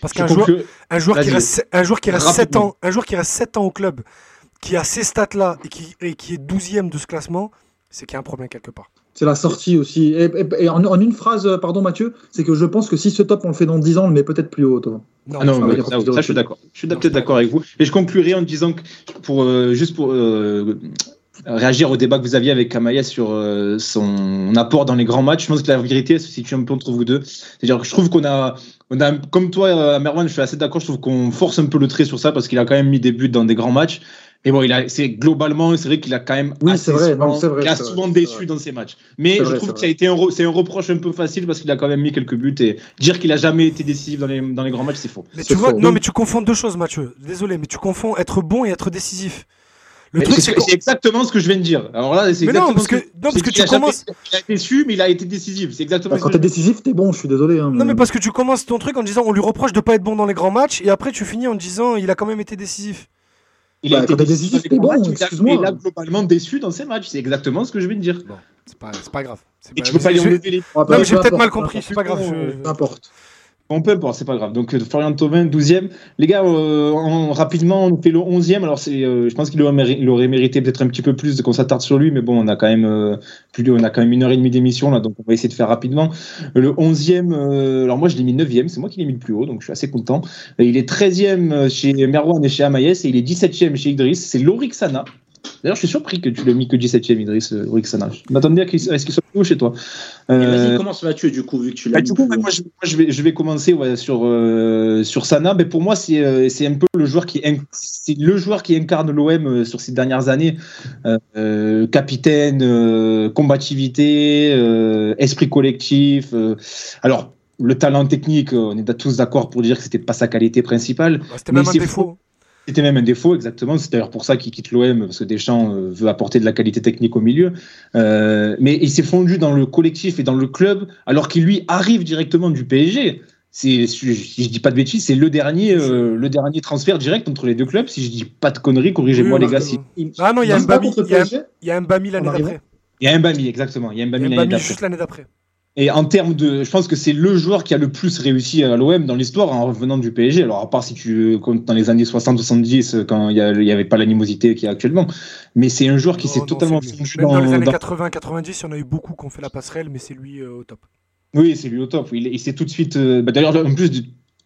Parce qu'un joueur, un joueur qui reste, un joueur qui reste 7 Rapidement. ans, un joueur qui reste 7 ans au club, qui a ces stats-là et qui, et qui est 12e de ce classement, c'est qu'il y a un problème quelque part. C'est la sortie aussi. Et, et- et en, en une phrase, euh, pardon Mathieu, c'est que je pense que si ce top on le fait dans 10 ans, on le met peut-être plus haut. toi. Non, Ah non, mais ça, je suis d'accord. Je suis peut-être d'accord avec vous. Et je conclurai en disant que, pour, euh, juste pour euh, réagir au débat que vous aviez avec Kamaya sur euh, son apport dans les grands matchs, je pense que la vérité se situe un peu entre vous deux. C'est-à-dire que je trouve qu'on a, on a, comme toi, euh, Merwan, je suis assez d'accord, je trouve qu'on force un peu le trait sur ça parce qu'il a quand même mis des buts dans des grands matchs. Mais bon, il a, c'est globalement, c'est vrai qu'il a quand même. Oui, assez c'est vrai, souvent- non, vrai, Il a vrai, souvent déçu dans ses matchs. Mais je vrai, trouve que ça a été un, re- c'est un reproche un peu facile parce qu'il a quand même mis quelques buts et dire qu'il a jamais été décisif dans les, dans les grands matchs, c'est faux. Mais tu vois, non, mais tu confonds deux choses, Mathieu. Désolé, mais tu confonds être bon et être décisif. Le Mais truc, c'est c'est exactement ce que je viens de dire. Alors là, c'est Mais non, exactement parce ce que, non, parce c'est que qu'il tu commences. il a été déçu, mais il a été décisif. C'est exactement Bah, ce quand que t'es décisif, t'es bon, je suis désolé. hein, Non, mais parce que tu commences ton truc en disant on lui reproche de pas être bon dans les grands matchs et après tu finis en disant il a quand même été décisif. Il a Bah, été décisif dans les bon, matchs, il a- excuse-moi. Il a globalement déçu dans ses matchs. C'est exactement ce que je viens de dire. Bon, c'est pas, c'est pas grave. C'est Et pas- tu peux pas lui enlever les Ouais, Non, bah, mais j'ai peu peut-être mal importe, compris, c'est pas grave. Peu importe. On peut, bon, c'est pas grave. Donc, euh, Florian Thauvin, 12e. Les gars, euh, en- rapidement, on fait le 11e. Alors, c'est, euh, je pense qu'il aurait, mérité peut-être un petit peu plus de qu'on s'attarde sur lui, mais bon, on a quand même, euh, plus on a quand même une heure et demie d'émission, là, donc on va essayer de faire rapidement. Euh, Le 11e, euh, alors moi, je l'ai mis 9e. C'est moi qui l'ai mis le plus haut, donc je suis assez content. Il est 13e chez Merwan et chez Amaïs, et il est 17e chez Idriss. C'est Lorixana. D'ailleurs, je suis surpris que tu l'aies mis que 17e, Idriss, euh, Lorixana. Je m'attendais à ce qu'il soit plus haut chez toi. Et Euh, Vas-y, commence Mathieu, du coup, vu que tu l'as bah, mis du coup, moi, je, moi, je vais, je vais commencer ouais, sur, euh, sur Sana. Mais pour moi, c'est euh, c'est un peu le joueur qui, inc- c'est le joueur qui incarne l'OM euh, sur ces dernières années. Euh, euh, capitaine, euh, combativité, euh, esprit collectif. euh. alors, le talent technique, on est tous d'accord pour dire que c'était pas sa qualité principale. Ouais, C'était Mais même un c'est défaut. C'était même un défaut, exactement. C'est d'ailleurs pour ça qu'il quitte l'OM, parce que Deschamps euh, veut apporter de la qualité technique au milieu. Euh, mais il s'est fondu dans le collectif et dans le club, alors qu'il lui arrive directement du PSG. Si je dis pas de bêtises, c'est le dernier, euh, le dernier transfert direct entre les deux clubs. Si je dis pas de conneries, corrigez-moi Oui, les gars. si- Ah non, il y a Mbami, a Mbami l'année d'après. Il y a un Bami, exactement. Il y a un Bami Mbami juste l'année d'après. Et en termes de, je pense que c'est le joueur qui a le plus réussi à l'OM dans l'histoire en revenant du PSG. Alors à part si tu comptes dans les années 60-70 quand il y a- il y avait pas l'animosité qu'il y a actuellement, mais c'est un joueur qui s'est totalement fondu dans, les années dans- 80-90, il y en a eu beaucoup qui ont fait la passerelle, mais c'est lui euh, au top. Oui, c'est lui au top. Il, il s'est tout de suite. euh, bah, D'ailleurs, en plus,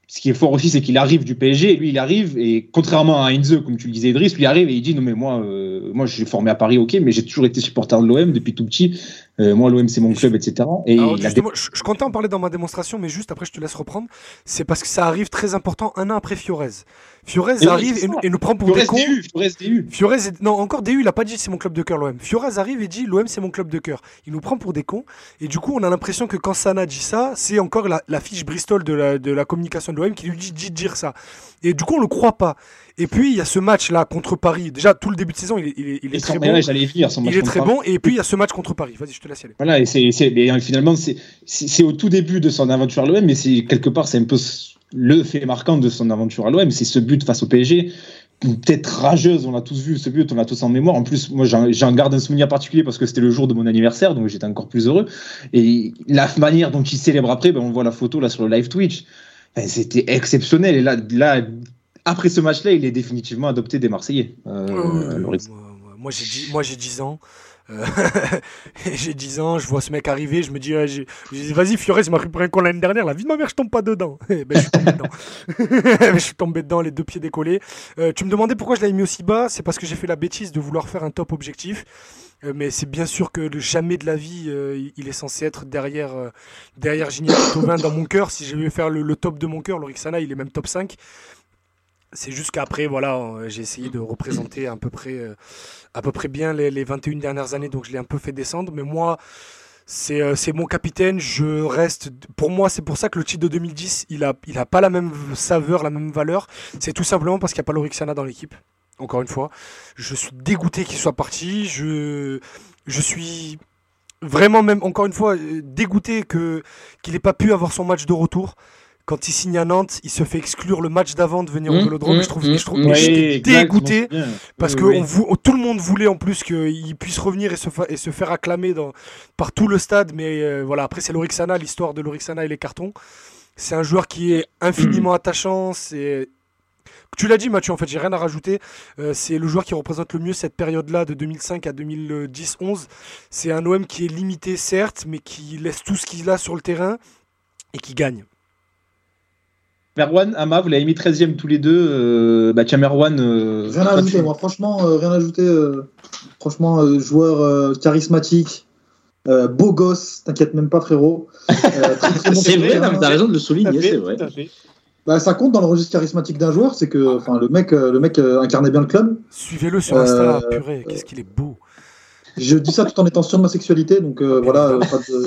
ce qui est fort aussi, c'est qu'il arrive du PSG. Et lui, il arrive et contrairement à Heinze, comme tu le disais, Idriss, lui il arrive et il dit non mais moi, euh, moi, je suis formé à Paris, ok, mais j'ai toujours été supporter de l'OM depuis tout petit. Euh, moi, l'OM c'est mon club, etc. Et Alors, il a justement, je, je comptais en parler dans ma démonstration, mais juste après, je te laisse reprendre. C'est parce que ça arrive très important un an après Fiorez. Fiorez Et arrive et, nous- ça. et nous prend pour Fiorez des cons. DU, Fiorez DU. Fiorez, est- non, encore DU, il a pas dit c'est mon club de cœur, l'OM. Fiorez arrive et dit l'OM c'est mon club de cœur. Il nous prend pour des cons. Et du coup, on a l'impression que quand Sana dit ça, c'est encore la, la fiche Bristol de la, de la communication de l'OM qui lui dit, dit de dire ça. Et du coup, on le croit pas. Et puis, il y a ce match-là contre Paris. Déjà, tout le début de saison, il est, il est, il est Et très bon. Son match Il est très Paris. bon. Et puis, il y a ce match contre Paris. Vas-y, je te laisse y aller. Voilà, et c'est, et finalement, c'est, au tout début de son aventure à l'OM, mais c'est quelque part, c'est un peu le fait marquant de son aventure à l'OM, c'est ce but face au PSG. Une tête rageuse, on l'a tous vu, ce but, on l'a tous en mémoire. En plus, moi, j'en, garde un souvenir particulier parce que c'était le jour de mon anniversaire, donc j'étais encore plus heureux. Et la manière dont il célèbre après, ben, on voit la photo là sur le live Twitch. Ben, c'était exceptionnel. Et là, là, après ce match-là, il est définitivement adopté des Marseillais. Euh, moi, j'ai 10 ans. Euh, j'ai 10 ans, je vois ce mec arriver, je me dis, vas-y, Fiorez, m'a pour un con l'année dernière, la vie de ma mère, je tombe pas dedans. Eh ben, je suis tombé dedans. les deux pieds décollés. Euh, tu me demandais pourquoi je l'avais mis aussi bas, c'est parce que j'ai fait la bêtise de vouloir faire un top objectif. Euh, mais c'est bien sûr que le jamais de la vie, il- est censé être derrière, derrière Gignac Tauvin dans mon cœur. Si je vais faire le, le top de mon cœur, Lorixana, il est même top 5. C'est juste qu'après, voilà, euh, j'ai essayé de représenter à peu près, euh, à peu près bien les, les 21 dernières années, donc je l'ai un peu fait descendre. Mais moi, c'est euh, c'est mon capitaine. Je reste. Pour moi, c'est pour ça que le titre de 2010, il a, il a pas la même saveur, la même valeur. C'est tout simplement parce qu'il n'y a pas Lorixana dans l'équipe. Encore une fois, je suis dégoûté qu'il soit parti. Je, je suis vraiment même, encore une fois, dégoûté qu'il n'ait pas pu avoir son match de retour. Quand il signe à Nantes, il se fait exclure le match d'avant de venir au Mmh, Vélodrome. mmh, je trouve, mmh, je trouve mmh. j'étais dégoûté parce que oui. on vou- tout le monde voulait en plus qu'il puisse revenir et se, fa- et se faire acclamer dans, par tout le stade. Mais euh, voilà, après c'est Lorixana, l'histoire de Lorixana et les cartons. C'est un joueur qui est infiniment attachant. C'est tu l'as dit Mathieu, en fait j'ai rien à rajouter. Euh, c'est le joueur qui représente le mieux cette période-là de 2005 à 2010-11. C'est un OM qui est limité certes, mais qui laisse tout ce qu'il a sur le terrain et qui gagne. Merwan, Ama, vous l'avez mis 13e tous les deux. Euh, bah tiens, Merwan. euh, Rien à ajouter, moi, franchement, euh, rien à ajouter. euh, franchement, euh, joueur euh, charismatique, euh, beau gosse, t'inquiète même pas, frérot. Euh, C'est vrai, terrain. non, mais t'as raison de le souligner, c'est vrai. Bah, ça compte dans le registre charismatique d'un joueur, c'est que enfin, le mec, euh, le mec euh, incarnait bien le club. Suivez-le sur Insta, Euh, purée, qu'est-ce qu'il est beau. Je dis ça tout en étant sûr de ma sexualité, donc euh, voilà, euh, pas de.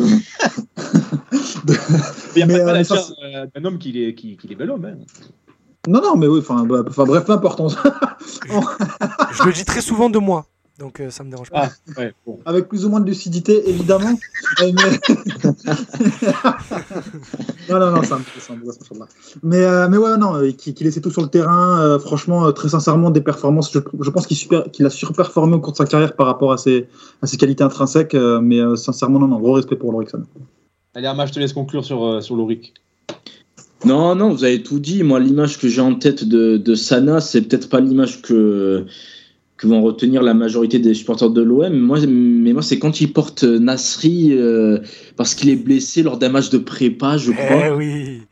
Il n'y a Mais, pas de mal euh, à ça, dire euh, d'un homme qu'il est, qui, qu'il est bel homme. hein. Non, non, mais oui, enfin, bah, bref, peu importe. on- Je le dis très souvent de moi. Donc ça me dérange pas. Ah, ouais, bon. Avec plus ou moins de lucidité, évidemment. mais... non, non, non, ça me Mais, mais ouais, non, qui, qui laissait tout sur le terrain. franchement, très sincèrement, des performances. Je, je pense qu'il qu'il a surperformé au cours de sa carrière par rapport à ses, à ses qualités intrinsèques. mais sincèrement, non, non, gros respect pour Lorixana. Allez, Arma, je te laisse conclure sur, sur Loric. Non, non, vous avez tout dit. Moi, l'image que j'ai en tête de, de Sana, c'est peut-être pas l'image que, que vont retenir la majorité des supporters de l'OM. Moi, mais moi, c'est quand il porte Nasri euh, parce qu'il est blessé lors d'un match de prépa, je crois. Eh oui.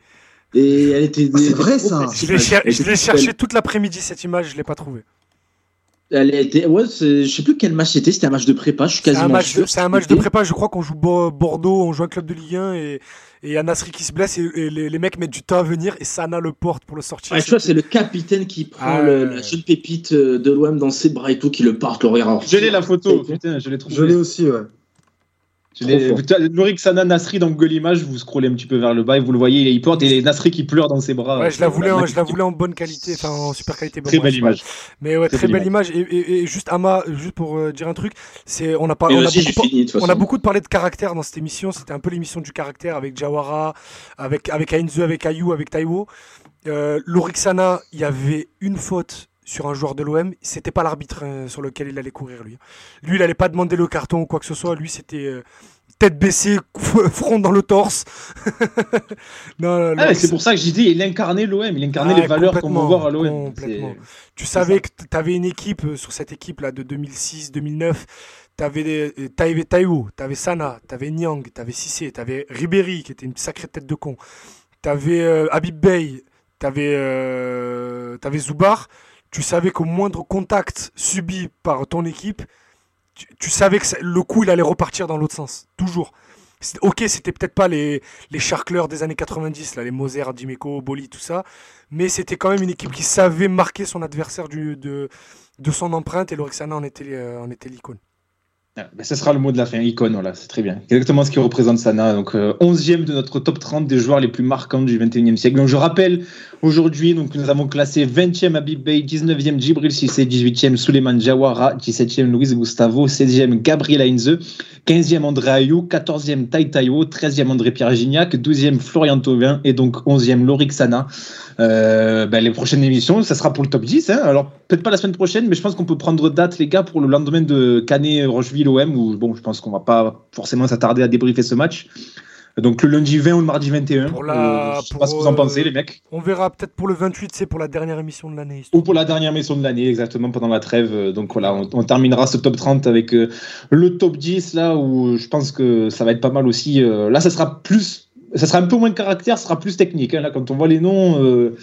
Et elle était. Ah, c'est vrai ça. Je l'ai cherché toute l'après-midi cette image, je l'ai pas trouvée. Elle était, ouais, je sais plus quel match c'était, c'était un match de prépa, je suis quasiment sûr. C'est un match de prépa, je crois qu'on joue Bordeaux, on joue un club de Ligue 1 et il y a Nasri qui se blesse et, les, mecs mettent du temps à venir et Sana le porte pour le sortir. Ah, tu vois, c'est le capitaine qui prend ah, la jeune pépite euh, de l'OM dans ses bras et tout, qui le porte, le regarde. Je l'ai la photo, putain, je l'ai trouvé. Je l'ai aussi, ouais. Lorik Sana Nasri dans Google Images, vous scrollez un petit peu vers le bas et vous le voyez, il porte et les Nasri qui pleure dans ses bras. Ouais, je la voulais, en, je la voulais en bonne qualité, enfin en super qualité. très belle image. Mais ouais, très, belle image. Et, juste Ama, juste pour euh, dire un truc, c'est on a pas, on, a beaucoup, on a beaucoup de parlé de caractère dans cette émission. C'était un peu l'émission du caractère avec Jawara, avec avec Ainzu, avec Ayu, avec Taiwo. Euh, Lorik Sana, il y avait une faute sur un joueur de l'OM, c'était pas l'arbitre euh, sur lequel il allait courir lui. Lui, il allait pas demander le carton ou quoi que ce soit. Lui, c'était euh, tête baissée, front dans le torse. Ah, c'est pour ça que j'ai dit, il incarnait l'OM, il incarnait ah, les valeurs qu'on veut voir à l'OM. Tu savais que tu avais une équipe euh, sur cette équipe là de 2006-2009. Tu avais Taïwo, tu avais Sana, tu avais Nyang, tu avais Sissé, tu avais Ribéry qui était une sacrée tête de con. Tu avais Habib Bey, tu avais, Zoubar tu savais qu'au moindre contact subi par ton équipe, tu, savais que le coup, il allait repartir dans l'autre sens. Toujours. Ok, c'était peut-être pas les, les des années 90, là, les Moser, Dimeco, Boli, tout ça, mais c'était quand même une équipe qui savait marquer son adversaire de, de son empreinte et l'Orexana en était, euh, en était l'icône. Ah, ben, ce sera le mot de la fin, icône, voilà, c'est très bien. Exactement ce qui représente Sana. Donc, 11e euh, de notre top 30 des joueurs les plus marquants du 21e siècle. Donc, je rappelle, aujourd'hui, donc, nous avons classé 20e Abib Bey, 19e Djibril Cissé, 18e Suleiman Jawara, 17e Luis Gustavo, 16e Gabriel Heinze, 15e André Ayou, 14e Tai Taiwo, 13e André Pierre Gignac, 12e Florian Thauvin et donc 11e Lorik Sana. Euh, ben, les prochaines émissions, ça sera pour le top 10. Hein. Alors, peut-être pas la semaine prochaine, mais je pense qu'on peut prendre date, les gars, pour le lendemain de Canet-Rocheville-OM, où bon, je pense qu'on va pas forcément s'attarder à débriefer ce match. Donc le lundi 20 ou le mardi 21. Pour la, euh, je sais pas ce que vous en pensez, les mecs. On verra peut-être pour le 28, c'est pour la dernière émission de l'année. Ou pour la dernière émission de l'année, exactement, pendant la trêve. Euh, donc voilà, on, terminera ce top 30 avec le top 10, là, où je pense que ça va être pas mal aussi. là, ça sera plus ça sera un peu moins de caractère, ça sera plus technique. Hein. Là, quand on voit les noms, euh,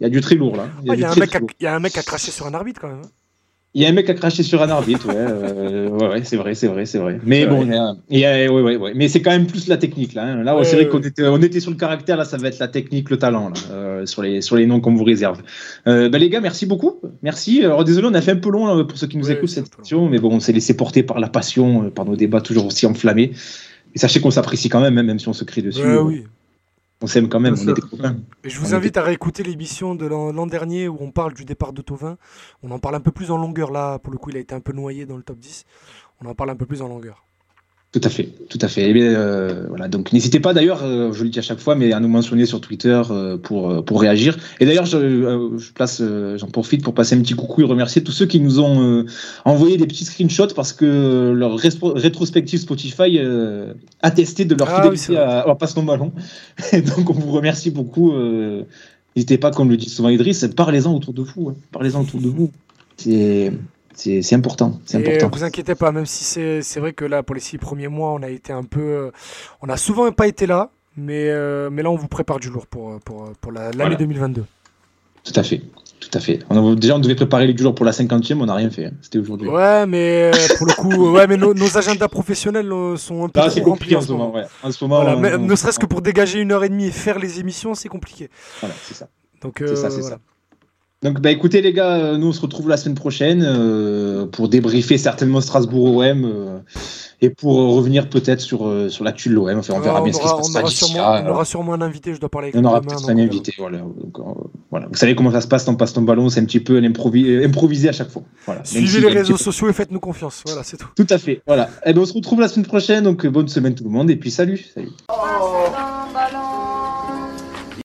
il y a du très lourd là. Il y, a un mec à cracher sur un arbitre quand même. Hein. Il y a un mec à cracher sur un arbitre, ouais, euh, ouais, c'est vrai, c'est vrai, c'est vrai. Mais bon, ouais, ouais, ouais, mais c'est quand même plus la technique là. Hein. Là, c'est vrai qu'on était, on était sur le caractère, là, ça va être la technique, le talent, là, euh, sur les, sur les noms qu'on vous réserve. Euh, bah, les gars, merci beaucoup, merci. Alors désolé, on a fait un peu long pour ceux qui nous écoutent cette session, mais bon, on s'est laissé porter par la passion, par nos débats toujours aussi enflammés. Et sachez qu'on s'apprécie quand même, hein, même si on se crie dessus. oui. On s'aime quand même, on était copains. Et je vous invite à réécouter l'émission de l'an dernier où on parle du départ de Tovin. On en parle un peu plus en longueur là, pour le coup il a été un peu noyé dans le top 10. On en parle un peu plus en longueur. Tout à fait, tout à fait. Eh euh, voilà, donc n'hésitez pas d'ailleurs, euh, je le dis à chaque fois, mais à nous mentionner sur Twitter euh, pour, pour réagir. Et d'ailleurs, je, je, place, j'en profite pour passer un petit coucou et remercier tous ceux qui nous ont envoyé des petits screenshots parce que leur rétrospective Spotify a testé de leur ah fidélité à, à Passe ton ballon. Et donc on vous remercie beaucoup. N'hésitez pas, comme le dit souvent Idriss, parlez-en autour de vous. Hein. Parlez-en autour de vous. C'est c'est important. C'est important. Vous inquiétez pas, même si c'est vrai que là, pour les six premiers mois, on a été un peu. Euh, on a souvent pas été là, mais, euh, mais là, on vous prépare du lourd pour, pour, pour l'année 2022. Tout à fait. Tout à fait. On déjà, on devait préparer les jours pour la 50e, on n'a rien fait. Hein. C'était aujourd'hui. Ouais, mais euh, pour le coup, ouais, mais nos, agendas professionnels sont un peu ah, compliqués en ce moment. En ce moment, ne serait-ce que pour dégager une heure et demie et faire les émissions, c'est compliqué. Voilà, c'est ça. Donc, ça, c'est ça. Donc, bah, écoutez, les gars, nous, on se retrouve la semaine prochaine euh, pour débriefer certainement Strasbourg OM. Euh, et pour revenir peut-être sur, sur l'actu de l'OM. Enfin, on verra bien ce qui se passera d'ici là. On aura sûrement un invité, je dois parler avec On aura peut-être un invité, voilà. voilà. Vous savez comment ça se passe dans Passe ton ballon, c'est un petit peu improvisé à chaque fois. Voilà. Suivez les réseaux sociaux et faites-nous confiance. Voilà, c'est tout. Tout à fait. Voilà. Et eh bien, on se retrouve la semaine prochaine. Donc, bonne semaine tout le monde. Et puis, salut. Salut.